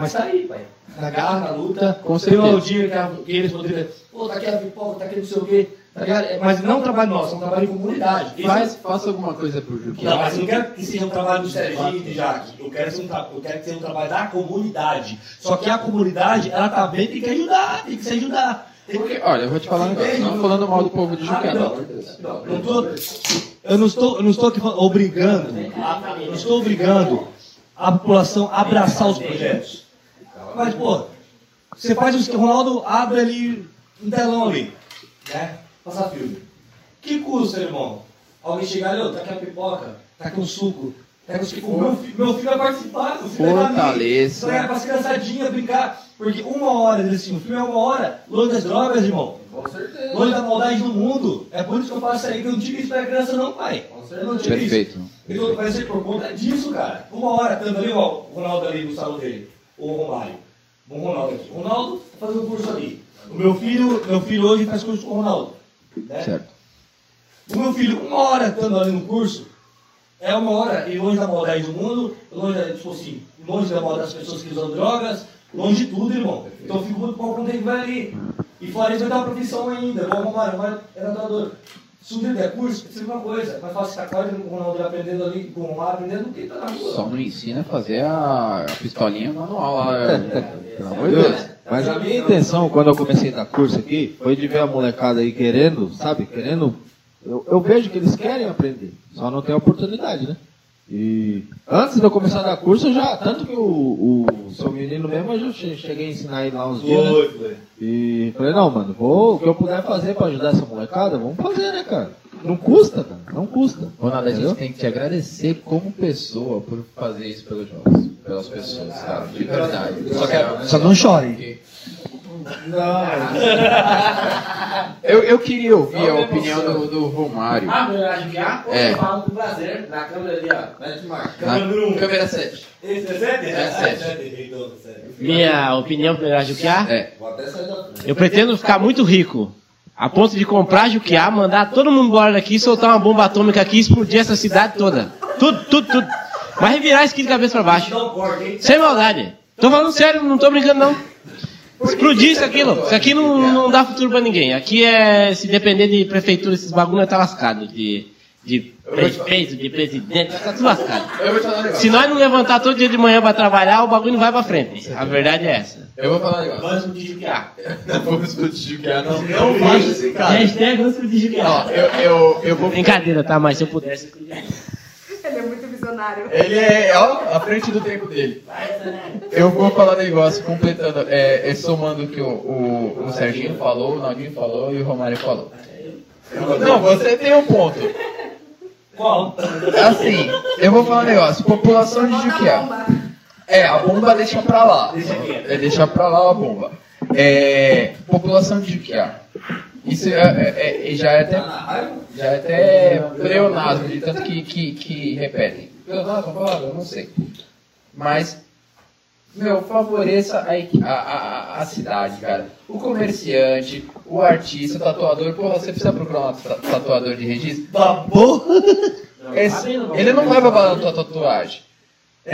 Mas tá aí, pai. Na garra, na luta. Com Tem o certeza. Aldir que, a- que eles poderiam. Pô, tá aqui a pipoca, tá aqui não sei o quê. Tá? É, Mas não é um trabalho nosso, é um trabalho em comunidade. Faz, faça alguma coisa pro Juquinha. Não, mas eu não quero que seja um trabalho do Serginho e de Jaque. Eu quero, ser um eu quero que seja um trabalho da comunidade. Só que a comunidade, ela também tem que ajudar, tem que se ajudar. Porque, olha, eu vou te falar um negócio. Não falando mal do povo de de Deus. Não, não tô, eu não estou, eu não estou aqui falando- obrigando, não estou obrigando a população a abraçar os projetos. Mas, pô, você faz o que o Ronaldo abre ali um telão ali, né? Passar filme. Que custa, irmão? Alguém chegar ali, ó, tá aqui a pipoca, tá aqui um suco, tá aqui um suco. Meu, fi- meu filho vai participar, meu filho vai Fortaleça. Vai para as criançadinhas brincar. Porque uma hora desse filme, o filme é uma hora, longe das drogas, irmão. Com certeza. Longe da maldade do mundo. É por isso que eu faço isso aí, que eu não digo isso pra criança não, pai. Eu não digo isso. Perfeito. Então vai ser por conta disso, cara. Uma hora, tanto ali, ó, o Ronaldo ali no salão dele. O Romário. O Ronaldo aqui. Ronaldo tá fazendo curso ali. O meu filho, meu filho hoje faz curso com o Ronaldo. Né? Certo. O meu filho, uma hora estando ali no curso, é uma hora, e longe da maldade do mundo, longe, tipo assim, longe da maldade das pessoas que usam drogas, longe de tudo, irmão. Então eu fico muito com quando ele vai ali. E fora isso, vai ter uma profissão ainda. O Romário, Romário é tatuador. Se um dia der curso, é uma coisa. Fácil ficar claro com o Ronaldo aprendendo ali, com o Romário aprendendo, do que tá na rua. Só não ensina a fazer a pistolinha manual lá. Pelo amor de Deus. Mas a minha intenção, quando eu comecei a dar curso aqui, foi de ver a molecada aí querendo, sabe, querendo. Eu, eu vejo que eles querem aprender, só não tem oportunidade, né? E antes de eu começar a dar curso, eu já. Tanto que o, o seu menino mesmo, eu cheguei a ensinar ele lá uns dias. Né? foi. E falei, não, mano, vou, o que eu puder fazer pra ajudar essa molecada, vamos fazer, né, cara? Não custa, cara, não custa. Ronaldo, a gente tem que te agradecer como pessoa por fazer isso pelos jovens, pelas pessoas, cara, de verdade. Só que Só não chore. Eu, eu queria ouvir a opinião do, do Romário. Ah, meu, acho que há. É. Eu falo com prazer. Na câmera ali, ó. Mete marca. Na câmera 7. Esse é sete? É sete. Então, sete. Minha opinião para Juquiá, É. Vou até sair da frente. eu pretendo ficar muito rico. A ponto de comprar Juquiá, mandar todo mundo embora daqui, soltar uma bomba atômica aqui e explodir essa cidade toda. Tudo, tudo, tudo. Vai revirar isso aqui de cabeça pra baixo. Não? Sem maldade. Tô falando sério, não tô brincando não. Explodir isso aquilo. Isso aqui não, não dá futuro pra ninguém. Aqui é, se depender de prefeitura, esses bagulho, tá lascado. De, de prefeito, de presidente, tá tudo lascado. Eu vou te falar negócio. Se nós não levantar todo dia de manhã pra trabalhar, o bagulho não vai pra frente. A verdade é essa. Eu vou falar um negócio. Vamos discutir Juquiá. Não vamos o que é, não. Não faz esse cara. Hashtag vamos Ó, Juquiá. eu, eu, eu vou. Brincadeira, tá? Mas se eu pudesse. eu. Ele é muito visionário. Ele é, ó, à frente do tempo dele. Eu vou falar um negócio, completando, é, é, somando o que o, o, o Serginho falou, o Naldinho falou e o Romário falou. Não, você tem um ponto. Qual? Assim, eu vou falar um negócio. População de Juquiá. É, a bomba deixa pra lá. É, deixa pra lá a bomba. É, população de Juquiá. Isso é, é- é- já é até, já é até pleonasmo, de tanto que, que, que repetem. Pleonasmo, palavra, eu não sei. Mas, meu, favoreça a, a, a, a cidade, cara. O comerciante, o artista, o tatuador. Porra, você precisa procurar um ta- tatuador de registro? Babou. Esse- ele não vai babar na tua tatuagem.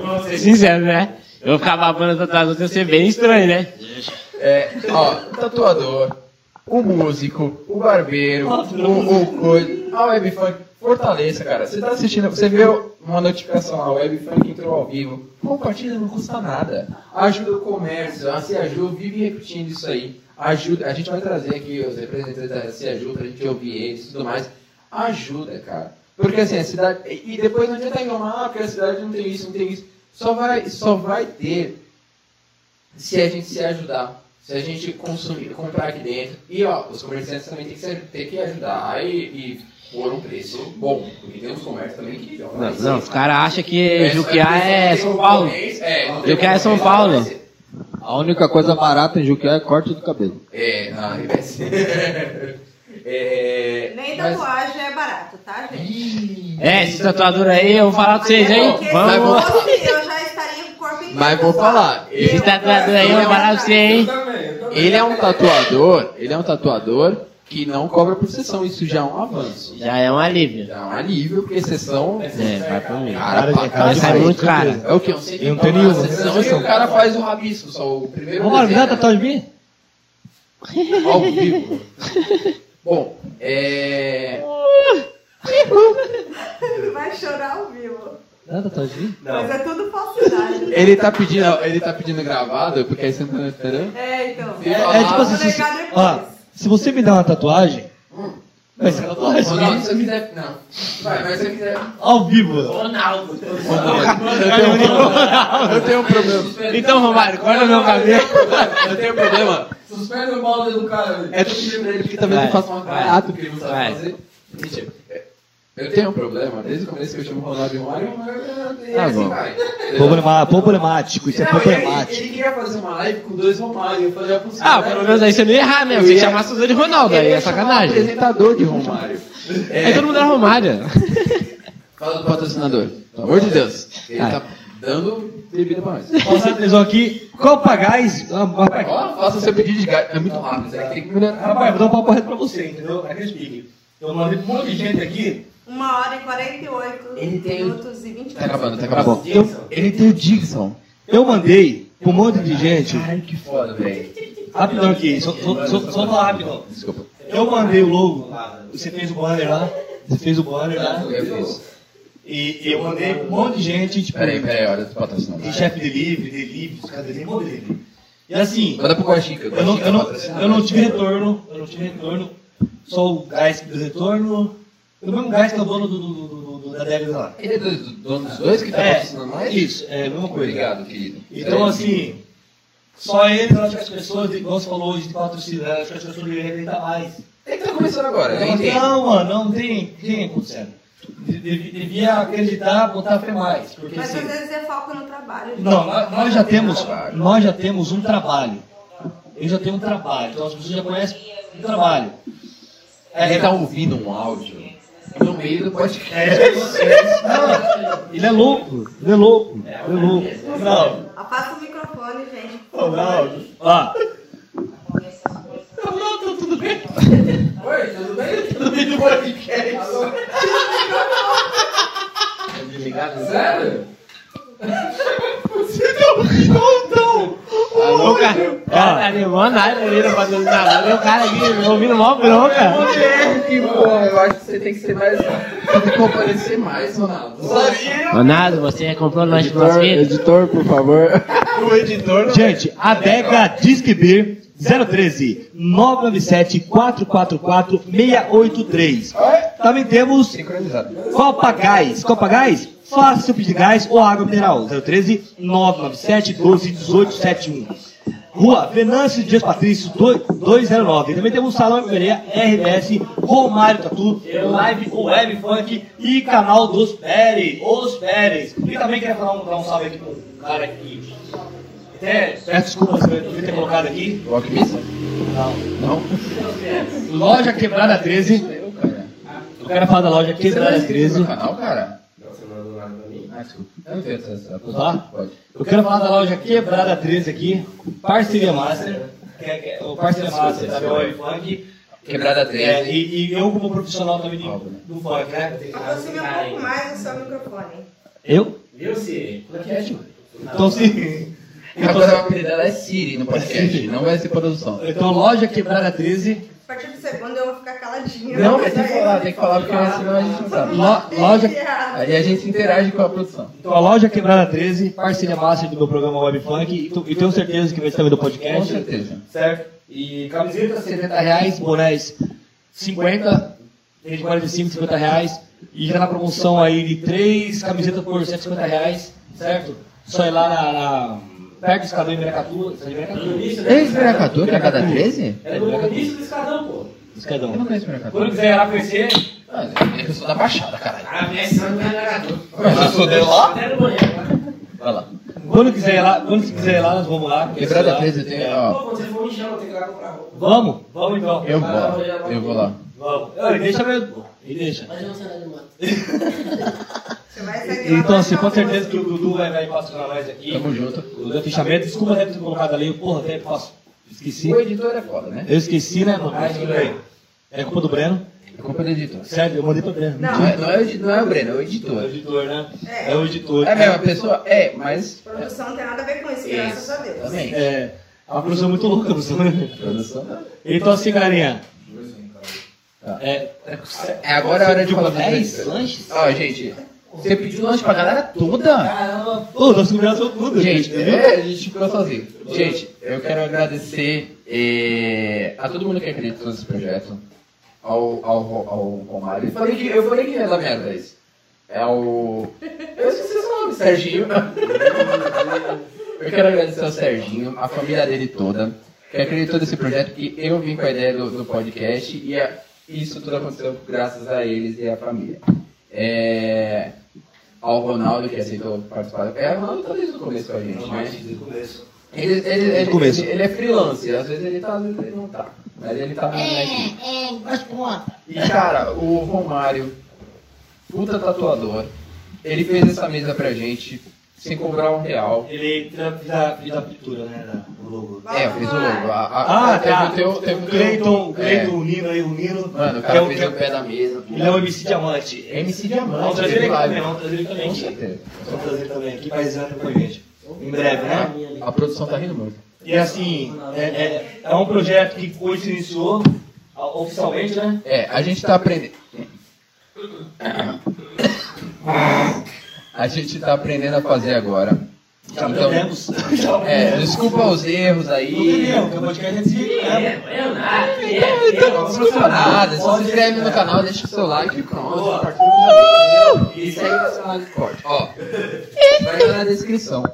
Vou ser sincero, né? Eu vou ficar babando tatuagem, vai ser bem estranho, né? É, ó, tatuador, o músico, o barbeiro, o, o coisa, a webfunk, fortaleça, cara. Você tá assistindo, você viu uma notificação a webfunk entrou ao vivo. Compartilha, não custa nada. Ajuda o comércio, a Ajuda, vive repetindo isso aí. Ajuda, a gente vai trazer aqui os representantes da Ajuda pra gente ouvir eles e tudo mais. Ajuda, cara. Porque assim, a cidade. E depois não adianta reclamar, ah, porque a cidade não tem isso, não tem isso. Só vai, só vai ter se a gente se ajudar. Se a gente consumir, comprar aqui dentro. E ó, os comerciantes também tem que, se- ter que ajudar e, e pôr um preço bom. Porque tem uns comércios também que lá Não, não, os caras acham que É, Juquiá é São Paulo. É, Juquiá é São Paulo. ser. A única coisa barata em Juquiá é corte de cabelo. É, não, vai ser. é, Nem mas- tatuagem é barato, tá, gente? É, esse tatuador aí, eu vou falar pra vocês, hein? Porque Vamos. se fosse, eu já estaria com o corpo inteiro Mas vou falar, esse tatuador aí, eu vou falar pra você, hein? Ele é um tatuador, ele é um tatuador que não cobra por sessão. Isso já é um avanço. Já é um alívio. Já é um alívio, porque sessão. É, vai pra mim. Cara, pra Vai caralho. sair muito caro. É o que? Eu sei que Eu não tenho nenhuma. sessão e o cara faz o rabisco, só o primeiro. Romário, me dá tatuagem minha? Ao vivo. Bom, é. Vai chorar ao vivo. Dá tatuagem minha? Mas é tudo falsidade. Ele tá pedindo, ele tá pedindo gravado, porque aí você não tá esperando. É, então. Se É, falar- é tipo assim, se, negar ó, depois. se você me dá uma tatuagem, vai ser tatuagem Ronaldo, se você quiser. Não. Vai, mas se você quiser. ao vivo. Ronaldo. Eu tenho um problema. Então, Romário, corta meu cabelo. Eu tenho um problema. Suspende o balde do cara. É tô pedindo pra ele porque talvez Vai, eu faça uma que ele não sabe Vai. fazer. Mentira. É, Eu tenho um problema, desde o começo que eu chamo Ronaldo e Romário, é Tá assim bom. vai. Problema- Problemático, isso é Não, ele, problemático. ele queria fazer uma live com dois Romário, eu falei, é possível. Ah, pelo menos aí você não ia errar, né? Você ia chamar tudo de Ronaldo, aí é sacanagem. apresentador de Romário. É, Aí todo mundo era Romário. Fala do patrocinador, pelo amor de Deus. Ele Ah. tá dando bebida pra nós. Passar atenção aqui, Copa Gás. ah, Rapaz, Ó, faça seu pedido de gás. É muito rápido, isso aí tem que melhorar. rapaz, vou dar um papo reto pra você, entendeu? Aquele pique. Eu mandei pra um monte de gente aqui Uma hora e 48 Ele tem minutos e 20 Tá acabando, tá acabando. Eu, Ele tem o Dixon. eu mandei pra um monte de gente. Caralho, que foda, velho. Rapidão aqui, só, só, só, só falar rapidão. Desculpa. Eu mandei o logo, você fez o banner lá, você fez o banner lá, Eu fiz. e, e eu mandei um monte de gente, tipo, Peraí, peraí, olha os patrocinadores. de chefe delivery, delivery, os caras delivery, um monte de delivery. E assim, Manda pro Guaxica. eu não, eu, não, eu não tive retorno, eu não tive retorno, só o gás que deu retorno, o mesmo gás que é o dono do, do, do, do- da adega lá. Ele é do, do dono dos dois que tá É, patrocinando nós? isso, é a mesma coisa. Obrigado, querido. Então, assim, só eles, eu acho que as pessoas, igual você falou hoje de patrocínio, acho que as pessoas deveriam acreditar mais. É que tá começando agora, Não, entendo. não, mano, não tem, tem acontecendo. De- de- Devia acreditar, botar fé mais. Porque Mas assim, às vezes é falta no trabalho. gente. não, nós, nós já temos, nós já temos um trabalho. Eu já tenho um trabalho, então as pessoas já conhecem o trabalho. Ele tá ouvindo um áudio no meio do podcast. É, não, ele é louco, ele é louco, ele é louco. Não, Afasta o microfone, gente. não. Ó, Oi, tudo bem? No meio do podcast. Desligado? Sério? O cara, cara tá levando nada ali no patrocinador. E o cara aqui ouvindo mó bronca. Que porra, eu acho que você tem que ser mais. Você tem que comparecer mais, Ronaldo. Ronaldo, você comprou lanche pro nosso filho? editor, por favor. O editor não. Gente, adega Disque Beer 013 997 444 683. Também temos. Copa Gás. Copa Gás? Faça seu pedido de gás ou água mineral. 013 997 12 18 71. Rua Venâncio Dias Patrício 209. Também temos Salão Pereira, RBS, Romário Tatu, Live Web Funk e canal dos Pérez, Os Pérez. E também queria falar um, dar um salve aqui pro cara aqui. Até peço desculpas por eu ter colocado aqui. O alquimista? Não. Loja Quebrada 13. Eu quero falar da loja Quebrada no 13. canal, cara? Desculpa. Eu não vi essa. essa Tá? Pode. Eu quero falar da loja Quebrada 13 aqui. Parceria Master. Que é, que é o Parceria Master da Web Funk. Quebrada É, 13. e, e eu como profissional também de, do funk, né? Aproxime um pouco mais o seu microfone. Eu? Viu, Siri? Então sim. Agora o apelido dela é Siri no podcast, não vai ser produção. Então loja Quebrada 13. A partir do segundo eu vou ficar caladinha. Não, mas tem que falar, tem que falar porque senão a gente não sabe. Lo, loja, Aí a gente interage com a produção. então a loja Quebrada 13, parceria master do meu programa Web Funk. E, tu- e tenho certeza que vai estar também do Com podcast. certeza. Certo? E camiseta 70 reais, bonés 50, tem de 45, 50 reais. E já na promoção aí de 3 camisetas por 150 reais, certo? Só ir lá na, na- perto do escadão em? Ei, Meracatu, que é cada 13? É do início do escadão, pô. Escadão. Eu não conheço Meracatu. Quando quiser ir lá conhecer, Ah, eu sou da Baixada, caralho. Ah, minha senhora não é negador. Mas eu sou de lá? Até no banheiro. Vai lá. quando quiser ir lá, quando quiser ir lá, nós vamos lá. Quebrada Lá. 13 tem, É. ó. Pô, quando você for me chamar, eu tenho que ir lá comprar roupa. Vamos, vamos então. Eu vou, eu vou lá. Vamos. Ei, deixa mesmo. E deixa. Mas eu não sei nada de moto. Você vai sair lá Então, assim, com certeza que o Dudu vai, vai patrocinar nós aqui. Tamo junto. O do fichamento, desculpa ter colocado ali, porra, até passo. Esqueci. O editor é foda, né? Eu esqueci, né, mano? Mas tudo bem. É culpa do Breno. É culpa do editor. Sério, eu mandei pro Breno. Não. Não é, não é, o não é o Breno, é o É o editor. editor, né? É. É o editor. É a mesma pessoa? É, mas. Produção não tem nada a ver com isso, graças Isso, a Deus. também. É. É uma produção muito louca, produção. Produção. Então, assim, galerinha. Tá. É. É agora a hora de falar 10 lanches? Ó, gente, você pediu lanche pra galera toda? Caramba, pô, nós comemos tudo. Gente, é, a gente ficou sozinho. Gente, eu quero agradecer eh, a todo mundo que acreditou nesse projeto. Ao, ao, ao Romário. Eu falei que, eu falei que ia dar merda isso. É o. Eu esqueci seu nome, Serginho. Eu quero agradecer ao Serginho, a família dele toda, que acreditou nesse projeto, que eu vim com a ideia do, do podcast e a- isso tudo aconteceu graças a eles e à família. É, ao Ronaldo, que aceitou participar. É, o Ronaldo tá desde o começo com a gente, né? Ele, ele, ele, começo. ele, ele é freelance, às vezes ele tá, às vezes ele não tá. Mas ele tá na equipe. E cara, o Romário, puta tatuador, ele fez essa mesa pra gente sem cobrar um real. Ele fez a, fez a, fez pintura, né? Do logo. É, eu fiz o logo. A, a, Ah, teve tá. o teu. Teve o o Cleiton, o Cleiton, é. o Nino aí, o Nino. Mano, o que é cara o- fez que é o pé da mesa. Ele é o MC Diamante. MC Diamante. Vamos trazer ele também, vamos trazer ele também Com aqui. certeza. Vamos trazer ele também aqui, paisando com a gente. Em breve, né? A produção tá rindo muito. E assim, é, é, é um projeto que hoje se iniciou ah, oficialmente, né? É, a gente tá aprendendo. A gente tá aprendendo a fazer agora. Já Então, aprendemos. É, desculpa os erros Não aí. o podcast é jeito mesmo. Não desculpa nada, só se inscreve no canal, deixa o seu like e pronto. E segue o canal de corte. Ó, vai na descrição.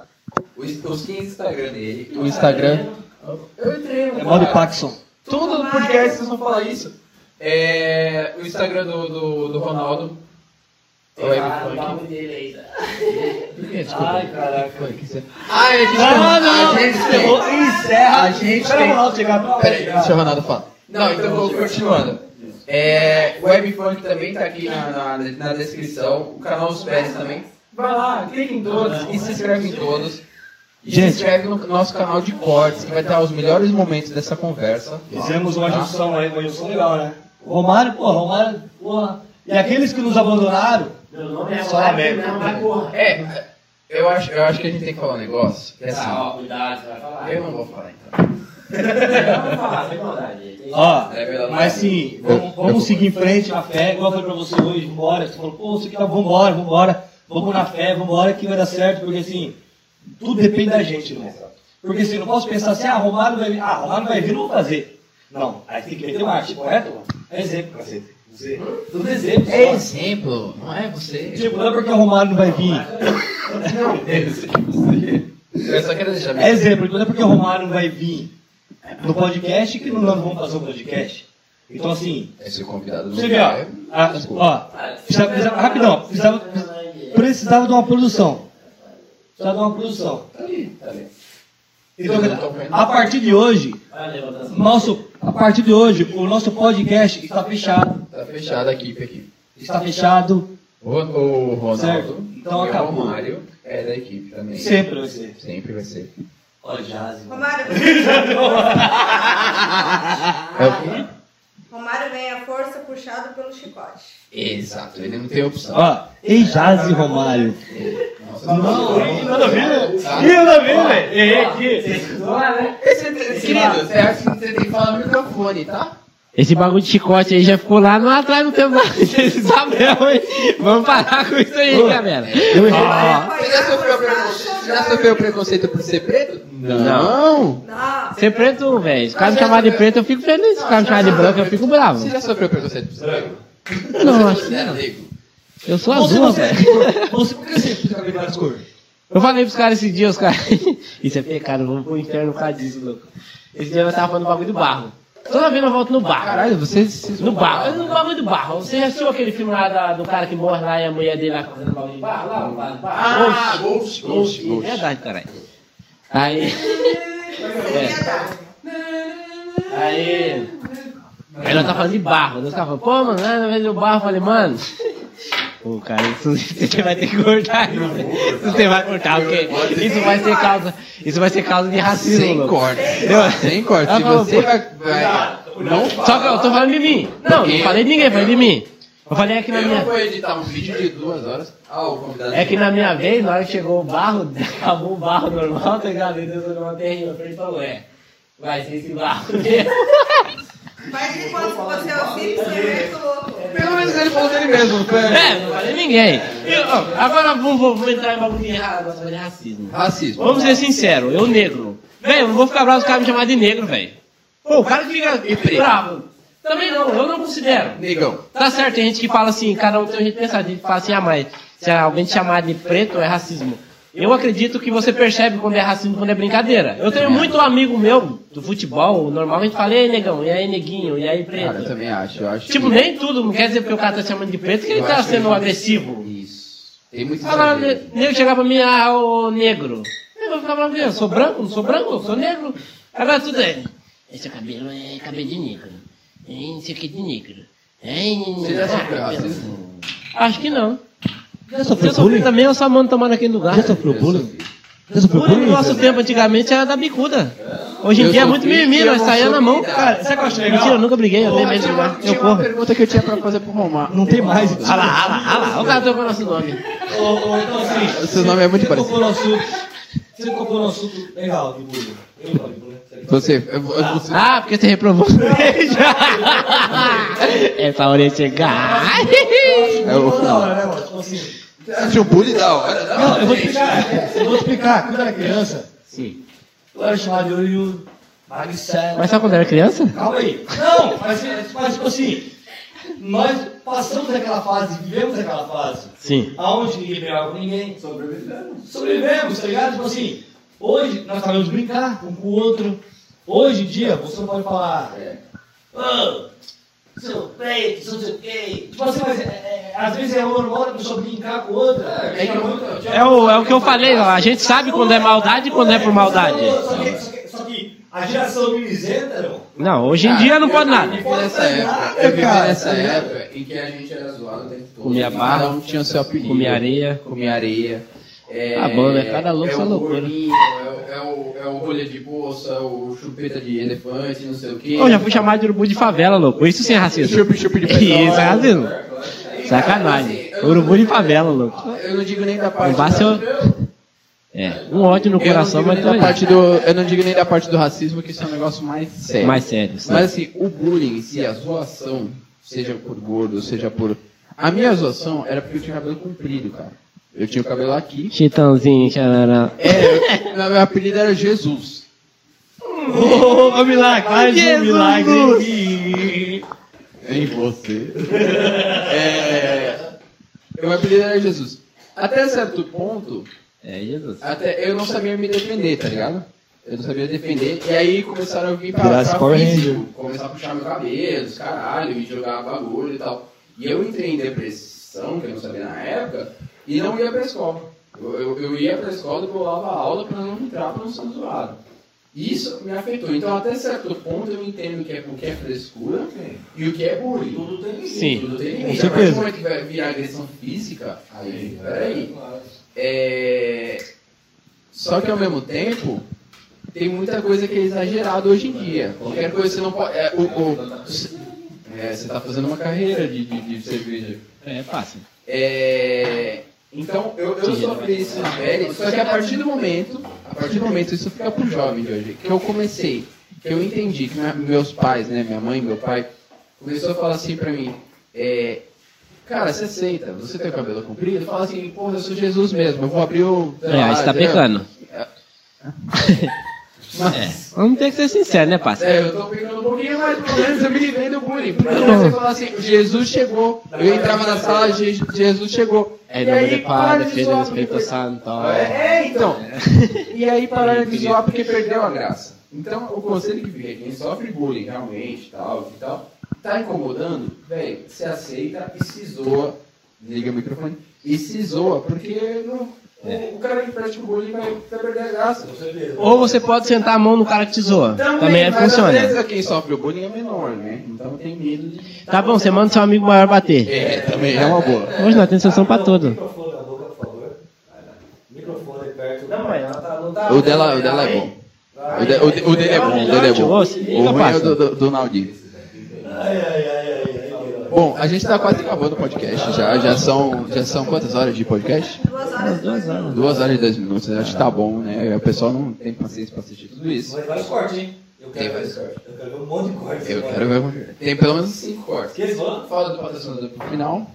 Os 15 Instagram dele. O Instagram. Eu entrei no É modo Paxson. Tudo no podcast vocês vão falar isso. É, o Instagram do, do, do Ronaldo. O Web Funk. Desculpa. Ai, caraca. Ah, a gente, Não, não, a gente encerrou, encerra. A gente Espera tem- o Ronaldo chegar pra Peraí, deixa o Ronaldo falar. Não, então vou continuando. É, o Webfunk também tá aqui na, na, na descrição. O canal Os Pés também. Vai lá, clica em todos e se inscreve em todos. E Gente. se inscreve no nosso canal de cortes, que vai ter os melhores momentos dessa conversa. Fizemos uma junção aí, uma junção legal, né? O Romário, pô, Romário, porra. E aqueles que nos abandonaram, Meu nome é Só a América. Não, vai porra. É, eu acho, eu acho que a gente tem que falar um negócio. que é assim, Ah, ó, cuidado, você vai falar. eu não vou falar então. Eu vou falar, sem maldade. ó, É mas sim, vamos, vamos seguir em frente na fé, igual eu falei pra você hoje, vambora. Você falou, pô, você quer, vambora, vambora, vamos na fé, vambora que vai dar certo, porque assim, tudo depende da gente, irmão. Porque assim, eu não posso pensar assim, ah, Romário vai vir, ah, Romário vai vir, não vou fazer. Não, aí tem que meter marcha, correto? É exemplo pra tudo exemplo. só. É exemplo, não é você. Tipo, não é porque o Romário não vai vir. Eu só quero deixar É exemplo, não é porque o Romário não vai vir no podcast que não vamos fazer um podcast. Então assim, Esse convidado não você vê, ó, quer. a- ó precisava, precisava- rapidão, precisava, precisava de uma produção. Precisava de uma produção. Tá ali, tá ali. Então, a partir de hoje, nosso, a partir de hoje, o nosso podcast está fechado. Tá fechada a equipe aqui. Está fechado O, o Ronaldo Certo. Então e acabou. o Romário é da equipe também. sempre vai ser. Sempre vai ser. Olha, Jazzy. Romário, É o quê? Romário vem à força puxado pelo chicote. Exato, ele não tem opção. Ó, ei Jazzy Romário. Nossa, Não, nada a ver? Ih, nada a ver, velho. Errei aqui. Querido, você acha que você tem que falar no microfone, tá? Esse bagulho de chicote aí já ficou lá no atrás no tempo. Vocês sabem, hein? Vamos parar com isso aí, galera. Você já sofreu preconceito, você já sofreu preconceito por ser preto? Não. Não. Ser preto, velho. Se o cara me chamar de preto, eu fico feliz. Se o cara me chamar de branco, eu fico bravo. Você já sofreu preconceito por ser negro? Não, acho que era negro? eu sou azul, velho. você, por que você fica com várias cores? Eu falei pros caras esse dia, os caras. Isso é pecado, vamos pro inferno por causa disso, louco. Esse dia eu tava falando do bagulho do barro. Toda vez eu volto no barro. Caralho, você se No barro, no bagulho do barro. Você já assistiu aquele filme lá da- do cara que morre lá e a mulher dele lá fazendo bagulho de barro? Lá, do barro. Ah, Ghost, Ghost, É Ghost. verdade, caralho. Aí. Aí. Aí nós tá falando de barro. Nós tá falando, pô, mano, lá na vez do barro, eu falei, mano. Pô, cara, isso você vai ter que cortar isso. Você vai cortar, porque isso vai ser causa. Isso vai ser causa de racismo. Sem corte. Sem corte. Se você vai. vai não Só que eu tô falando de mim. Não, não falei de ninguém, falei de mim. Eu falei aqui na Eu não minha. vou editar um vídeo de duas horas. Ah, o convidado. É que na minha vez, na hora que chegou o barro, acabou o barro normal, tá ligado? Deus olhou uma terrinha pra ele e falou, é, vai ser esse barro mesmo. Mas enquanto você é o você é muito louco. Pelo menos ele falou dele mesmo, não foi? É, não falei ninguém. E, ó, agora vamos, vamos entrar em bagulho nossa, de racismo. Racismo. Vamos ser sinceros, eu negro. Velho, eu não vou ficar bravo se o cara me chamar de negro, velho. Pô, o cara que fica bravo. Também não, eu não considero. Negão. Tá certo, tem gente que fala assim, cada um tem um jeito de pensar, tem gente que fala assim, ah, mas se alguém te chamar de preto é racismo. Eu acredito que você percebe quando é racismo, quando é brincadeira. Eu tenho muito amigo meu do futebol, normal, a gente fala, e aí, negão, e aí, neguinho, e aí, Cara, eu preto. também acho. Eu acho Tipo, que- nem tudo, não quer dizer porque o cara tá chamando de preto que ele eu tá que sendo ele- agressivo. Isso. Tem muito ne- nego chegar pra mim, ah, ô negro. Eu vou ficar bravo, eu sou branco, não sou branco, eu sou negro. Agora tudo é. Esse cabelo é cabelo de negro. É, não sei o que de negro. É, Você já sofreu racismo? Acho que não. Já sofreu bullying? também, eu só mando tomar naquele lugar. Já sofreu bullying? Já sofreu Bullying no nosso tempo, antigamente, era da bicuda. Hoje em Eu dia é muito mimimi, nós não saía sou na mão. Cara, que eu acho legal? Mentira, eu nunca briguei, eu tenho medo de brigar. Eu tinha uma corro. pergunta que eu tinha pra fazer pro Romar. Não tem mais. Olha lá, olha lá, olha lá. Olha o cara trocou nosso nome. Ô, ô, então assim, O seu nome é muito você parecido. tocou. Você tocou no assunto legal de bullying. Eu de bullying. Você, você Ah, porque você reprovou. Essa hora ia chegar. É o Da final. hora, né, mano? Tipo assim, Acha um bullying da hora? da Não, eu vou explicar. Eu vou explicar. Quando eu era criança, Sim. eu era chamado de olho magricelo. Mas sabe quando era criança? Calma aí. Não, mas, mas tipo assim, nós passamos aquela fase, vivemos aquela fase, Sim. aonde ninguém brigava com ninguém. Sobrevivemos. Sobrevivemos, tá ligado? Tipo assim, hoje nós sabemos brincar um com o outro. Hoje em dia, você não pode falar. Ô, seu peito, seu não sei o quê. Tipo assim, mas é, é, às vezes é normal a pessoa brincar com outra. É que muito- É o, é o que eu falei, ó. a gente sabe quando é maldade e quando é por maldade. Só que, só que, só que a geração mimizenta, não. Não, hoje em dia não pode Eu nada. vivi nessa época, eu vivi nessa época em que a gente era zoado o tempo todo. Comia barro, Cada um tinha o seu apelido. comia areia. Comia areia. É, Tá bom, né? Cada louco é o loucura. gorrinho, é, o- é o, é o rolha de bolsa, é o chupeta de elefante, não sei o quê. Eu já fui chamado de urubu de favela, louco. Isso sim é racismo. Chup, chup de petróleo. Isso é racismo. Sacanagem. Urubu de favela, louco. Eu não digo nem da parte Não basta do- eu- É, um ódio no Eu coração, mas da parte do, eu não digo nem da parte do racismo, que isso é um negócio mais sério. Mais sério. sim. Mas assim, o bullying em si, a zoação, seja por gordo, seja por. A minha zoação era porque eu tinha cabelo comprido, cara. Eu tinha o cabelo aqui. Chitãozinho, xarará. É, eu- meu apelido era Jesus. Ô, milagre, mais um Jesus! milagre. Em você. É, meu apelido era Jesus. Até certo ponto, É, Jesus. até eu não sabia me defender, tá ligado? Eu não sabia defender. E aí começaram a vir pra, Virasse pra físico. Começar a puxar meu cabelo, os caralho, e jogar bagulho e tal. E eu entrei em depressão, que eu não sabia na época, e não ia pra escola. Eu, eu, eu ia pra escola e pulava a aula pra não entrar pra não ser zoado. Isso me afetou. Então, até certo ponto, eu entendo o que é, o que é frescura e o que é bullying. Tudo tem limite. Sim. Tudo tem Com limite. A partir do momento que vai virar agressão física, aí, peraí. É... Só que ao mesmo tempo, tem muita coisa que é exagerado hoje em dia. Qualquer coisa você não pode. É, o, o- é, você está fazendo uma carreira de, de, de cerveja. É fácil. É, então, eu, eu sofri isso na pele, só que a partir do momento, a partir do momento, isso fica pro jovem de hoje, que eu comecei, que eu entendi que minha- meus pais, né, minha mãe, meu pai, começou a falar assim pra mim, é, cara, você aceita, você tem o cabelo comprido? Fala assim, porra, eu sou Jesus mesmo, eu vou abrir o... É, você tá pecando. Mas, Vamos ter que ser sincero, né, parceiro? é, eu tô pegando um pouquinho, mas pelo menos eu me livrei do bullying. Porque você fala assim, Jesus chegou. Eu entrava na sala, Je- Jesus chegou. É, nome do Filho e zoar do Espírito Santo. É, é, então. E aí pararam de zoar porque perdeu a graça. Então, o conselho que fica, quem sofre bullying realmente, tal, e tal, tá incomodando, velho, se aceita e se zoa. Liga o microfone. E se zoa, porque não- o, o cara que pratica o bullying vai, vai perder a graça. Ou você pode sentar a mão no cara que te zoa. Também, é mas às funciona. vezes quem sofre o bullying é menor, né? Então tem medo de. Tá bom, você manda seu amigo maior bater. É, também é uma boa. Hoje nós temos sessão pra tudo. Microfone na boca, por favor. Microfone perto. Não, mas ela tá, não tá. O dela, o dela é bom. O, de- o de- o dele é bom, o dele é bom. O ruim é do, do, do Naldinho. Ai, ai. ai. Bom, a gente tá quase acabando o podcast já. Já são, já são quantas horas de podcast? Duas horas. Duas horas. Duas horas e dez minutos. Acho que tá bom, né? O pessoal não tem paciência pra assistir tudo isso. Mas vários cortes, hein? Eu Tem quero, vários cortes. eu quero ver um monte de cortes. Eu quero ver. Tem pelo menos cinco cortes. Que eles vão? Fala do patrocinador pro final.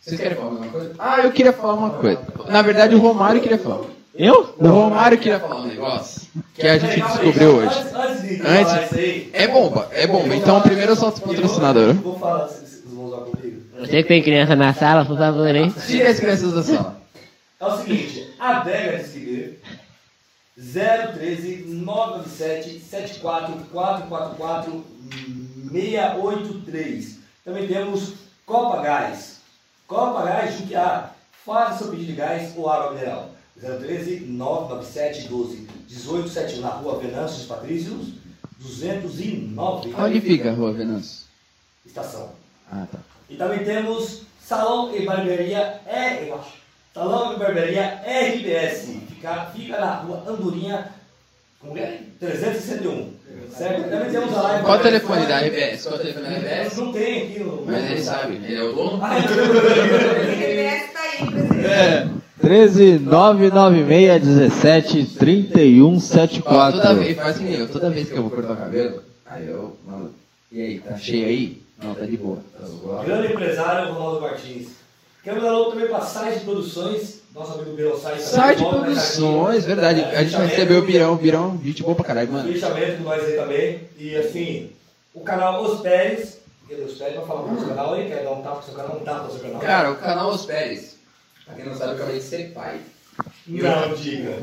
Vocês querem falar alguma coisa? Ah, eu queria falar uma coisa. Na verdade, o Romário queria falar. Eu? O Romário queria falar um negócio que a gente descobriu hoje. Antes. É bomba, é bomba. Então, primeiro eu solto o patrocinador. Eu vou falar se vocês vão usar comigo. Você que tem criança na sala, por favor, hein? Tira as crianças da sala. É o seguinte, adega de seguir 013 997 74 444 683. Também temos Copa Gás. Copa Gás Juquiá. Faça seu pedido de gás ou água mineral. 013 997 12 1871 na rua Venâncio dos Patrícios 209. Onde fica a rua Venâncio? Estação. Ah, tá. E também temos Salão e Barbearia é, eu acho. Salão e Barbearia RBS. Fica, fica na rua Andorinha, como é? 361. Certo? Também temos a live. Qual o telefone da RBS? Qual o telefone da RBS? Não tem aqui no. Mas ele sabe, ele é o dono. Ah, é. O RBS tá aí, presente. 13 996 17 31 Ó, 74. toda vez, faz que nem eu, toda vez que eu vou cortar o cabelo, aí eu, mano, e aí, tá cheio aí? Não, tá de boa. Tá. Grande empresário Ronaldo Martins. Quero dar alô também para Site Produções, nosso amigo Birão Site. Site Produções, verdade. A gente vai receber o Birão, o Birão, gente boa pra caralho, mano. Fechamento com nós aí também. E assim, o canal Os Pérez. Os Pérez? Vai falar pro seu canal aí? Quer dar um tapa pro seu canal? Um tapa pro seu canal? Cara, o canal Os Pérez, pra quem não sabe, eu acabei de ser pai. não, diga.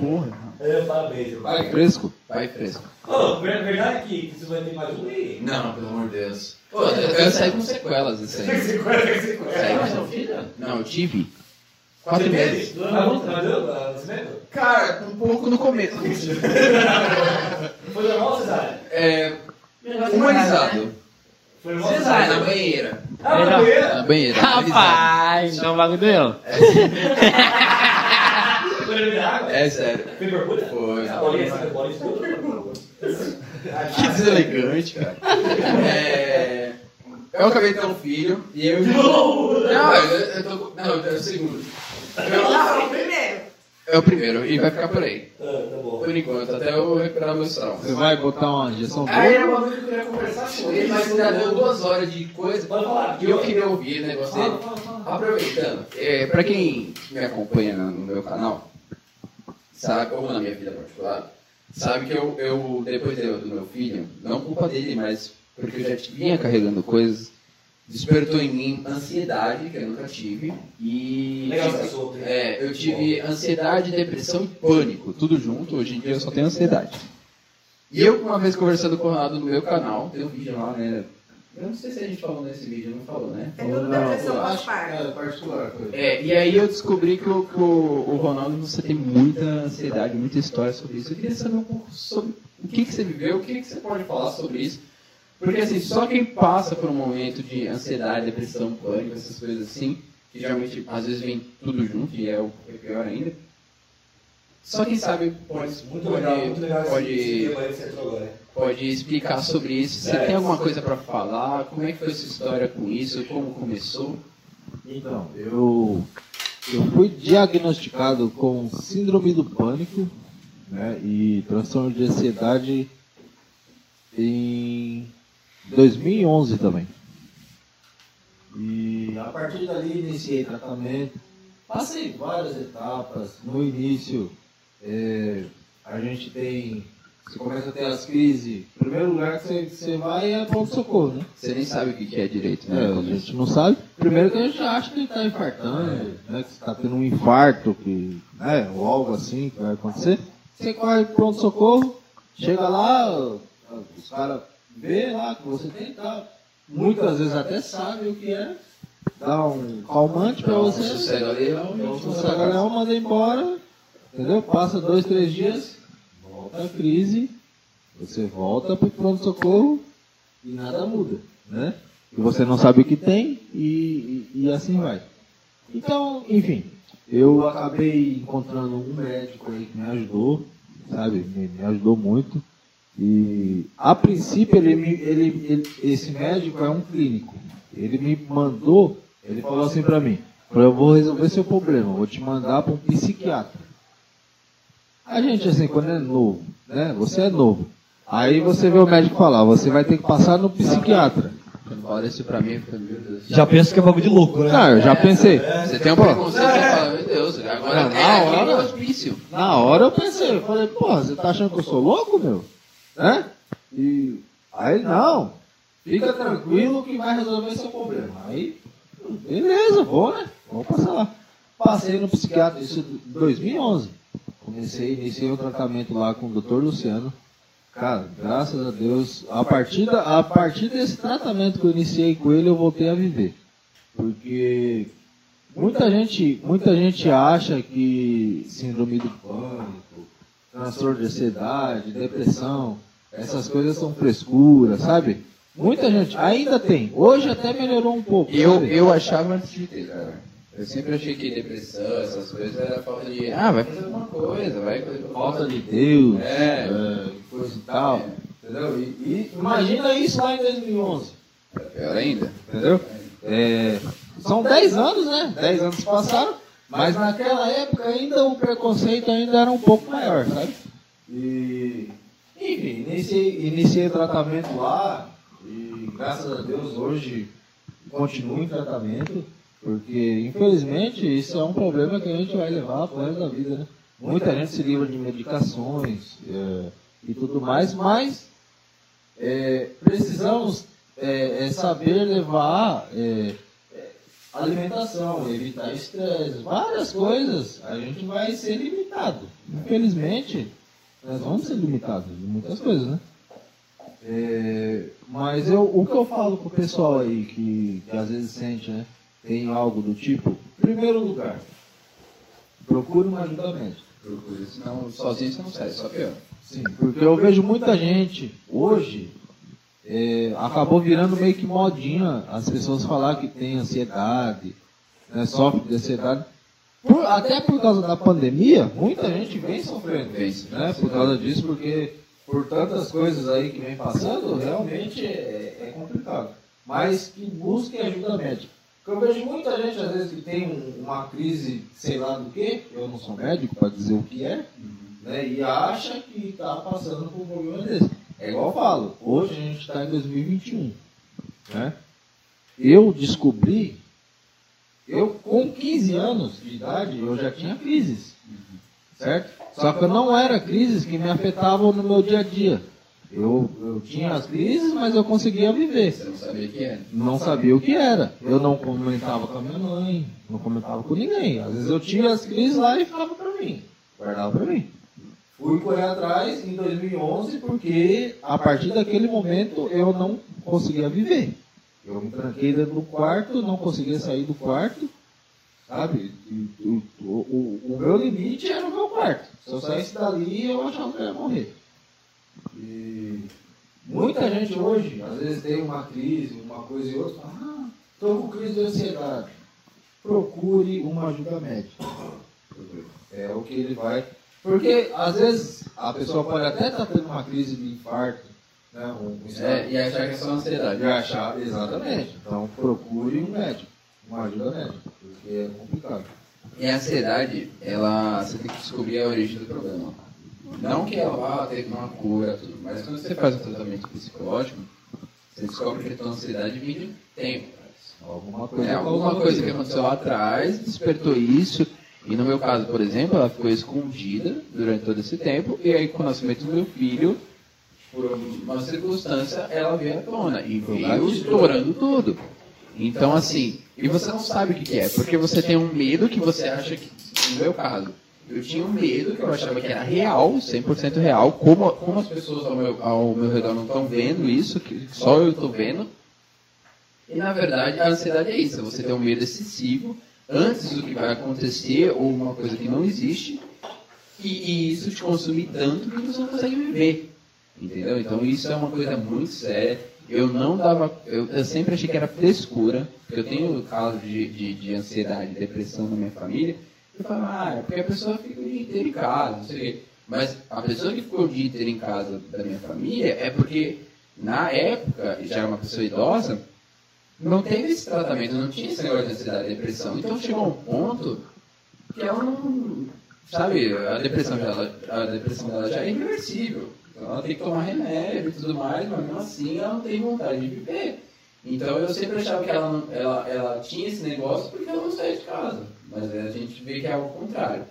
É, parabéns. irmão. Pai Fresco? Pai fresco. Ô, ver- verdade que, que você vai ter mais um aí? Não, pelo amor de Deus. Pô, eu, eu saí com sequelas isso aí. 50, 50. Saí com Seu filho? Não, eu tive. Quatro meses. Tá? Tá? Cara, um pouco no começo. Foi normal, Cesário? É. Humanizado. Foi normal, Na banheira. Ah, na banheira? Na banheira. Rapaz, então o bagulho doeu. Foi beber água? É sério. Foi? Foi. Que deselegante, cara. É. Eu acabei de ter um filho e eu. Não, eu, eu tô. Não, é o segundo. Não, o primeiro. É o primeiro e vai ficar por aí. Ah, tá bom. Por enquanto, até eu recuperar meus traumas. Você vai botar uma injeção Aí era boa? uma coisa que eu queria conversar com ele, mas ainda deu duas horas de coisa falar. e eu queria ouvir o negócio dele. Fala, fala, fala. Aproveitando, é, pra quem me acompanha no meu canal, sabe, ou na minha vida particular, sabe que eu, eu depois do, do meu filho, não culpa dele, mas porque eu já vinha carregando coisas, despertou em mim ansiedade, que eu nunca tive, e Legal tive- é, eu tive ansiedade, depressão e pânico, tudo junto, hoje em dia eu só tenho ansiedade. E eu, uma vez conversando com o Ronaldo no meu canal, tem um vídeo lá, né? Eu não sei se a gente falou nesse vídeo, não falou, né? É tudo pós-parto. é particular. Foi. É, e aí eu descobri que, o, que o, o Ronaldo você tem muita ansiedade, muita história sobre isso. Eu queria saber um pouco sobre o que, que você viveu, o que, que você pode falar sobre isso. Porque assim, só quem passa por um momento de ansiedade, depressão, pânico, essas coisas assim, que geralmente às vezes vem tudo junto e é, o, é pior ainda. Só quem sabe pode, Muito pode, legal, muito legal esse- pode, pode explicar sobre isso. Você É. tem alguma coisa para falar? Como é que foi sua história com isso? Como começou? Então, eu, eu fui diagnosticado com síndrome do pânico né, e transtorno de ansiedade em 2011 também. E a partir dali iniciei tratamento. Passei várias etapas. No início, é, a gente tem. Você começa a ter as crises. O primeiro lugar que você, você vai é pronto-socorro, né? Você nem sabe o que que é direito, É, né? a gente não sabe. Primeiro que a gente acha que está infartando, né, que está tendo um infarto, que, né, ou algo assim que vai acontecer. Você corre pro pronto-socorro, chega lá, os caras vê lá que você tem tá, muitas vezes até sabe o que é, dá um calmante para você, Sossega ali, você leão, manda embora, entendeu? Passa dois, três dias, volta a crise, você volta pro pronto-socorro e nada muda, né? E você não sabe o que tem e, e, e assim vai. Então, enfim, eu acabei encontrando um médico aí que me ajudou, sabe? Me, me ajudou muito. E a princípio ele, me, ele, ele- esse médico é um clínico. Ele me mandou, ele falou assim pra mim, eu vou resolver seu problema, vou te mandar para um psiquiatra. A gente assim, quando é novo, né? Você é novo. Aí você vê o médico falar, você vai ter que passar no psiquiatra. Quando fala isso pra mim, Deus. Já penso que é bagulho de louco, né? Não, eu já pensei. Você tem um preconceito, você fala, meu Deus, agora Não, é na aquele hora- hospício. Na hora eu pensei, eu falei, porra, você tá achando que eu sou louco, meu? Né? E aí não, fica tranquilo que vai resolver seu problema. Aí, beleza, vou, né? Vamos passar lá. Passei no psiquiatra, isso em 2011. Comecei, iniciei o tratamento lá com o Dr. Luciano. Cara, graças a Deus, a partir, da, a partir desse tratamento que eu iniciei com ele, eu voltei a viver. Porque muita gente, muita gente acha que síndrome do pânico, transtorno de ansiedade, depressão, essas coisas são frescura, sabe? Muita gente, ainda tem. Hoje até melhorou um pouco. Eu, sabe? eu achava antes de ter, cara. Eu sempre achei que depressão, essas coisas, era falta de. Ah, vai fazer alguma coisa, vai. falta de Deus, É. é, coisa e tal. Entendeu? E, e imagina isso lá em 2011. Pior ainda. Entendeu? É, são 10 anos, né? 10 anos passaram, mas naquela época ainda o preconceito ainda era um pouco maior, sabe? E, enfim, iniciei, iniciei tratamento lá e graças a Deus hoje continuo em tratamento, porque infelizmente isso é um problema que a gente vai levar pro resto da vida, né? Muita gente se livra de medicações é, e tudo mais, mas é, precisamos é, é saber levar é, é, alimentação, evitar estresse, várias coisas. A gente vai ser limitado. Infelizmente, nós vamos ser limitados de muitas coisas, né? É, mas eu, o que eu falo pro pessoal aí que, que às vezes sente, né? Tem algo do tipo, em primeiro lugar, procure uma ajuda médica. Procura, senão sozinho você não sai, só pior. Sim, porque eu vejo muita gente hoje é, acabou virando meio que modinha as pessoas falar que tem ansiedade, né, sofre de ansiedade. Por- até por causa da pandemia, muita gente vem sofrendo, né, por causa disso, porque por tantas coisas aí que vem passando, realmente é, é complicado. Mas que busque ajuda médica. Porque eu vejo muita gente, às vezes, que tem um- uma crise, sei lá do que, eu não sou médico para dizer o que é, né, e acha que está passando por um problema desse. É igual eu falo, hoje a gente está em 2021. Né? Eu descobri, eu com 15 anos de idade, eu já tinha crises. Certo? Só que não era crises que me afetavam no meu dia a dia. Eu, eu tinha as crises, mas eu conseguia viver Você não sabia o que era. não sabia o que era. Eu não comentava com a minha mãe, não comentava com ninguém. Às vezes eu tinha as crises lá e ficava pra mim, guardava pra mim. Fui correr atrás em 2011 porque a partir daquele momento eu não conseguia viver. Eu me tranquei dentro do quarto, não conseguia sair do quarto, sabe? O, o, o, meu limite era o meu quarto. Se eu saísse dali, eu achava que eu ia morrer. E muita gente hoje, às vezes tem uma crise, uma coisa e outra, ah, estou com crise de ansiedade. Procure uma ajuda médica. É o que ele vai. Porque às vezes a pessoa pode até estar tendo uma crise de infarto, né? Um, um É, e achar que é só ansiedade. de achar, exatamente. Então procure um médico, uma ajuda médica, porque é complicado. E a ansiedade, ela, você tem que descobrir a origem do problema. Não que ela vá ter uma cura, tudo, mas quando você faz um tratamento psicológico, você descobre que a tua ansiedade vem de tempo. Alguma coisa, É alguma coisa que aconteceu lá atrás, despertou isso. E no meu caso, por exemplo, ela ficou escondida durante todo esse tempo. E aí, com o nascimento do meu filho, por uma circunstância, ela veio à tona. E veio estourando tudo. Então, assim, e você não sabe o que, é, porque você tem um medo que você acha que, no meu caso, eu tinha um medo que eu achava que era real, 100% real, como, como as pessoas ao meu, ao meu redor não estão vendo isso, que só eu estou vendo. E na verdade a ansiedade é isso, você ter um medo excessivo antes do que vai acontecer ou uma coisa que não existe e, e isso te consumir tanto que você não consegue viver. Entendeu? Então isso é uma coisa muito séria. Eu não dava. Eu, eu sempre achei que era frescura, porque eu tenho casos de, de, de ansiedade, depressão na minha família. Eu falava, ah, é porque a pessoa fica o dia inteiro em casa, não sei o quê. Mas a pessoa que ficou o dia inteiro em casa da minha família é porque, na época, já era uma pessoa idosa, não teve esse tratamento, não tinha esse negócio de ansiedade e depressão. Então chegou um ponto que ela não. Sabe, a depressão dela, a depressão dela já é irreversível. Ela tem que tomar remédio e tudo mais, mas mesmo assim ela não tem vontade de viver. Então eu sempre achava que ela, não, ela, ela tinha esse negócio porque ela não saía de casa. Mas a gente vê que é o contrário.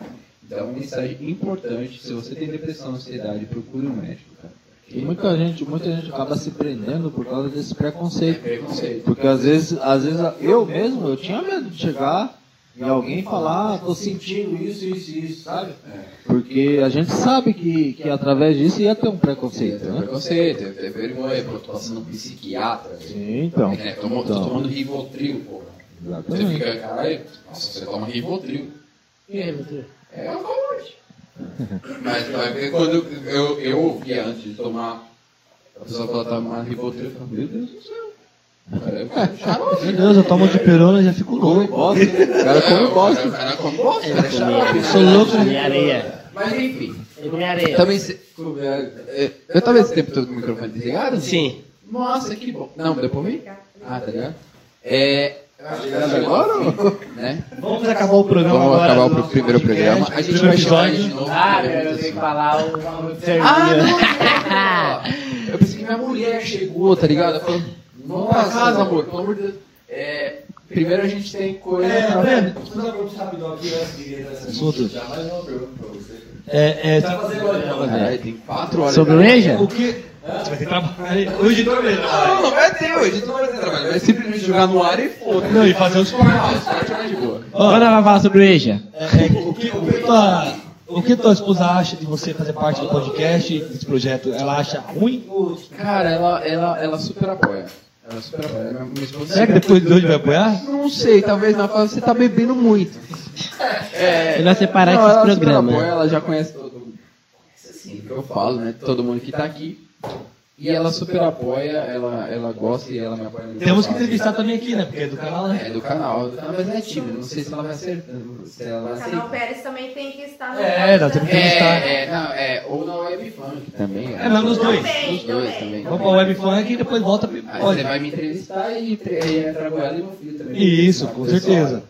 Então, uma mensagem importante, se você tem depressão, ansiedade, procure um médico, cara. E muita gente, muita gente acaba se prendendo por causa desse É preconceito. preconceito. Porque às vezes, às vezes eu mesmo, eu tinha medo de chegar e alguém falar, ah, tô sentindo isso, isso, isso, sabe? Porque a gente sabe que, que através disso ia ter um preconceito, né? preconceito, tem tem vergonha, pô, tô passando um psiquiatra. Sim, então. É, tô Então. tomando Rivotril. Você Exatamente. fica, caralho, nossa, você toma Rivotril. E aí, Matheus? É uma calmante. Mas vai ver quando eu, eu ouvia antes de tomar A pessoa fala, tá uma ribotril, eu falo, meu Deus do céu. Meu Deus, eu tomo de perona e já fico Come louco. bosta. O cara come bosta. O cara come bosta, é xarope. Sou louco. Comi areia. Mas enfim. Eu comi areia. Também se... Eu tava esse tempo todo com o microfone desligado? Sim. Nossa, que bom. Não, deu pra ouvir? Ah, tá ligado? É. Agora, né? Vamos acabar o programa Vamos agora. acabar do o nosso primeiro programa. A gente vai chamar ele de novo. Ah, eu tenho que falar o bagulho de Ah, não! Eu pensei que minha mulher chegou, tá ligado? Eu falei, vamos pra casa, amor, pelo amor de Deus. É, primeiro a gente tem coisa. É, Breno, Vou fazer uma pergunta rapidão aqui antes de entrar nesse Assunto. Já mais uma pergunta pra você. É, é, Tá fazendo agora, Caralho, tem quatro horas. Sobre o Reja? o que... Você vai ter trabalho. O editor mesmo. Não, não vai ter hoje, não vai ter trabalho. Vai simplesmente jogar no ar e foda. Não, e fazer os cortes. Ela vai falar sobre o Eja? É, é, o, que, o, que tua, o que tua esposa acha de você fazer parte do podcast, desse projeto? Ela acha ruim? Cara, ela, ela, ela super apoia. Ela Será que depois de hoje vai apoiar? Não sei, talvez ela fale, você tá bebendo muito. É, Melhor separar não, esses ela programas. apoia, ela já conhece todo mundo. Assim, que eu falo, né? Todo mundo que tá aqui. E ela super apoia, ela, ela gosta e ela me apoia muito. Temos que entrevistar também aqui, né? Porque é do canal, né? É do canal, do canal, mas ela é tímida, não sei se ela vai acertar. Se ela O canal. Pérez também tem que estar no É, nós temos que entrevistar. É, é, não, é, ou na webfunk também. É, não, nos dois. Também, Nos dois também. também. Vamos pra webfunk e depois volta pode. você vai me entrevistar e, e eu trago ela e meu filho também. Isso, com pessoal. certeza.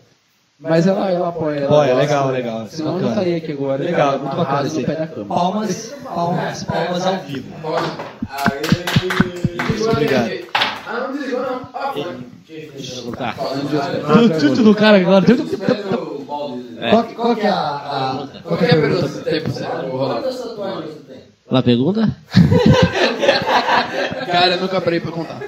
Mas ela, ela apoia. Ela Apoia, legal, legal. Senão eu não Bacana. estaria aqui agora. Legal, cara, muito bacana. Palmas, palmas, palmas ao vivo. Obrigado. Ah, não desligou não. Ah, foi. Tá. Falando de hospital. Tudo, do cara agora. Tudo, o balde. qual, que- qual que é a, a- Qual que é a pergunta que você tem? Quantas tatuagens você tem? Pergunta? Cara, eu nunca parei pra contar.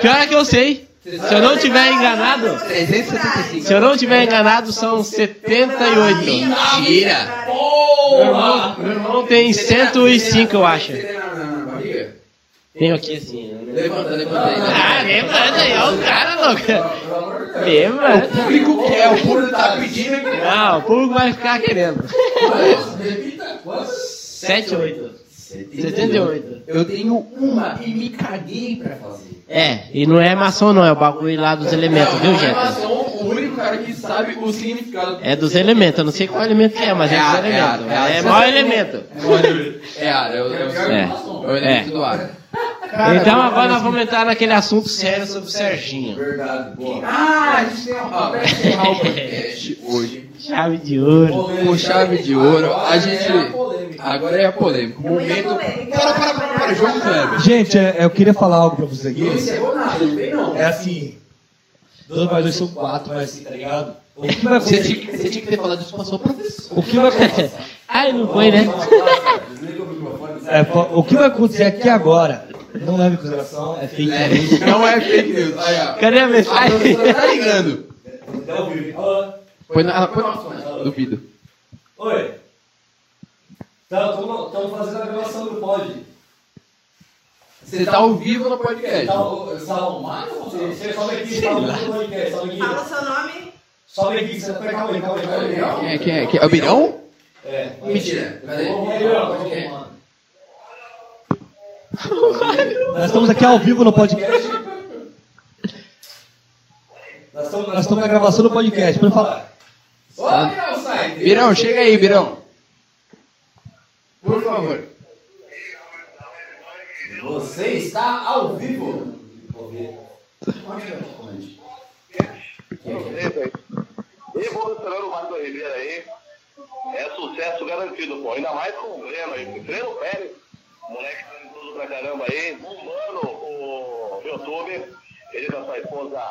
Pior é que eu sei. Se eu não tiver enganado, 375. se eu não tiver enganado, são 78. Mentira! Meu irmão, meu irmão tem 105, eu acho. Tenho aqui assim. Levanta, levanta aí. Ah, lembrando aí, ó o cara, louco. Lembra? O público quer, o público tá pedindo. Não, o público vai ficar querendo. Repita quantas? 7, 8. 78. Eu tenho uma e me caguei pra fazer. É, e não é maçom não, é o bagulho lá dos elementos, viu, Não é gente? maçom, o único cara que sabe o significado. É dos elementos, eu não sei qual elemento que é, mas é, É dos ar, é ar, elementos. é. É mau elemento. É ar, é o, é É. é elemento do ar. Então agora nós vamos entrar naquele assunto sério sobre o Serginho. Verdade, boa. Ah, a gente tem uma. Podcast hoje, Chave de ouro. com chave de ouro, a gente. É. Agora é a polêmica. O muita momento. Para, para, para, João Kleber. Gente, é, eu queria falar algo pra vocês Não aqui. encerrou nada, não vem não. É assim, 2 mais 2 são 4, mas assim, tá ligado? O que vai Você acontecer? tinha, você tinha que ter falado isso com a sua professora. O que vai acontecer? Ai, não foi, né? É, o que vai acontecer aqui agora? Não leve em consideração, é fake news. É, não é fake news. Aí, ó. Cadê a A mensagem? professora tá ligando. Até ao vivo. Alô? Põe na, põe na fone, duvido. Oi. Estamos fazendo a gravação do pod. Você tá ao vivo no podcast. Está online ou você? Você sobe aqui, sobe aqui no podcast, sobe aqui. Fala o seu nome. Sobe aqui, você vai calma aí, calma aí, calma aí. Quem é? Quem é? Quem é? É o Birão? É. Mentira. Cadê? Nós estamos aqui ao vivo no podcast. Nós estamos, nós estamos na gravação do podcast, pode falar. Ô, Birão, sai. Birão, chega aí, Birão. Por favor. Você está ao vivo. Revolucionando o Marco Ribeiro aí. É sucesso garantido, pô. Ainda mais com o Breno aí. Breno Pérez, moleque tá indo tudo pra caramba aí. Bombando o YouTube. Ele com a sua esposa.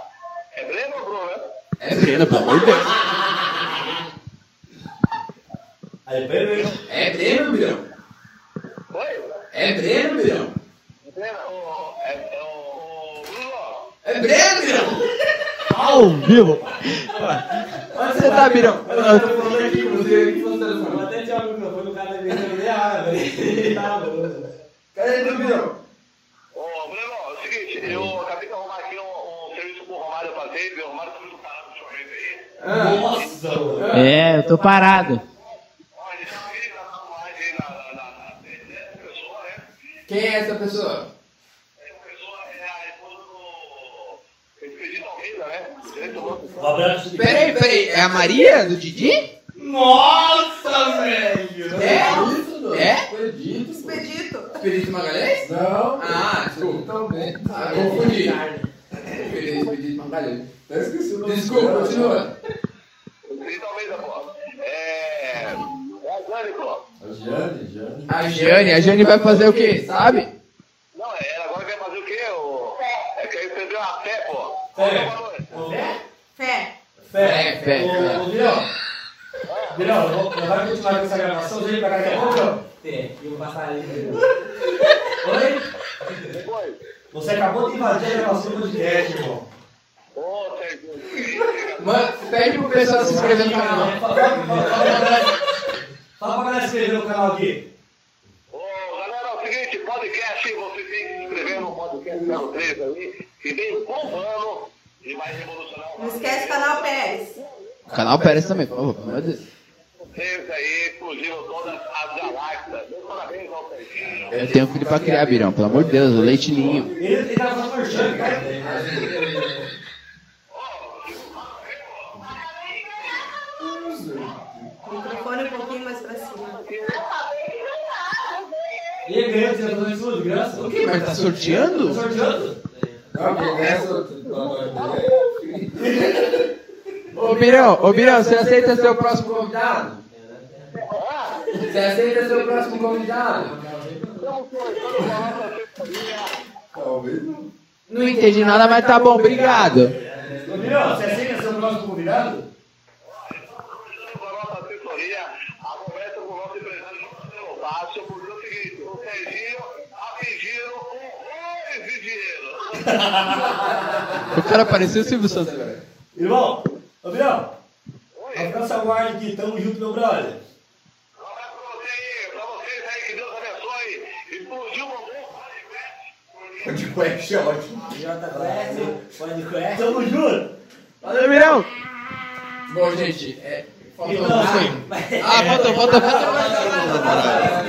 É Breno ou Bruno, né? É Breno, pelo amor de Deus. Aí, beleza. É Breno, Birão. Oi? É Breno, Birão. Breno, o- é, é o, o Bruno. É Breno, Birão. Vivo. Onde você tá, Birão? Eu tô falando aqui, você aqui no telefone. até tirar o microfone, o cara velho. Cadê o Birão? Ô, Breno, é o seguinte, eu acabei de arrumar aqui um, um serviço pro Romário fazer, viu? O Romário tá muito parado ultimamente aí. Nossa, É, eu tô parado. Quem é essa pessoa? Expedito Almeida, né? Direito banco. Um abraço. Peraí, peraí, é a Maria do Didi? Nossa, velho! É? É? Expedito. Expedito Magalhães? Não, Ah, desculpa. também. Ah, confundi. Expedito Magalhães. Eu esqueci o nome Desculpa, continua. Expedito Almeida, pô. É. É a Jane, pô. A Jane, Jane. A Jane, a Jane vai fazer o quê? Sabe? Não, ela agora quer fazer o quê? O... É que recebeu a fé, pô. Fé. Fé. Fé, Ô, Virão. Virão, eu vou- eu vou continuar com essa gravação. Vem pra cá daqui a pouco, Virão. É, e o passarinho. Oi? Foi. Você acabou de invadir a gravação do podcast, irmão. Ô, Sérgio. Mano, pede pro pessoal se inscrever no canal. Fala fala- fala- fala- fala pra galera se inscrever no canal aqui. Ô, galera, é o seguinte, podcast, você tem que se inscrever no podcast 03 ali, que vem bombando e vai revolucionar Não esquece o canal Pérez. Canal Pérez também, por favor. pelo amor de Deus. Vocês aí, explodindo todas as galáxias. Meus parabéns ao Serginho. Eu tenho filho pra criar, Birão, pelo amor de Deus, o leite ninho. Ele, tá merchan, cara. Microfone um pouquinho mais pra cima. E ele ganhou de fazer isso de graça. O quê? Mas tá sorteando? Tá sorteando? Não, essa Ô Birão, ô Birão, você aceita ser o próximo convidado? Você aceita ser o próximo convidado? talvez não. Não entendi nada, mas tá bom, obrigado. Ô, Virão, você aceita ser o próximo convidado? Com a nossa assessoria, a conversa com o nosso empresário não sendo fácil, porque é o seguinte, o Serginho tá pedindo horrores de dinheiro. O cara pareceu o Silvio Santos agora. Irmão, ô Virão. Abraço aguarde aqui, tamo junto, meu brother. Um abraço pra você aí, pra vocês aí, que Deus abençoe. Explodiu uma bomba. De cueca é ótimo. JQuest, podcast. Tamo junto. Valeu, Birão! Bom, gente, é. Faltou Então. Ah, faltou, faltou, faltou.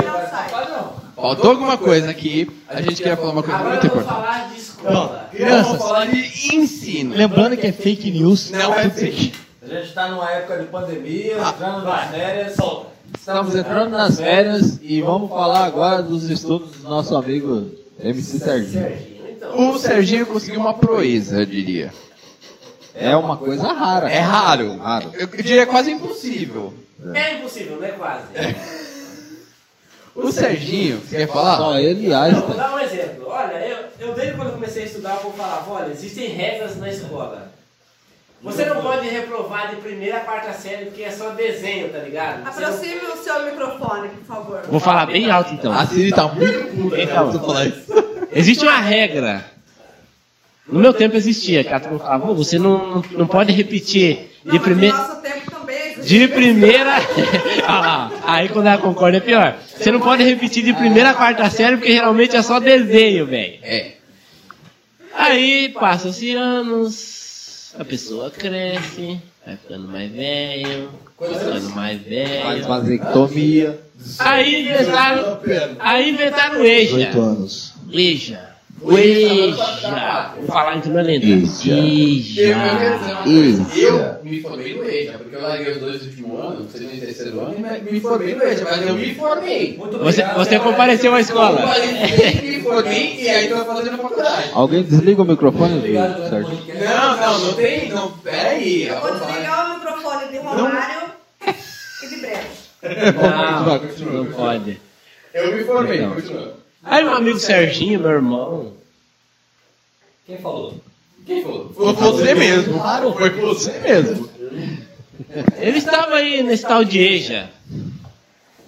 Não sai. Faltou alguma coisa aqui. A gente queria falar uma coisa Agora muito vamos importante. falar de escola. Vamos Crianças, falar de ensino. lembrando que é fake news. Não é fake. A gente tá numa época de pandemia, entrando Vai. nas férias. Estamos entrando nas férias e vamos falar agora dos estudos do nosso amigo MC Serginho. O Serginho conseguiu uma proeza, eu diria. É uma coisa rara. É raro. Raro. Eu diria quase impossível. É impossível, não é quase. O Serginho, você quer falar? Só ele e vou dar um exemplo. Olha, eu, eu desde quando eu comecei a estudar, eu falava, olha, existem regras na escola. Você não pode reprovar de primeira a quarta série porque é só desenho, tá ligado? Você não- Aproxime o seu microfone, por favor. Vou falar bem alto então. A Siri tá muito puta. Então. falar isso. Existe uma regra. No meu tempo existia, que a turma falava, "Pô, você não, não, não pode repetir de primeira. no nosso tempo também existe. De primeira. Ah lá, aí quando ela concorda é pior. Você não pode repetir de primeira a quarta série, porque geralmente é só desenho, velho. É. Aí passam-se anos, a pessoa cresce, vai ficando mais velho, vai ficando mais Faz velho. vasectomia. Aí inventaram, aí inventaram o EJA. 18 anos. EJA. O EJA. Vou falar então na lenda. EJA. Eu, eu. Eu me formei no EJA, porque eu larguei os dois últimos anos, segundo e terceiro ano, e me formei no EJA, mas eu me formei. Você, você compareceu à Eu escola. validei, me formei e aí tô fazendo faculdade. Alguém desliga o microfone, Serginho? podcast. Não, não, não tem. Não, peraí. Eu vou desligar o microfone de Romário e de Breno. Não, não pode. Eu me formei, Não. Aí meu amigo Serginho, meu irmão. Quem falou? Quem falou? Foi você mesmo. Claro, foi você mesmo. Ele estava aí nesse tal de EJA.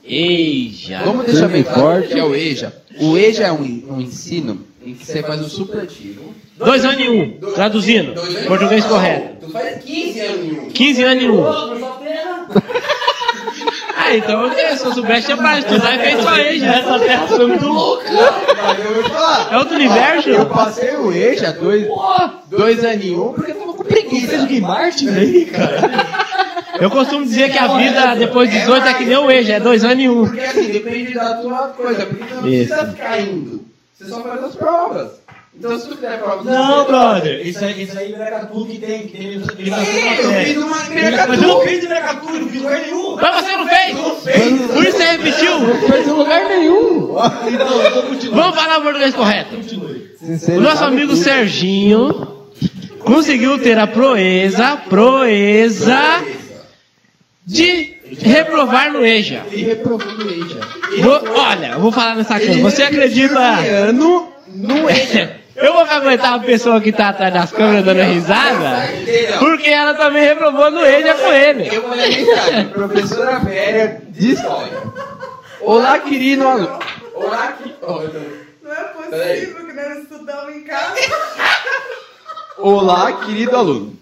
EJA. Vamos deixar bem e forte. que é o EJA. O EJA é um, um ensino em que você faz o supletivo. Dois anos em um. Traduzindo. Português correto. Tu faz 15 anos em um. 15 anos em um. Ah, então eu, se eu soubesse, tinha para estudar e fez só EJA. Essa terra foi muito louca. É outro universo? Eu passei o EJA dois, dois um porque eu tava com preguiça. Gui Martin aí, cara. Eu costumo dizer que a vida depois de 18 é que nem o EJA, é dois anos em um. Porque assim, depende da tua coisa. Porque tu não Isso. precisa ficar indo. Você só faz as provas. Então se tu fizer provas... Não, brother. Isso aí, isso aí é Miracatu que tem, que tem eu fiz uma Miracatu. Mas eu não fiz de Miracatu, não fiz lugar nenhum. Mas você não fez? Por isso você repetiu? fez em lugar nenhum. Então, eu continuo. Vamos falar o português correto. Sinceridade O nosso amigo. Serginho conseguiu ter a proeza, proeza de reprovar no EJA. Ele reprovou no EJA. Vou- olha, eu vou falar nessa câmera. Você acredita? Ano no EJA. Eu vou aguentar a pessoa que tá atrás das câmeras dando risada, porque ela também reprovou no EJA com ele. Eu mandei mensagem, professora velha de história. Olá, querido aluno. Olá, que... oh, tô- Não é possível que nós estudamos em casa. Olá, querido aluno.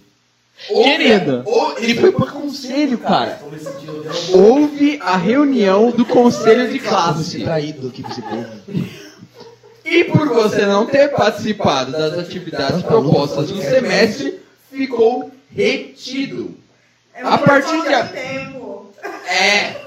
Querido. Ou- Ele foi pro conselho, cara. Houve a reunião do conselho de classe. Traído pra esse povo. E por você não ter participado das atividades propostas no semestre, ficou retido. É A partir de a- tempo. É.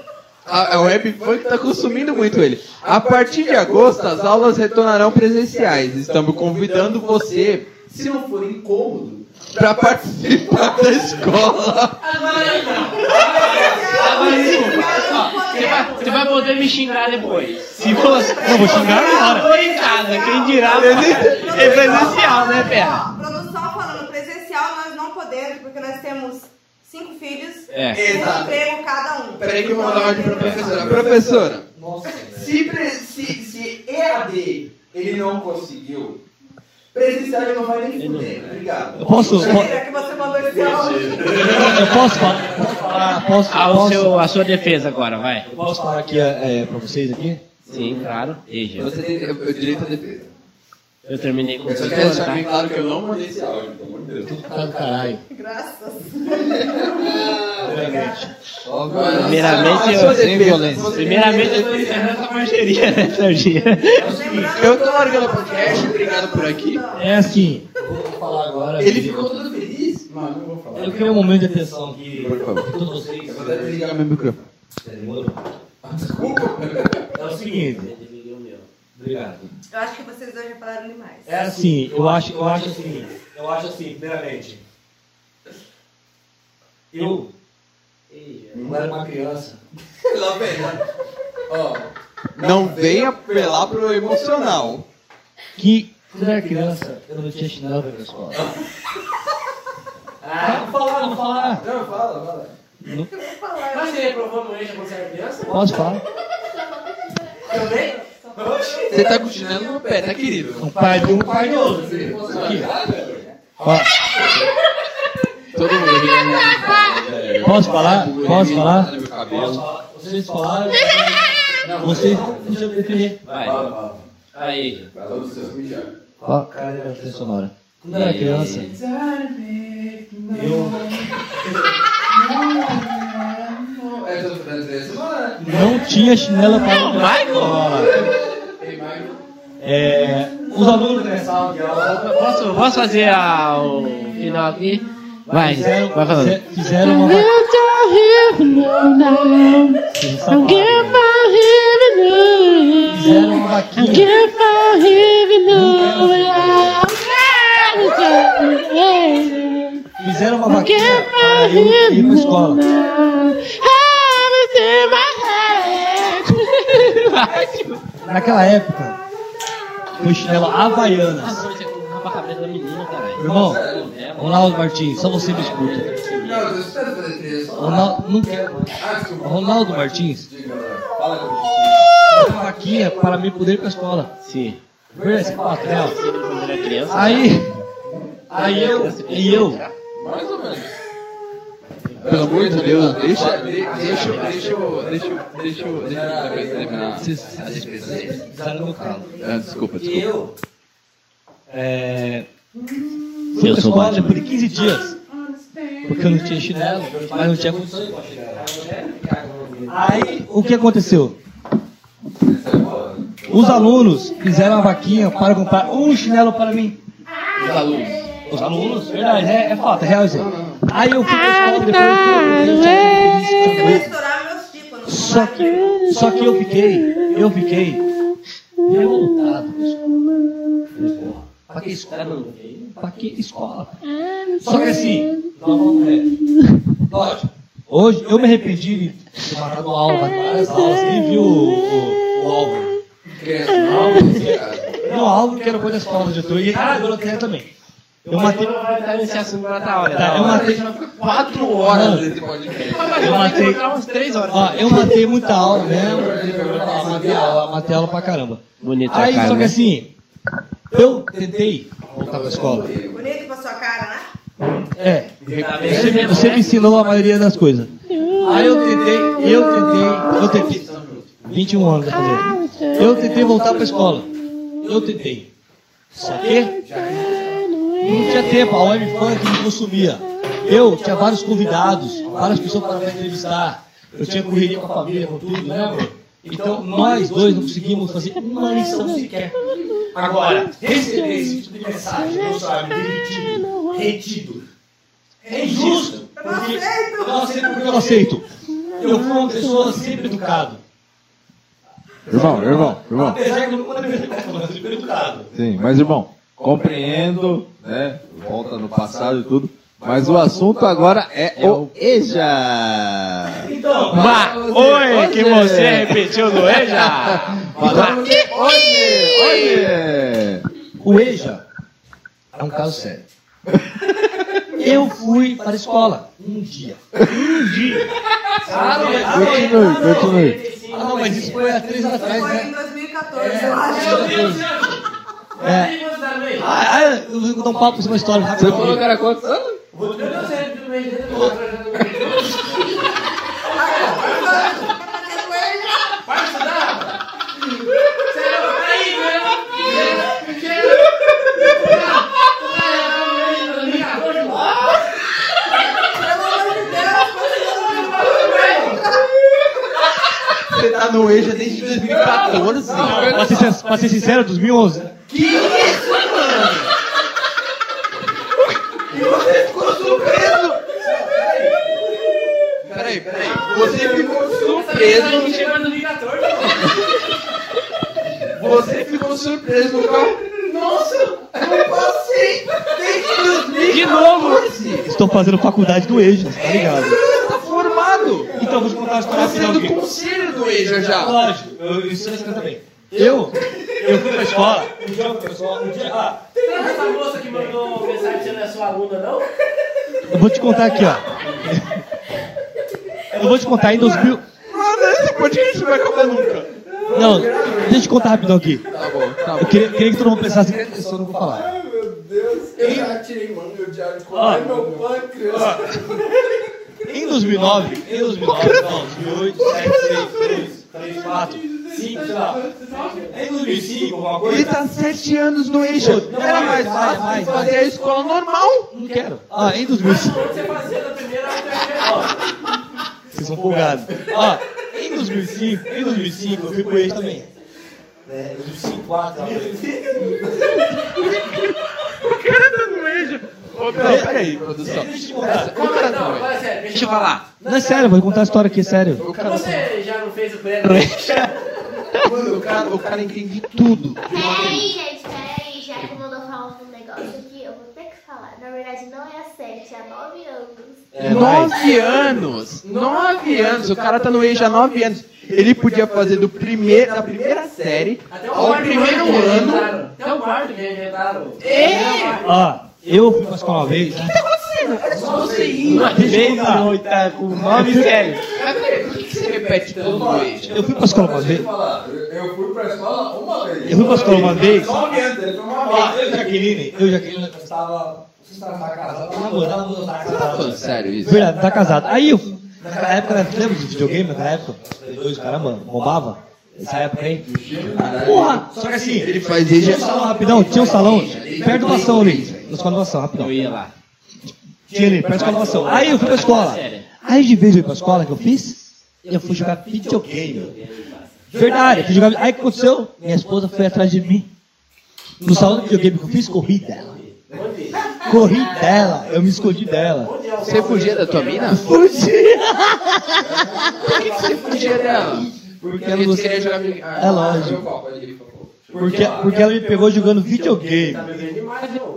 A, a webfunk tá consumindo muito ele. A partir de agosto, as aulas retornarão presenciais. Estamos convidando você, se não for incômodo, para participar da escola. Você vai, você vai poder me xingar depois. Se fosse. Não, vou xingar agora. Tô em casa, quem dirá é presencial, né, Pera? Ó, Produção falando presencial, nós não podemos, porque nós temos cinco filhos. É. Um emprego cada um. Peraí que eu vou mandar uma ordem pra professora. Professora, se, pre- se, se EAD ele não conseguiu, presencial ele não vai nem fuder. Obrigado. Eu posso. po- Mentira que você mandou esse áudio. Eu posso falar? Posso falar? Posso, Ah, o posso, seu, a sua defesa agora, vai. posso falar aqui é, pra vocês aqui? Sim, claro. EJA. Você tem o direito à defesa. Eu terminei com Eu só você, quero deixar tá? bem claro que eu não mandei esse áudio, pelo amor de Deus. Tudo cara do caralho. Graças. Primeiramente, A eu, defesa, violência. primeiramente eu tô encerrando essa parceria, né, Serginho? Eu tô largando o podcast, obrigado por aqui. É assim, eu vou falar agora. Ele ficou todo feliz? Mano, não vou falar. Eu queria um momento de atenção aqui Por favor. todos vocês. Eu vou até desligar meu microfone. É o seguinte. Obrigado. Eu acho que vocês dois já falaram demais. É assim, eu acho, eu acho assim, eu acho assim, primeiramente. Eu, eu era uma criança. Lá vem, né? Ó, não venha apelar pro emocional. que quando eu era criança, eu não tinha chinelo pra ir pra escola. Ah, vou falar, vou falar. Não, fala, fala. Falar. Mas você reprovou no EJA quando você era criança? Posso falar? Também? Você tá com chinelo no pé, tá querido? Um pai de um, pai de outro. Aqui. Ó, Todo mundo aqui. Posso falar? Posso falar? Vocês falaram. Vocês. Deixa eu defender. Vai. Aí. Ó, cara, é trilha sonora. Quando eu era criança, eu É, não tinha chinelo para pra escola. É, os alunos aula Posso, posso fazer a, o final aqui? Vai, fizeram, vai falando. fize- fizeram uma. Fizeram uma vaquinha. Fizeram uma vaquinha eu ir pra escola. Naquela época, foi chinelo Havaianas. Rapa a cabeça da menina, caralho. Irmão, Ronaldo Martins, só você me escuta. Ronaldo, não quero. Ah. Ronaldo Martins, Fala comigo. uma vaquinha para me poder ir pra escola. Sim. Verdade, esse criança. Aí, aí eu, e eu, Mais ou menos. Pelo amor de Deus, deixa, de- deixa, eu- deixa, eu- deixa, eu- deixa, eu- deixa eu terminar as despesas. fizeram meu carro. Ah, desculpa, E desculpa. eu, é, fui Eu sou escola Batman. de 15 dias. Porque eu não tinha chinelo, mas não tinha condições pra. Aí, o que aconteceu? Os alunos fizeram uma vaquinha para comprar um chinelo para mim. Os alunos. Os alunos, verdade, é, é fato, é real isso. aí. Eu fui pra escola depois de Eu Só que, só que eu fiquei, eu fiquei revoltado. Que escola? Pra que escola? Só que assim, é, lógico, hoje eu me arrependi de ter matado o Álvaro, várias aulas, nem vi o, o, o Álvaro. Não, o Álvaro que era coisa da escola eu tô, e ah, eu também. Eu matei. vai estar nesse assunto pra outra hora. Tá, eu matei. Quatro horas desse podcast. Eu matei. umas três horas. Ó, eu matei muita aula mesmo. Eu matei aula, matei aula pra caramba. Bonito Aí, só que né? assim, eu tentei voltar pra escola. Bonito pra sua cara, né? É, você, me- você me ensinou a maioria das coisas. Aí eu tentei, eu tentei, eu tentei. 21 anos fazer. Eu tentei voltar pra escola. Eu tentei. Só que não tinha tempo, a web funk me consumia. Eu tinha vários convidados, várias pessoas para me entrevistar. Eu tinha correria com a família, com tudo, né, amor? Então nós dois não conseguimos fazer uma lição sequer. Agora, receber esse tipo de mensagem, eu sabe, retido, retido. É injusto. Porque eu não aceito porque eu não aceito. Eu fui uma pessoa sempre educado. Irmão, irmão, irmão. Apesar que eu nunca deveria falado, sempre educado. Sim, mas irmão, compreendo, né? Volta no passado e tudo. Mas o assunto agora é o EJA. Então, Bah, oi, que você repetiu no EJA. Falando de hoje, hoje. o EJA é um caso sério. Eu fui para a escola um dia. Um dia. Ah, não, mas- Continue, continue. ah, não, mas isso foi há três anos atrás, Foi né? em 2014, eu acho. É. Ah, ah, eu vou contar um papo sobre uma história Você falou que era quantos anos? Você tá no EJA desde 2014. Pra ser, pra ser sincero, 2011. Peraí, peraí. Você ficou surpreso. Você ficou surpreso no carro. Nossa, eu passei desde 2014. De novo. Estou fazendo faculdade do EJA, tá ligado? Eu vou te contar uma história rapidão sendo aqui. conselho do EJA já. Lógico, eu, isso é também. Eu, eu fui pra escola, um dia eu fui pra escola, um dia, ah, Essa moça que mandou mensagem que você não é sua aluna, não? eu vou te contar aqui, ó. Eu vou te contar em 2000... Mano, esse podcast não vai acabar nunca. Não, deixa eu te contar rapidão aqui. Tá bom, tá Eu bom. queria, queria que todo mundo pensasse que eu só não vou falar. Meu Deus, eu já tirei, mano, meu diário de Ó. meu pâncreas. Em 2009, em 2009, não, 2008, 2007, 2006, 2003, 2004, 2005, sei lá. Em 2005, alguma Ele coisa. tá sete anos no. Não, Era mais fácil fazer a escola normal. Não quero. Ah, em 2005. Quando você fazia na primeira, ó. Vocês são folgados. Ó, em 2005, em 2005 eu fui com ele também. É, 2005, 4, Não, peraí, produção. Deixa eu contar. O cara Não, não é. fala sério, Deixa eu falar. Não é sério, vou contar a história aqui, é sério. Você já não fez o prêmio? Mano, o cara, o cara entende tudo. Peraí, gente, peraí, já que mandou falar um negócio aqui, eu vou ter que falar. Na verdade, não é a 7, é a 9 anos. É. Nove anos! Nove anos! O cara tá no EJA há nove anos. Ele podia fazer do primeiro, da primeira série Até o ao quarto primeiro ano. Até o quarto que inventaram. Ó, eu fui pra escola uma vez. Uma vez não, tá com nome sério. Mas peraí, por que que você repete tanto EJA? Eu fui pra escola uma vez. falar, eu- eu fui pra escola uma vez. Eu fui pra escola uma vez. Só um eu e Jaqueline, eu e Jaqueline, nós estava. Você estava casado, eu Você tá casado. falando sério isso? Verdade, tá casado. Aí eu, naquela época, lembra de videogame naquela época? Dois, caramba, bombava? Essa época aí? Porra! Só que assim, Ele faz tinha um salão rapidão, tinha um salão perto do ação ali. Na escola do ação, rapidão. Eu ia lá. Tinha ali, perto da escola do ação. Aí eu fui pra escola. Aí de vez eu ir pra escola, o que eu fiz? Eu fui jogar videogame. Verdade, eu fui jogar. Aí o que aconteceu? Minha esposa foi atrás de mim. No salão de videogame que eu fiz, corri dela. Corri dela, eu me escondi dela. Você fugia da tua mina? Fugi! Por que você fugia dela? Porque ela não- queria jogar videogame. É lógico. Por favor. Porque, porque ela me pegou jogando videogame.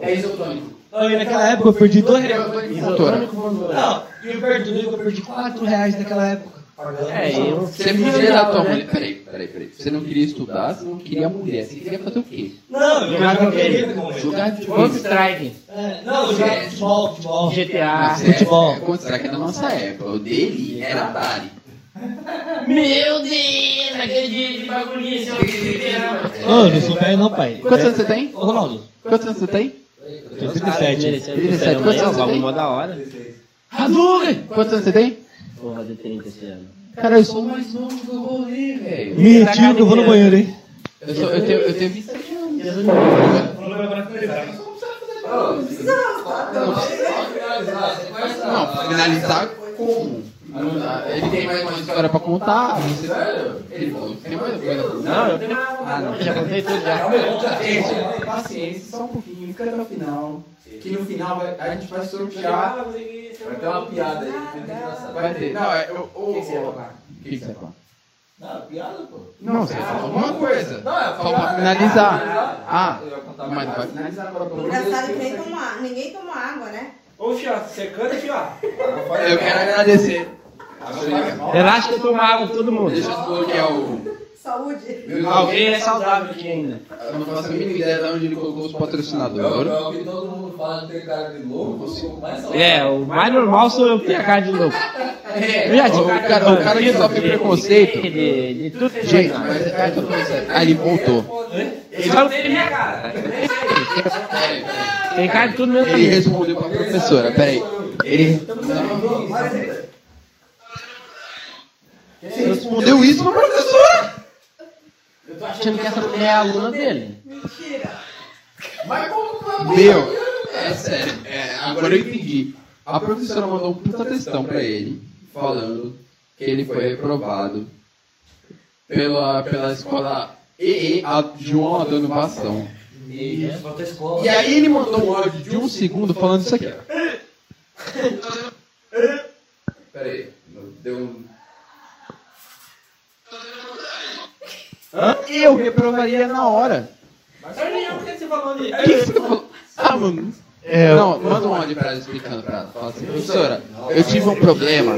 É isotônico. Aí naquela época eu perdi dois reais. Isotônico. Não, e eu perdi quatro reais naquela época. É, eu Você podia dar tua mulher. Peraí, peraí, peraí. Você não queria estudar, você não queria mulher. Você queria fazer o quê? Não, eu Jogar videogame. Jogar futebol. Counter Strike, É, Não, eu jogava futebol, futebol. GTA. futebol. É, Contra que na nossa época. O dele era Atari. Meu Deus, aquele dia de bagulhinho, seu. Ô, eu não sou velho não, pai. Quantos anos você tem? Ô, Ronaldo, Quantos anos você tem? eu tenho 37. 37, quantos anos você tem? Bagulho mó da hora. Hadouken! Quantos anos você tem? Vou fazer 30 esse ano. Cara, eu sou o mais novo do rolê, velho. Me retiro que eu vou no banheiro, hein? Eu, sou, eu, tenho, eu tenho 27 anos. Não, finalizar como? Ele tem mais uma história pra contar? Você Ele falou que tem mais coisa pra contar. Não, eu tenho. Ah, não, já contei tudo já. Gente, paciência, só um pouquinho, fica até o final. Que no final a gente vai sortear. Vai ter uma piada aí. Vai ter. Não, é. O, que você ia falar? O que você ia falar? Não, piada, pô. Não, você falar alguma coisa. Não, é Só pra finalizar. Ah, mas vai finalizar agora pra Engraçado que nem toma, ninguém toma água, né? Ô, Fió, você canta, Fió? Eu quero agradecer. Relaxa que eu tomo água com todo mundo. Deixa eu desbloquear o. Saúde. Alguém é saudável aqui ainda. Eu não faço a mínima ideia de onde ele colocou os É patrocinadores. é o que todo mundo fala de ter cara de louco, eu sou o mais saudável. É, o mais normal sou eu que tenho a cara de louco. Já tive O cara, o cara que sofre preconceito. De, de tudo que Gente, mas é tudo. Ah, ele voltou. Ele não tem minha cara. Tem cara de tudo mesmo. Ele respondeu pra professora, peraí. Ele respondeu isso pra professora. Eu tô achando que essa mulher é aluna dele. Mentira. Meu, é sério. É, agora eu entendi. A professora mandou um puta textão pra ele, falando que ele foi reprovado pela, pela escola EE a João Adano Bastão. E aí ele mandou um áudio de um segundo falando isso aqui. Peraí, deu um. Hã? Eu reprovaria na hora. Daniel, por que você falou de. O que, você falou? Ah, mano. Não, manda um áudio pra ela explicando pra ela. Fala assim, professora, eu tive um problema.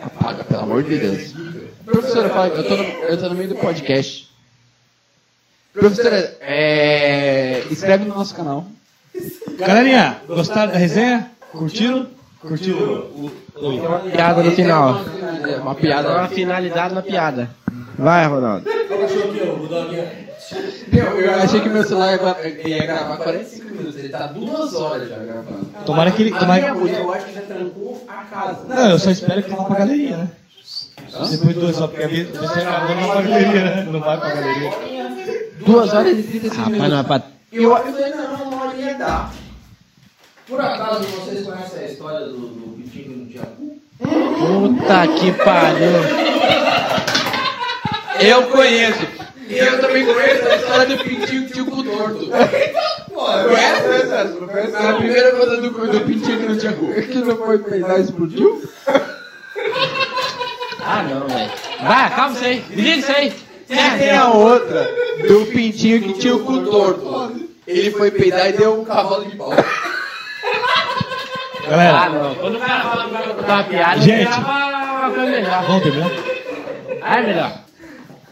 Apaga, pelo amor de Deus. Professora, fala, eu tô no, eu tô no meio do podcast. Professora, é, escreve no nosso canal. Galerinha, gostaram da resenha? Curtiram? Curtiram o, o, o- Piada no final. É uma Dá uma piada. finalidade na piada. Vai, Ronaldo. Meu, eu achei que meu celular ia, gra- ia gravar 45 minutos. Ele tá duas horas já gravando. Tomara que ele. A Tomara minha que... mulher, eu acho que já trancou a casa. Não, eu só espero que vá pra galeria, né? Depois do só porque a vez você acabou não vai pra galeria, né? Não vai pra galeria. Duas horas e 36 Rapaz, minutos. não é pra. Eu, eu falei, não, não ia dar. Por acaso vocês conhecem a história do, do Pitinho que não tinha cu? Puta que pariu. Eu conheço. E eu também conheço a história do pintinho que tinha o cu torto. Conhece? A primeira coisa do, do pintinho que não tinha cu. Que não foi peidar e explodiu? Ah, não, velho. Vai, acaba isso aí. Desliga isso aí. Tem a outra do pintinho que tinha o cu torto. Ele foi peidar e deu um cavalo de pau. Ah, Galera, não. Quando o cara fala que vai contar uma piada, Gente. vamos terminar? Ah, é melhor.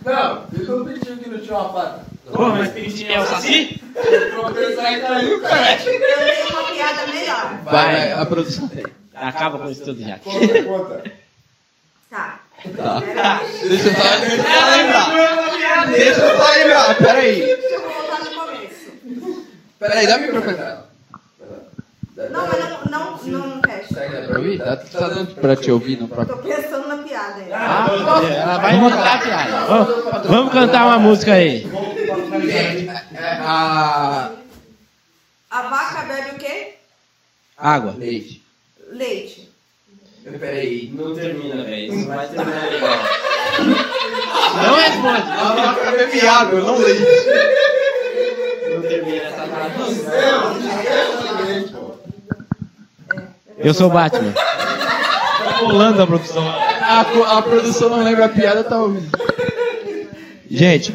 Não, e do Pitinho que não tinha uma pata? Pô, mas pintinho é o saci? Tropeçar e caiu, cara. Eu tenho uma piada melhor. Vai, a produção tem. Acaba com isso tudo já. Conta, conta. Tá. Tá. Deixa eu só, deixa lembrar. Deixa eu só lembrar. Peraí. Deixa eu voltar no começo. Peraí, dá o microfone pra ela. Não, mas não, não, não fecha. Dá pra ouvir? Tá, tá dando pra te ouvir Tô próprio. pensando Ela vai piada. Vamos, vamos cantar uma música aí. A. A vaca bebe o quê? Água. Leite. Leite. Peraí. Não termina, velho. Isso vai terminar legal. Não responde. A vaca bebe água, não leite. Não termina essa. Eu sou o Batman. Tá rolando a produção. A, a produção não lembra a piada, tá ouvindo. Gente,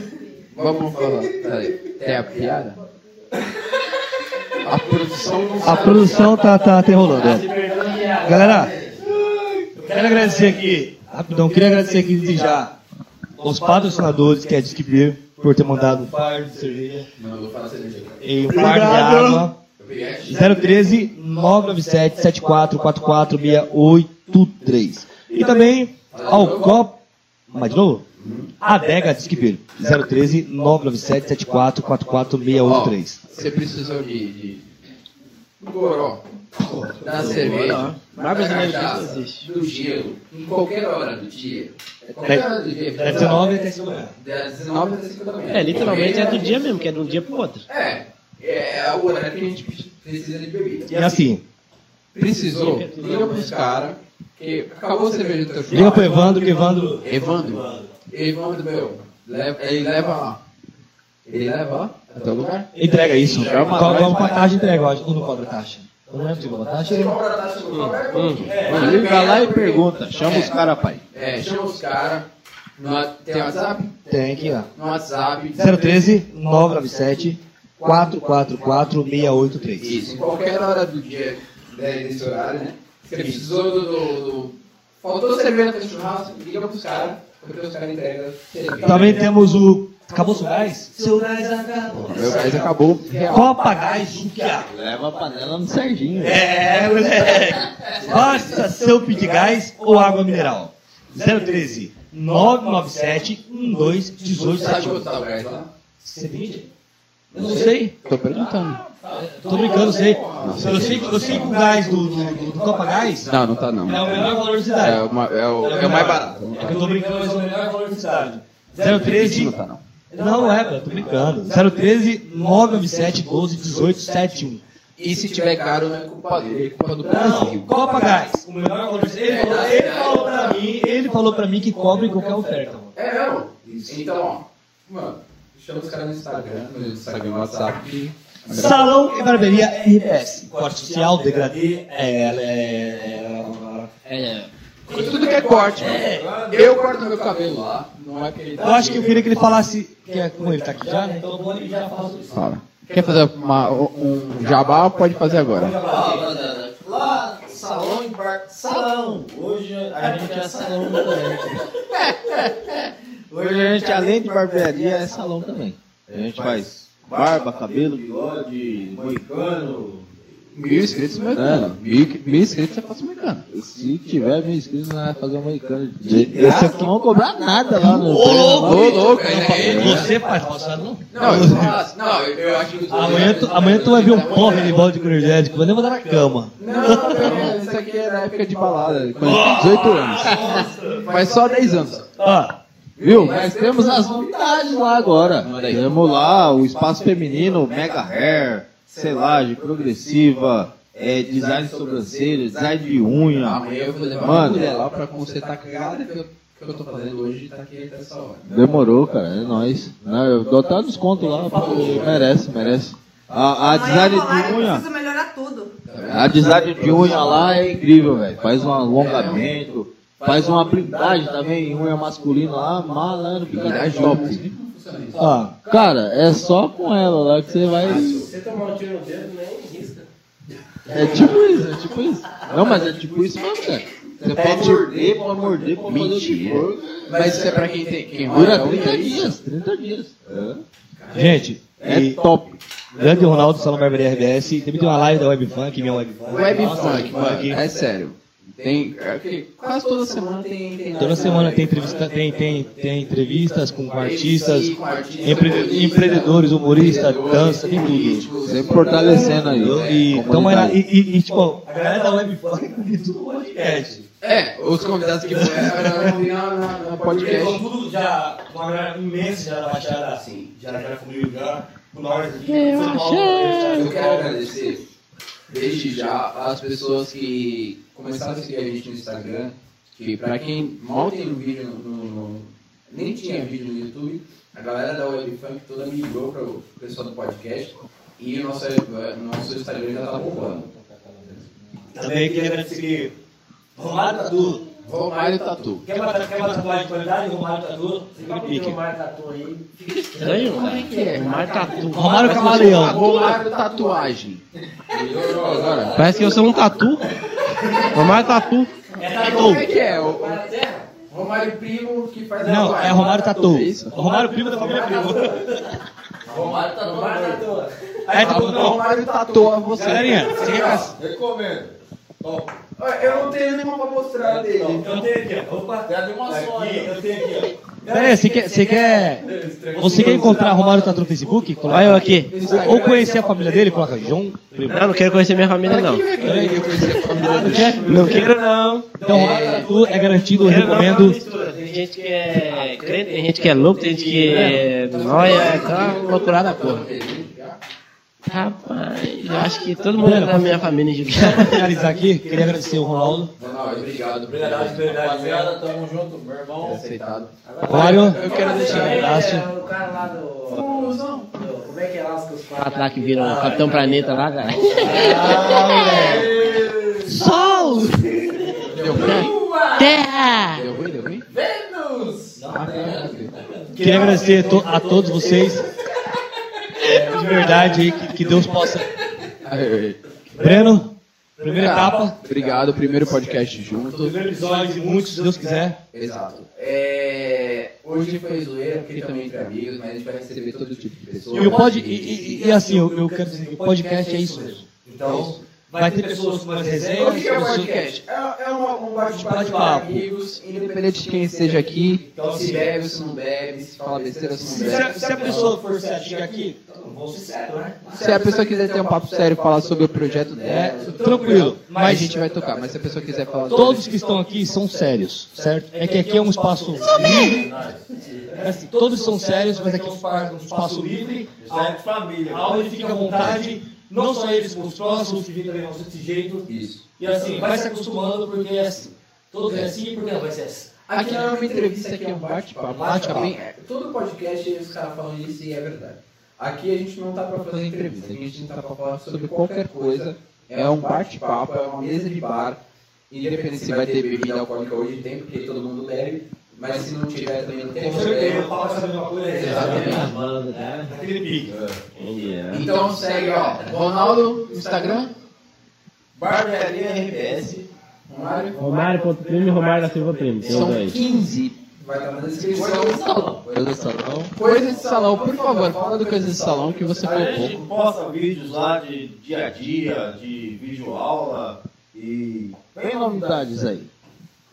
Vamos falar. Peraí. Tem a piada? A produção não A sabe. produção tá, tá, tá enrolando. é. Galera, eu quero agradecer aqui, rapidão, queria agradecer aqui desde já os patrocinadores, que é a Disque Beer, por ter mandado um par de cerveja Não, vou falar cerveja. e um par de água. 013 997 7444 683. E também ao copo. Mais de novo? Adega Disque Beer. 013 997 7444 683. Você precisou de. de... Goró. Da cerveja. Mais brasileiro que existe. Do gelo. Em qualquer hora do dia. É Qualquer hora do dia. É 19 até 5 da manhã. Das 19 até 5 da manhã. É, literalmente é do dia mesmo, que é de um dia pro outro. É. É o horário que a gente precisa de bebida. E assim, Precisou, liga pros caras. Que Acabou a cerveja do teu churrasco. liga pro Evandro, que Evandro. Evandro. Evandro, meu. Leva, ele leva lá. Ele leva lá? Até o lugar? Entrega isso. Cobra pra taxa, entrega, eu acho. Ou não cobra taxa? Eu não lembro se cobra taxa. Liga lá e pergunta. Chama os caras, pai. É, chama os caras. Tem WhatsApp? Tem aqui, ó. No WhatsApp. 013 997 444 683. Isso, em qualquer hora do dia né, desse horário, né? Você precisou do. do, do... Faltou cerveja no churrasco, liga pros caras, porque os caras entregam cerveja. Também temos o. Acabou o seu gás? Seu gás acabou. Meu gás acabou. Copa Gás Juquiá. Leva a panela no Serginho. É, moleque. Basta seu pit gás ou água mineral. 013 997 12 18 Sabe quanto tá o gás lá? Você vende? Eu não sei. Tô perguntando. Tô brincando, sei. Eu sei, que- eu sei que o gás do, do, do Copa Gás Não, não tá não. é o menor valor de É, cidade. uma, é, o, é o mais barato. É que eu tô brincando, mas é o menor valor de cidade. 013 Não tá não. Não, não é, eu tô brincando. 013 997 12 18 71. E se tiver caro, não é culpa dele, é culpa do Não, Brasil. Copa Gás. O menor valor de ele falou, ele falou pra mim, ele falou pra mim que cobre qualquer oferta. mano. É mesmo? Então, ó. Mano, chama os caras no Instagram, no Instagram, no WhatsApp. Que- Salão e barbearia RBS. Corte social, degradê, é, é, É, Tudo que é corte, mano. Eu corto meu cabelo lá, não é porque ele tá Eu acho que eu queria que ele falasse, que é, como ele tá aqui já, né? Então e já faço isso. Fala. Quer fazer uma- um jabá? Pode fazer agora. Lá, salão em bar. Salão! Hoje a gente é salão também. Hoje a gente, além de barbearia, é salão também. A gente faz barba, cabelo, Bigode, moicano. Mil inscritos, meu cano. Mil, mil inscritos eu faço mecano. Se tiver mil inscritos, nós vamos fazer uma moicano. Esse aqui não vão cobrar nada lá no. Ô, louco, é, é, Você faz passado, não? Não, eu faço. Não, eu, acho que. Amanhã tu, amanhã tu vai ver um porra de balde de energético, vai nem mandar na cama. Não, isso aqui é na época de balada, tinha 18 anos. Faz só 10 anos. Ó, Viu? Nós temos as novidades lá agora. Temos lá o espaço feminino, Mega Hair, selagem progressiva, é, design de sobrancelha, design de unha. Amanhã eu vou levar Mano. uma mulher lá pra consertar a cagada que eu, que eu tô fazendo hoje tá aqui até essa hora. Demorou, cara, é nóis. Não, eu dou até um desconto lá, porque merece, merece. A, a design de unha, preciso melhorar tudo. a design de unha lá é incrível, velho. Faz um alongamento, faz uma blindagem também em unha masculina lá, malandro, fica top. ó, Cara, é só com ela lá que você vai. Você tomar um tiro no dedo, nem risca. É tipo isso, é tipo isso. Não, mas é tipo isso mesmo, cara. Você pode morder, pode morder, pode fazer o que for. Mas isso é pra quem tem. Quem Dura roda a unha 30 aí? dias, 30 dias. gente, É e top. grande Ronaldo, Salão Barbearia RBS, também tem uma live da Webfunk, minha Webfunk. Web Nossa, funk, mano. É sério. Tem. é que Quase toda semana tem. tem Toda semana tem, entrevista, tem, tem, tem entrevistas com artistas, com artistas, empre- humoristas, empreendedores, humoristas, dança, tem tudo. Sempre fortalecendo aí. E, então, era, comunidade. e, e, e, tipo, a galera da Webfunk tem tudo no podcast. É, os convidados que foram vir na, na, na podcast. tudo já, uma galera imensa já da Baixada, assim, já, já comigo já, com nós aqui. Eu Eu quero agradecer desde já as pessoas que começaram a seguir a gente no Instagram, que pra quem mal tem um vídeo no, no- no- nem tinha vídeo no YouTube, a galera da Webfunk toda migrou para o pessoal do podcast e o nosso, nosso Instagram já tá bombando. Também queria agradecer Romário Tatu, Romário Tatu. Quer uma, quer uma tatuagem de qualidade? Romário Tatu. Coloca o Pique. Romário Tatu aí. Estranho, Como é que é? Romário Tatu. Romário Camaleão. Romário Tatuagem. Parece que eu sou um tatu. Romário Tatu. Como é que é? O Para a terra. Romário Primo que faz a Não, é Romário Tatu. É isso? O Romário primo da família Primo. Romário tá Romário Tatu. É, tipo, não. Romário tatua você. Galerinha, você quer Recomendo. Eu não tenho nenhuma pra mostrar dele. Eu tenho aqui, ó. Opa. Tem até uma só, Aqui, eu tenho aqui, ó. Peraí, você quer, você quer, você quer encontrar Romário Tatu no Facebook? Coloca- eu aqui. Ou, conhecer a família dele, coloca João Primo. Não, não quero conhecer minha família, não. Não quer? Não quero, não. Então, Romário Tatu é garantido, eu recomendo. Tem gente que é crente, tem gente que é louco, tem gente que é nóia, tá uma loucurada porra. Rapaz, eu acho que todo mundo é da minha família em Só pra finalizar aqui, queria agradecer o Ronaldo. Ronaldo, obrigado. Rapaziada, tamo junto, meu irmão. Aceitado. Romário, Eu quero deixar um abraço. É o cara lá do. Como é que é lá os que os Quatro lá que viram o Capitão Planeta lá, cara. Sol! Deu ruim? Terra! Deu ruim? Deu ruim? Queria agradecer to- a todos vocês. É, de verdade aí, que, que Deus possa. Breno, primeira etapa, Obrigado, primeiro podcast junto. primeiro episódio de muitos, se Deus quiser. Exato. É, hoje foi zoeira, porque também entre amigos, mas a gente vai receber todo tipo de pessoa. E, o pod, e, e- e assim, eu, eu quero dizer que o podcast é isso mesmo. Então, vai ter pessoas com mais resenhas. O que é o podcast? É, é uma- um bate-papo de amigos, independente de quem esteja aqui, se bebe ou se não bebe, se fala besteira ou se não Se a, bebe. se a pessoa for séria chegar aqui, vamos ser sérios, né? Se a pessoa quiser ter um papo sério, falar sobre o projeto É, dela, tranquilo. a Mas gente vai tocar. Mas se a pessoa quiser falar todos que estão aqui são sérios, certo? É que aqui é um espaço livre. É assim, todos são sérios, mas aqui é um espa- um espaço livre. É de família. Aonde fica à vontade, não só eles os próximos, que também vão ser desse jeito. Isso. E assim, vai se acostumando porque é assim. Todo é assim, porque não vai ser assim. Aqui não é uma entrevista, aqui é um bate-papo. Bate-papo. Também, é, Todo podcast os caras falam isso e é verdade. Aqui a gente não tá pra fazer entrevista, aqui a gente tá pra falar sobre qualquer coisa. É um bate-papo, é uma mesa de bar. Independente se vai ter bebida alcoólica hoje, tem, porque todo mundo bebe. Mas se não tiver, também não tem Com certeza, problema. o Paulo vai saber uma coisa. Exatamente. Cara. Aquele pique. Então segue, ó. Ronaldo, Instagram. Barbearia RPS. Romário. Romário.primo e Romário da Silva Primo. São dois. 15. Vai estar na descrição. Coisa do salão. Coisa do salão. Coisa de salão, por favor, fala do Coisa de Salão que você A falou gente posta vídeos lá de dia a dia, de vídeo aula e Tem novidades aí.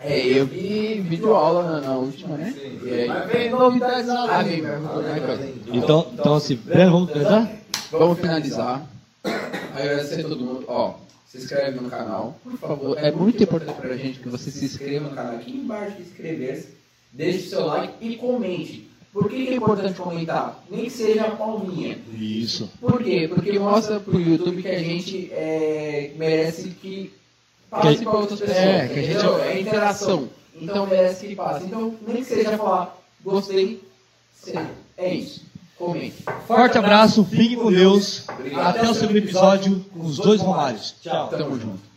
É, eu vi vídeo aula na, na última, né? E aí, Mas vem novidades lá. Ah, vem, vai. Então, então assim, Breno, vamos finalizar? Vamos finalizar. Agradecer a todo mundo. Ó, se inscreve no canal, por favor. É muito importante pra gente que você se inscreva no canal. Aqui embaixo de inscrever-se, deixe seu like e comente. Por que, que é importante comentar? Nem que seja a palminha. Isso. Por quê? Porque mostra pro YouTube que a gente é, merece que passe para outras pessoas. é, que a gente- entendeu? é interação. Então merece que passe. Então, nem que seja falar, gostei, seja. É isso. Comente. Forte abraço, fique com Deus. Até o segundo episódio com os dois Romários. Tchau. Tamo junto.